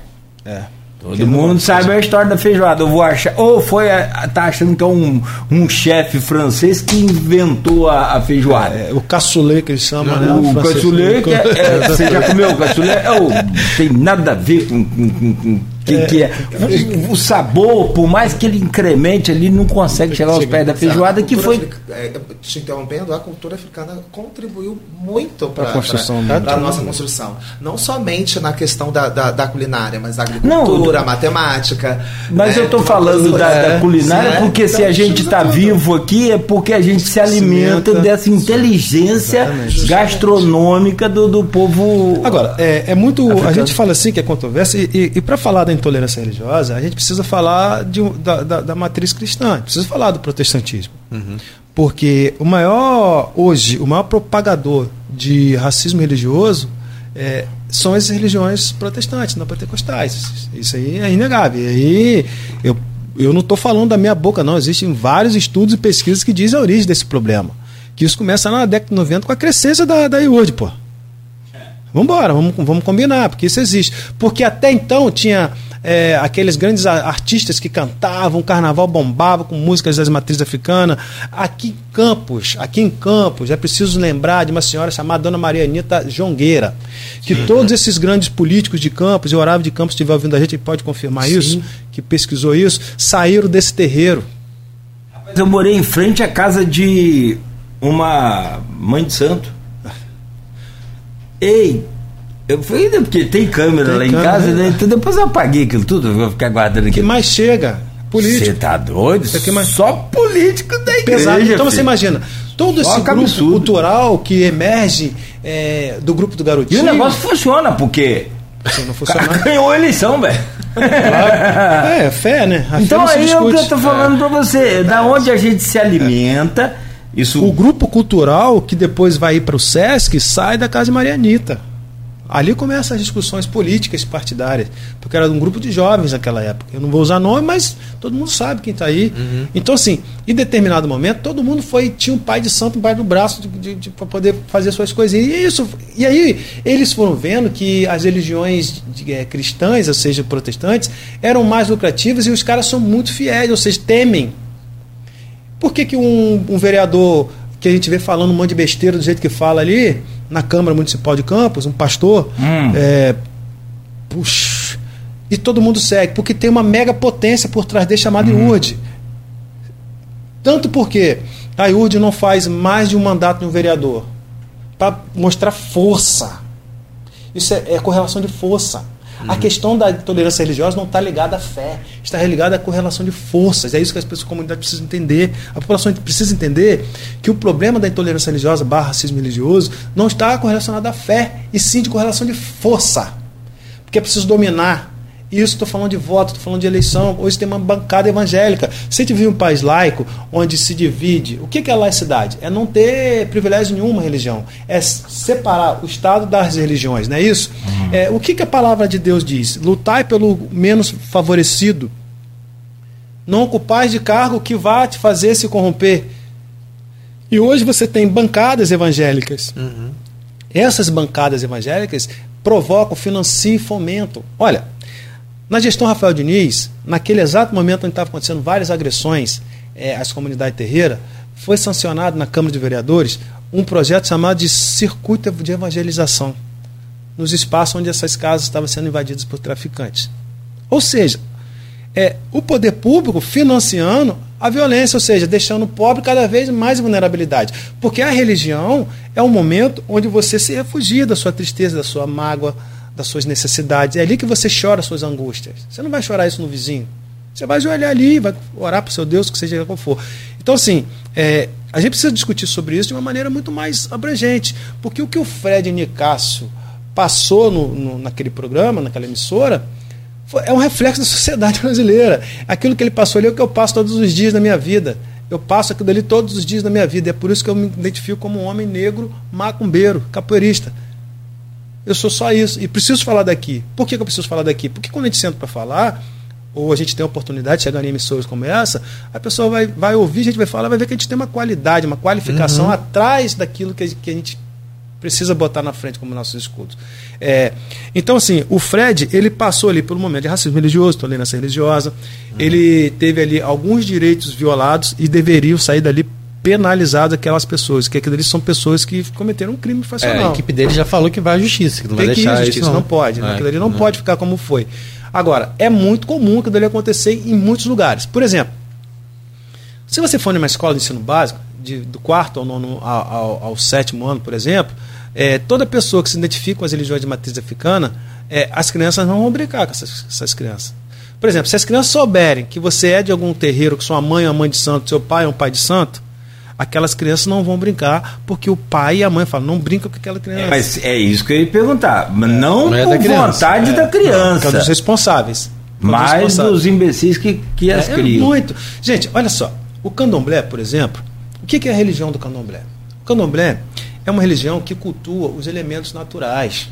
É. Todo mundo sabe a história da feijoada. Eu vou achar. Ou foi. A, tá achando que é um, um chefe francês que inventou a, a feijoada. É, o cassoulet que eles chamam, né? O, o cassoulet, que é, é, você já [LAUGHS] comeu o cassoulet? É, tem nada a ver com, com, com, com que é, que é. O, o, sabor, por mais que ele incremente, ele não consegue chegar aos pés da feijoada, que foi. É, te interrompendo, a cultura africana contribuiu muito para a construção a nossa construção. Não somente na questão da, da, da culinária, mas a agricultura, não, a matemática. Mas né? eu estou falando da, da, é, culinária sim, porque então, se a gente está vivo aqui é porque a gente se alimenta dessa inteligência Exatamente. gastronômica do, do povo. Agora, é, é muito. Africano. A gente fala assim que é controvérsia, e, e, e para falar da intolerância religiosa, a gente precisa falar de, da, da, da matriz cristã, precisa falar do protestantismo. Uhum. Porque o maior, hoje, o maior propagador de racismo religioso é, são as religiões protestantes, não pentecostais. Isso aí é inegável. E aí eu, eu não estou falando da minha boca, não. Existem vários estudos e pesquisas que dizem a origem desse problema. Que isso começa na década de 90 com a crescência da, da IURD, pô. Vamos embora, vamos, vamos combinar, porque isso existe. Porque até então tinha é, aqueles grandes artistas que cantavam, o carnaval bombava com músicas das matrizes africanas. Aqui em Campos, aqui em Campos, é preciso lembrar de uma senhora chamada Dona Maria Anitta Jongueira, que Sim. todos esses grandes políticos de Campos, e o Horário de Campos estiver ouvindo a gente, ele pode confirmar Sim. isso, que pesquisou isso, saíram desse terreiro. Eu morei em frente à casa de uma mãe de santo. Ei, eu fui, porque tem câmera tem lá câmera, em casa, né? Então depois eu apaguei aquilo tudo, vou ficar guardando aqui. que mais chega? Político. Você tá doido? Isso aqui mais... Só político da igreja. Pesado. Então filho. você imagina, todo esse grupo absurdo. cultural que emerge é, do grupo do garotinho. E o negócio funciona, porque. Se não funcionar. Ganhou a eleição, velho. Claro. É, fé, né? A então aí é o que eu tô falando é. pra você. É. Da onde a gente se alimenta. Isso... O grupo cultural que depois vai ir para o SESC sai da casa de Marianita. Ali começam as discussões políticas partidárias, porque era um grupo de jovens naquela época. Eu não vou usar nome, mas todo mundo sabe quem está aí. Uhum. Então, assim, em determinado momento, todo mundo foi tinha um pai de santo pai do braço para poder fazer suas coisinhas. E isso, e aí eles foram vendo que as religiões de, é, cristãs, ou seja, protestantes, eram mais lucrativas e os caras são muito fiéis, ou seja, temem. Por que, que um, um vereador que a gente vê falando um monte de besteira do jeito que fala ali na Câmara Municipal de Campos, um pastor. Hum. É, puxa, e todo mundo segue, porque tem uma mega potência por trás dele chamada hum. IURD. Tanto porque a IURD não faz mais de um mandato de um vereador para mostrar força. Isso é, é correlação de força. A uhum. questão da tolerância religiosa não está ligada à fé, está ligada à correlação de forças. É isso que as pessoas da comunidade precisam entender. A população precisa entender que o problema da intolerância religiosa barra racismo religioso não está correlacionado à fé, e sim de correlação de força. Porque é preciso dominar isso estou falando de voto, estou falando de eleição. Hoje tem uma bancada evangélica. Se a gente vive um país laico, onde se divide, o que é laicidade? É não ter privilégio nenhuma religião. É separar o Estado das religiões, não é isso? Uhum. É, o que, que a palavra de Deus diz? Lutai pelo menos favorecido. Não ocupais de cargo que vá te fazer se corromper. E hoje você tem bancadas evangélicas. Uhum essas bancadas evangélicas provocam, financiam e fomentam. Olha, na gestão Rafael Diniz, naquele exato momento onde estavam acontecendo várias agressões é, às comunidades terreiras, foi sancionado na Câmara de Vereadores um projeto chamado de Circuito de Evangelização, nos espaços onde essas casas estavam sendo invadidas por traficantes. Ou seja, é, o poder público financiando a violência, ou seja, deixando o pobre cada vez mais vulnerabilidade. Porque a religião é um momento onde você se refugia da sua tristeza, da sua mágoa, das suas necessidades. É ali que você chora suas angústias. Você não vai chorar isso no vizinho. Você vai ajoelhar ali, vai orar para o seu Deus, que seja qual for. Então, assim, é, a gente precisa discutir sobre isso de uma maneira muito mais abrangente. Porque o que o Fred Nicásio passou no, no, naquele programa, naquela emissora, foi, é um reflexo da sociedade [LAUGHS] brasileira. Aquilo que ele passou ali é o que eu passo todos os dias da minha vida. Eu passo aquilo ali todos os dias da minha vida. É por isso que eu me identifico como um homem negro, macumbeiro, capoeirista. Eu sou só isso. E preciso falar daqui. Por que, eu preciso falar daqui? Porque quando a gente senta para falar, ou a gente tem a oportunidade de chegar em emissoras como essa, a pessoa vai, vai ouvir, a gente vai falar, vai ver que a gente tem uma qualidade, uma qualificação uhum. atrás daquilo que a, que a gente precisa botar na frente como nossos escudos. É, então, assim, o Fred, ele passou ali por um momento de racismo religioso, tolerância religiosa, uhum. ele teve ali alguns direitos violados e deveriam sair dali penalizadas aquelas pessoas, que aquilo ali são pessoas que cometeram um crime faccional. É, a equipe dele já falou que vai à justiça, que não Tem vai deixar justiça, isso. Não, não pode, né? aquilo ali não, não pode ficar como foi. Agora, é muito comum aquilo ali acontecer em muitos lugares. Por exemplo, se você for numa escola de ensino básico, de, do quarto ao, nono, ao, ao, ao sétimo ano, por exemplo, é, toda pessoa que se identifica com as religiões de matriz africana, é, as crianças não vão brincar com essas, essas crianças. Por exemplo, se as crianças souberem que você é de algum terreiro, que sua mãe é uma mãe de santo, seu pai é um pai de santo, aquelas crianças não vão brincar, porque o pai e a mãe falam, não brinca com aquela criança. É, mas é isso que eu ia perguntar. Não, não é por vontade é. da criança. Não, é dos responsáveis. Mais dos imbecis que, que as é, criam. É muito. Gente, olha só. O candomblé, por exemplo, o que é a religião do candomblé? O candomblé é uma religião que cultua os elementos naturais.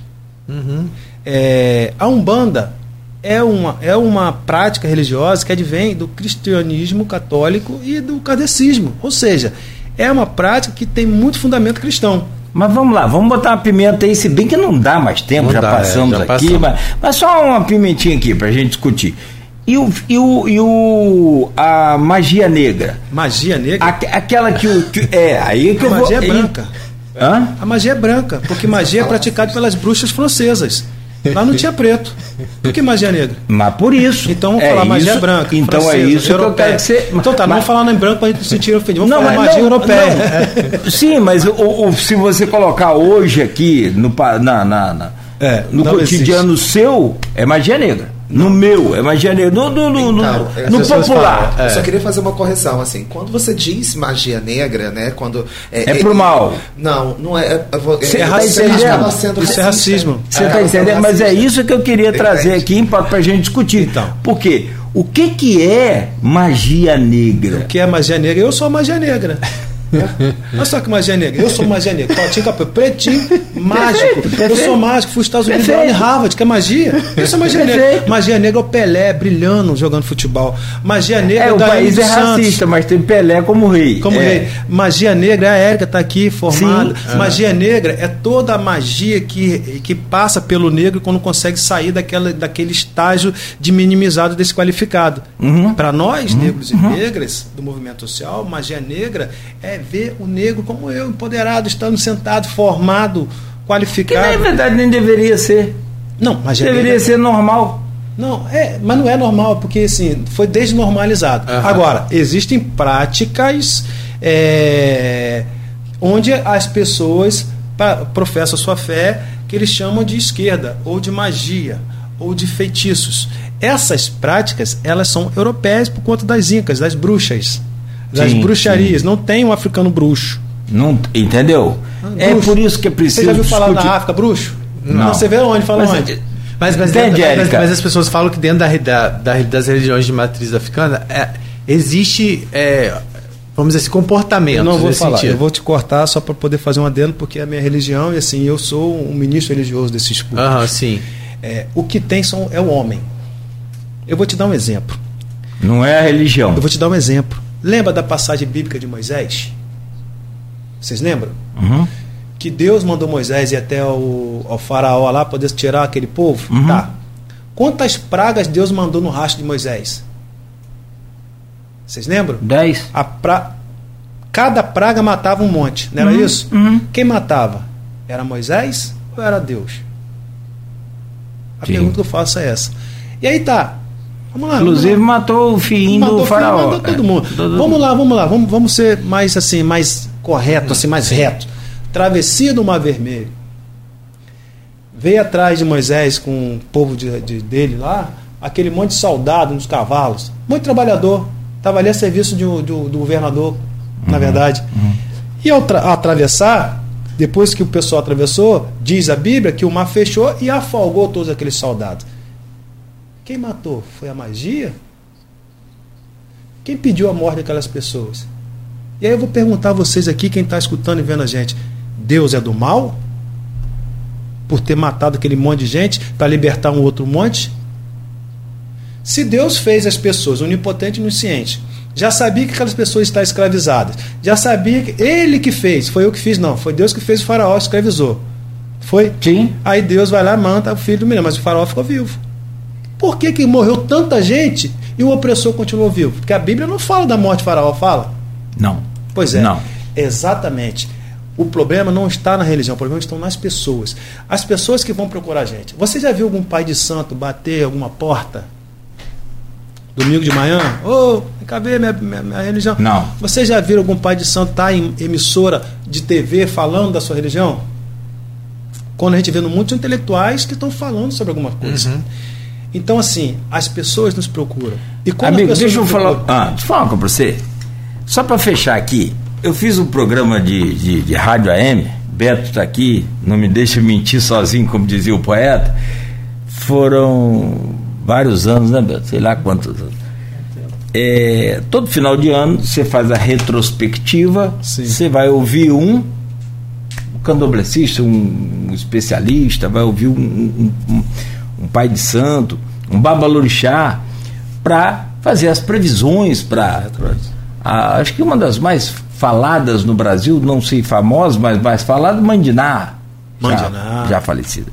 Uhum. É, a Umbanda é uma, é uma prática religiosa que advém do cristianismo católico e do kardecismo. Ou seja, é uma prática que tem muito fundamento cristão. Mas vamos lá, vamos botar uma pimenta aí, se bem que não dá mais tempo, não já dá, passamos é, já aqui, passamos. Mas, mas, só uma pimentinha aqui para a gente discutir. E, o, e, o, e o, a magia negra? Magia negra? A, aquela que o. Que, é, aí que a eu magia vou, é branca. Hã? A magia é branca, porque magia é praticada pelas bruxas francesas. Lá não tinha preto. Por que magia negra? Mas por isso. Então vamos é falar magia isso, branca. Então é francesa, é isso europeia. que que. Então tá, não vamos falar em branco para a gente se sentir ofendido. Vamos não, falar magia não, europeia. Não. Sim, mas o, o, se você colocar hoje aqui no, na, na, na é, no cotidiano existe. seu, é magia negra. No meu, é magia negra. No, no, no, então, no, no popular. Falam, é. Eu só queria fazer uma correção, assim. Quando você diz magia negra, né? Quando. É, é, é pro mal. Não, não é. é você é tá entendendo? Isso é racismo. Você está entendendo? Mas é isso que eu queria trazer aqui para a gente discutir. Então. Por quê? O que, que é magia negra? O que é magia negra? Eu sou magia negra. [LAUGHS] Olha só que magia negra. Eu sou magia negra. Totinho, capô, pretinho, mágico. Eu sou mágico, fui Estados Unidos, em Harvard, que é magia. Isso é magia negra. Magia negra é o Pelé brilhando jogando futebol. Magia negra é, é o país é racista, mas tem Pelé como rei. Como é. rei. Magia negra, a Érica está aqui formada. Magia negra é toda a magia que, que passa pelo negro quando consegue sair daquela, daquele estágio de minimizado desqualificado. Uhum. Para nós, uhum. negros uhum. e negras do movimento social, magia negra é ver o negro como eu, empoderado, estando sentado, formado, qualificado. Que na verdade nem deveria ser. Não, mas deveria ser normal. Não, é, mas não é normal, porque assim, foi desnormalizado. Uhum. Agora, existem práticas é, onde as pessoas professam sua fé que eles chamam de esquerda, ou de magia, ou de feitiços. Essas práticas, elas são europeias por conta das incas, das bruxas das sim, bruxarias. Sim. Não tem um africano bruxo. Não, entendeu? Ah, é por isso que é preciso. Você já viu falar na África bruxo? Não. Você vê onde? Fala mas, onde? Mas, mas, Entende, dentro, mas, mas, as pessoas falam que dentro da, da, da das religiões de matriz africana é, existe, é, vamos dizer, esse comportamento. Eu não vou falar, sentido. eu vou te cortar só para poder fazer um adendo, porque é a minha religião e assim, eu sou um ministro religioso desses cultos. Aham, sim. É, o que tem são, é o homem. Eu vou te dar um exemplo. Não é a religião. Eu vou te dar um exemplo. Lembra da passagem bíblica de Moisés? Vocês lembram? Uhum. Que Deus mandou Moisés ir até o, ao faraó lá poder tirar aquele povo? Uhum. Tá. Quantas pragas Deus mandou no rastro de Moisés? Vocês lembram? 10. A pra... Cada praga matava um monte, não era Uhum, isso? uhum. Quem matava? Era Moisés ou era Deus? A Sim. pergunta que eu faço é essa. E aí tá. Vamos lá. Inclusive vamos lá. matou o filhinho Matou do filho, faraó. matou todo É, mundo. todo- Vamos lá, vamos lá. Vamos, vamos ser mais assim, mais correto, assim, mais reto. Travessia do Mar Vermelho. Veio atrás de Moisés com o povo de, de- dele lá, aquele monte de soldado nos cavalos, muito trabalhador. Estava ali a serviço de um- do, do governador, na verdade. E ao tra- atravessar, depois que o pessoal atravessou, diz a Bíblia que o mar fechou e afogou todos aqueles soldados. Quem matou? Foi a magia? Quem pediu a morte daquelas pessoas? E aí eu vou perguntar a vocês aqui, quem está escutando e vendo a gente: Deus é do mal? Por ter matado aquele monte de gente para libertar um outro monte? Se Deus fez as pessoas, onipotente e onisciente, já sabia que aquelas pessoas estavam escravizadas, já sabia que ele que fez, foi eu que fiz, não, foi Deus que fez o faraó, escravizou. Foi? Sim. Aí Deus vai lá e manda o filho do menino, mas o faraó ficou vivo. Por que, que morreu tanta gente e o opressor continuou vivo? Porque a Bíblia não fala da morte do faraó, fala? Não. Pois é. Não. Exatamente. O problema não está na religião, o problema está nas pessoas. As pessoas que vão procurar a gente. Você já viu algum pai de santo bater alguma porta? Domingo de manhã? Ô, vem cá ver minha, minha, minha religião. Não. Você já viu algum pai de santo estar em emissora de TV falando da sua religião? Quando a gente vê no muitos intelectuais que estão falando sobre alguma coisa. Então, assim, as pessoas nos procuram. E quando Amigo, as deixa eu falar. Ah, deixa eu falar uma coisa pra você. Só para fechar aqui, eu fiz um programa de, de, de rádio AM, Beto está aqui, não me deixa mentir sozinho, como dizia o poeta. Foram vários anos, né, Beto? Sei lá quantos anos. É, todo final de ano você faz a retrospectiva, Sim. você vai ouvir um, um candomblessista, um, um especialista, vai ouvir um, um- um- pai de santo, um babalorixá, para fazer as previsões para. Acho que uma das mais faladas no Brasil, não sei famosa, mas mais falada, Mandiná. já- Mandiná. Já, falecida.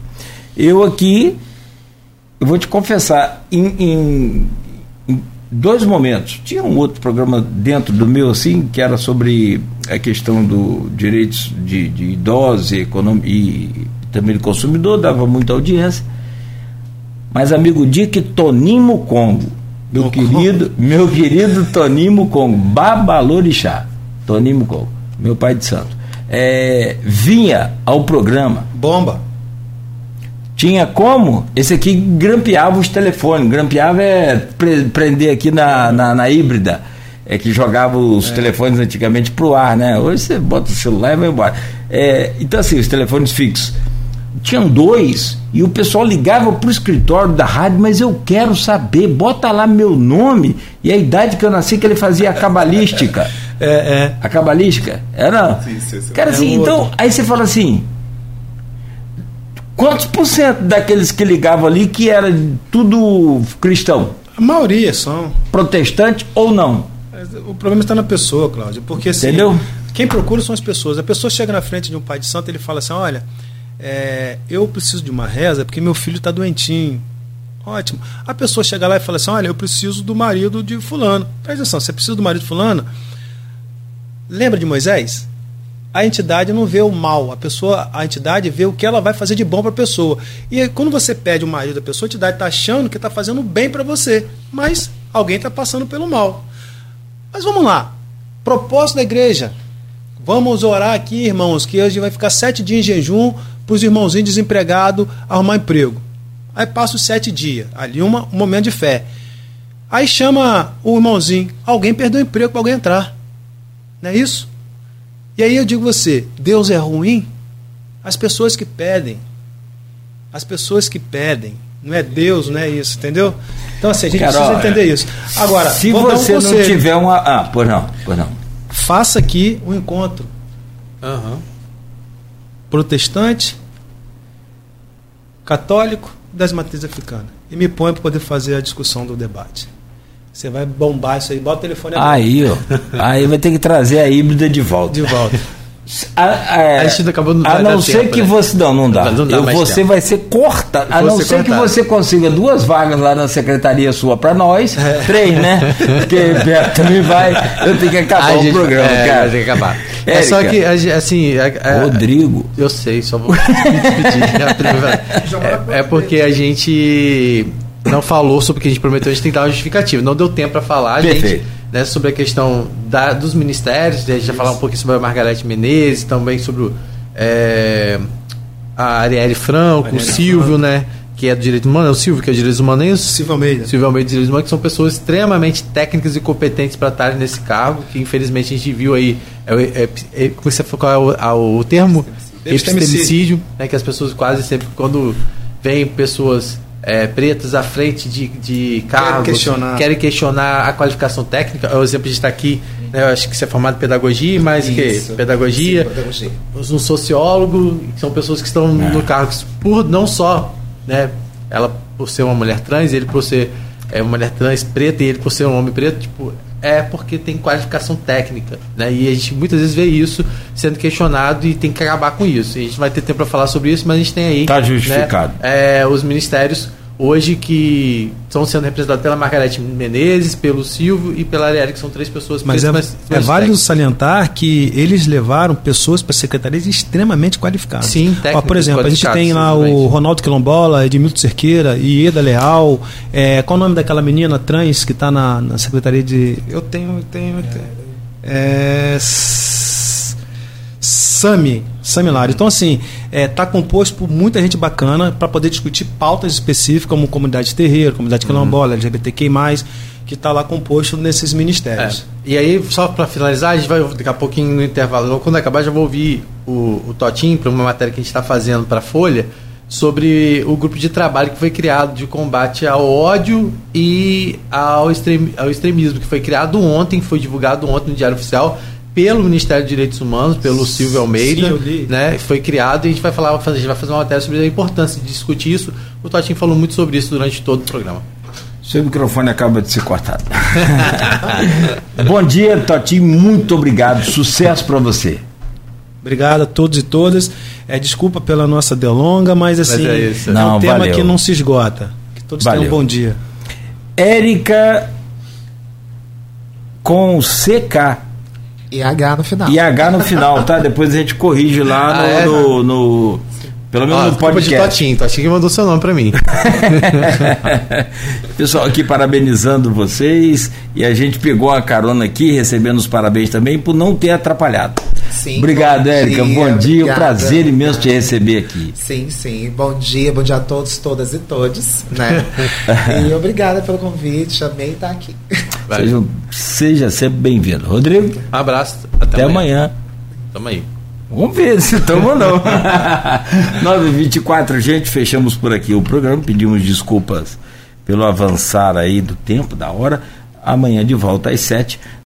Eu aqui, eu vou te confessar, em, em- em dois momentos. Tinha um outro programa dentro do meu, assim, que era sobre a questão do direitos de, de idosos e, e também do consumidor, dava muita audiência. Mas, amigo, Dick Tonimo Congo, meu querido, meu querido Tonimo Congo, Babalorixá, Tonimo Congo, meu pai de santo, é, vinha ao programa Bomba. tinha como? Esse aqui grampeava os telefones. Grampeava é pre- prender aqui na, na, na híbrida. É que jogava os telefones antigamente pro ar, né? Hoje você bota o celular e vai embora. É, então, assim, os telefones fixos. Tinham dois e o pessoal ligava pro escritório da rádio, mas eu quero saber, bota lá meu nome e a idade que eu nasci que ele fazia a cabalística. [LAUGHS] É, é. A cabalística? Era. Isso, isso. Cara, assim, É então, outro. aí você fala assim. Quantos por cento daqueles que ligavam ali que era tudo cristão? A maioria são. Protestante ou não? O problema está na pessoa, Cláudio. Porque assim, Entendeu? quem procura são as pessoas. A pessoa chega na frente de um pai de santo e ele fala assim: olha, é, eu preciso de uma reza porque meu filho está doentinho. Ótimo. A pessoa chega lá e fala assim: olha, eu preciso do marido de fulano. Presta atenção, você precisa do marido de fulano? Lembra de Moisés? A entidade não vê o mal, a pessoa, a entidade vê o que ela vai fazer de bom para a pessoa. E quando você pede o marido da pessoa, a entidade está achando que está fazendo bem para você, mas alguém está passando pelo mal. Mas vamos lá. Propósito da igreja. Vamos orar aqui, irmãos, que hoje vai ficar sete dias em jejum para os irmãozinhos desempregados arrumar emprego. Aí passa os sete dias. Ali uma, um momento de fé. Aí chama o irmãozinho. Alguém perdeu o emprego para alguém entrar. Não é isso? E aí eu digo você, Deus é ruim? As pessoas que pedem, as pessoas que pedem, não é Deus, não é isso, entendeu? Então assim, a gente Carol, precisa entender isso. Agora, Se vou dar um você não tiver uma. Ah, pois não, pois não. faça aqui um encontro Aham. Protestante, católico das matrizes africanas e me põe para poder fazer a discussão do debate. Você vai bombar isso aí, bota o telefone agora. Aí, ó. Aí vai ter que trazer a híbrida de volta. de volta. [LAUGHS] A, a, A gente acabou não a não ser tempo, que né? você. Não, não dá. Não dá Eu- você tempo. vai ser cortado. A Eu não ser ser que você consiga duas vagas lá na secretaria sua para nós. Três, né? Porque Beto também vai. Eu tenho que [LAUGHS] acabar o programa, é, cara. ter que acabar. É só Érica. que, a gente, assim. a- Rodrigo. Eu sei, só vou [LAUGHS] despedir. é, é porque a gente não falou sobre o que a gente prometeu, a gente tem que dar uma justificativa. Não deu tempo para falar, a gente. Né, sobre a questão da, dos ministérios, a gente já falar um pouquinho sobre a Margarete Menezes, também sobre o, é, a Arielle Franco, o Silvio, né? Que é do direito humano, é o Silvio, que é do direito humano, e o Silvio Almeida. Silvio Almeida Direitos Humanos, que são pessoas extremamente técnicas e competentes para estarem nesse cargo, que infelizmente a gente viu aí, é, é, é, como você falou, qual é o, o termo? Epistemicídio. Epistemicídio, né, que as pessoas quase sempre, quando vêm pessoas é, pretas à frente de, de cargos, questionar. querem questionar a qualificação técnica, o exemplo de estar aqui, né, eu acho que você é formado em pedagogia, mas que Isso. pedagogia, Sim, pedagogia. um sociólogo, que são pessoas que estão É. no cargo por não só, né, ela por ser uma mulher trans, ele por ser é, uma mulher trans preta e ele por ser um homem preto, tipo, é porque tem qualificação técnica, né? E a gente muitas vezes vê isso sendo questionado e tem que acabar com isso. E a gente vai ter tempo para falar sobre isso, mas a gente tem aí, Tá justificado. né, é, os ministérios hoje que estão sendo representados pela Margarete Menezes, pelo Silvio e pela Arielle, que são três pessoas Mas é, mas- é válido técnicas. salientar que eles levaram pessoas para secretarias extremamente qualificadas. Sim, Ó, técnicos Por exemplo, a gente tem lá o. Ronaldo Quilombola, Edmilton Cerqueira, Ieda Leal. É, qual o nome daquela menina trans que está na, na secretaria de. Eu tenho, eu tenho. Eu tenho. É, Sami, Sami Lara. Então, assim, está composto por muita gente bacana para poder discutir pautas específicas, como comunidade terreiro, comunidade quilombola, LGBTQI, que está lá composto nesses ministérios. É. E aí, só para finalizar, a gente vai daqui a pouquinho no intervalo, quando acabar, já vou ouvir o, o Totinho para uma matéria que a gente está fazendo para a Folha sobre o grupo de trabalho que foi criado de combate ao ódio e ao, extrem, ao extremismo, que foi criado ontem, foi divulgado ontem no Diário Oficial pelo Ministério de Direitos Humanos, pelo Silvio Almeida, Sim, né? Foi criado e a gente vai falar, a gente vai fazer uma matéria sobre a importância de discutir isso. O Totinho falou muito sobre isso durante todo o programa. Seu microfone acaba de ser cortado. [LAUGHS] Bom dia, Totinho. Muito obrigado. Sucesso para você. Obrigado a todos e todas. É, desculpa pela nossa delonga, mas assim, é isso. é Não, um tema valeu. que não se esgota. Que todos Valeu. tenham um bom dia. Érica com CK E H no final. e H no final, tá? Depois a gente corrige lá no. Ah, é? no- no- pelo menos Ó, no culpa de podcast. Totinho, Totinho que mandou seu nome para mim. [LAUGHS] Pessoal aqui parabenizando vocês e a gente pegou a carona aqui, recebendo os parabéns também por não ter atrapalhado. Sim, Obrigado, bom Érica. dia, Bom dia, um obrigada, prazer imenso te obrigada. receber aqui. Sim, sim. Bom dia, bom dia a todos, todas e todos, né? [LAUGHS] e obrigada pelo convite, amei estar aqui. Seja, seja sempre bem-vindo. Rodrigo, Um abraço. Até, até amanhã. Tamo aí. Vamos ver se estamos ou não. [LAUGHS] 9h24, gente, fechamos por aqui o programa. Pedimos desculpas pelo avançar aí do tempo, da hora. Amanhã de volta às 7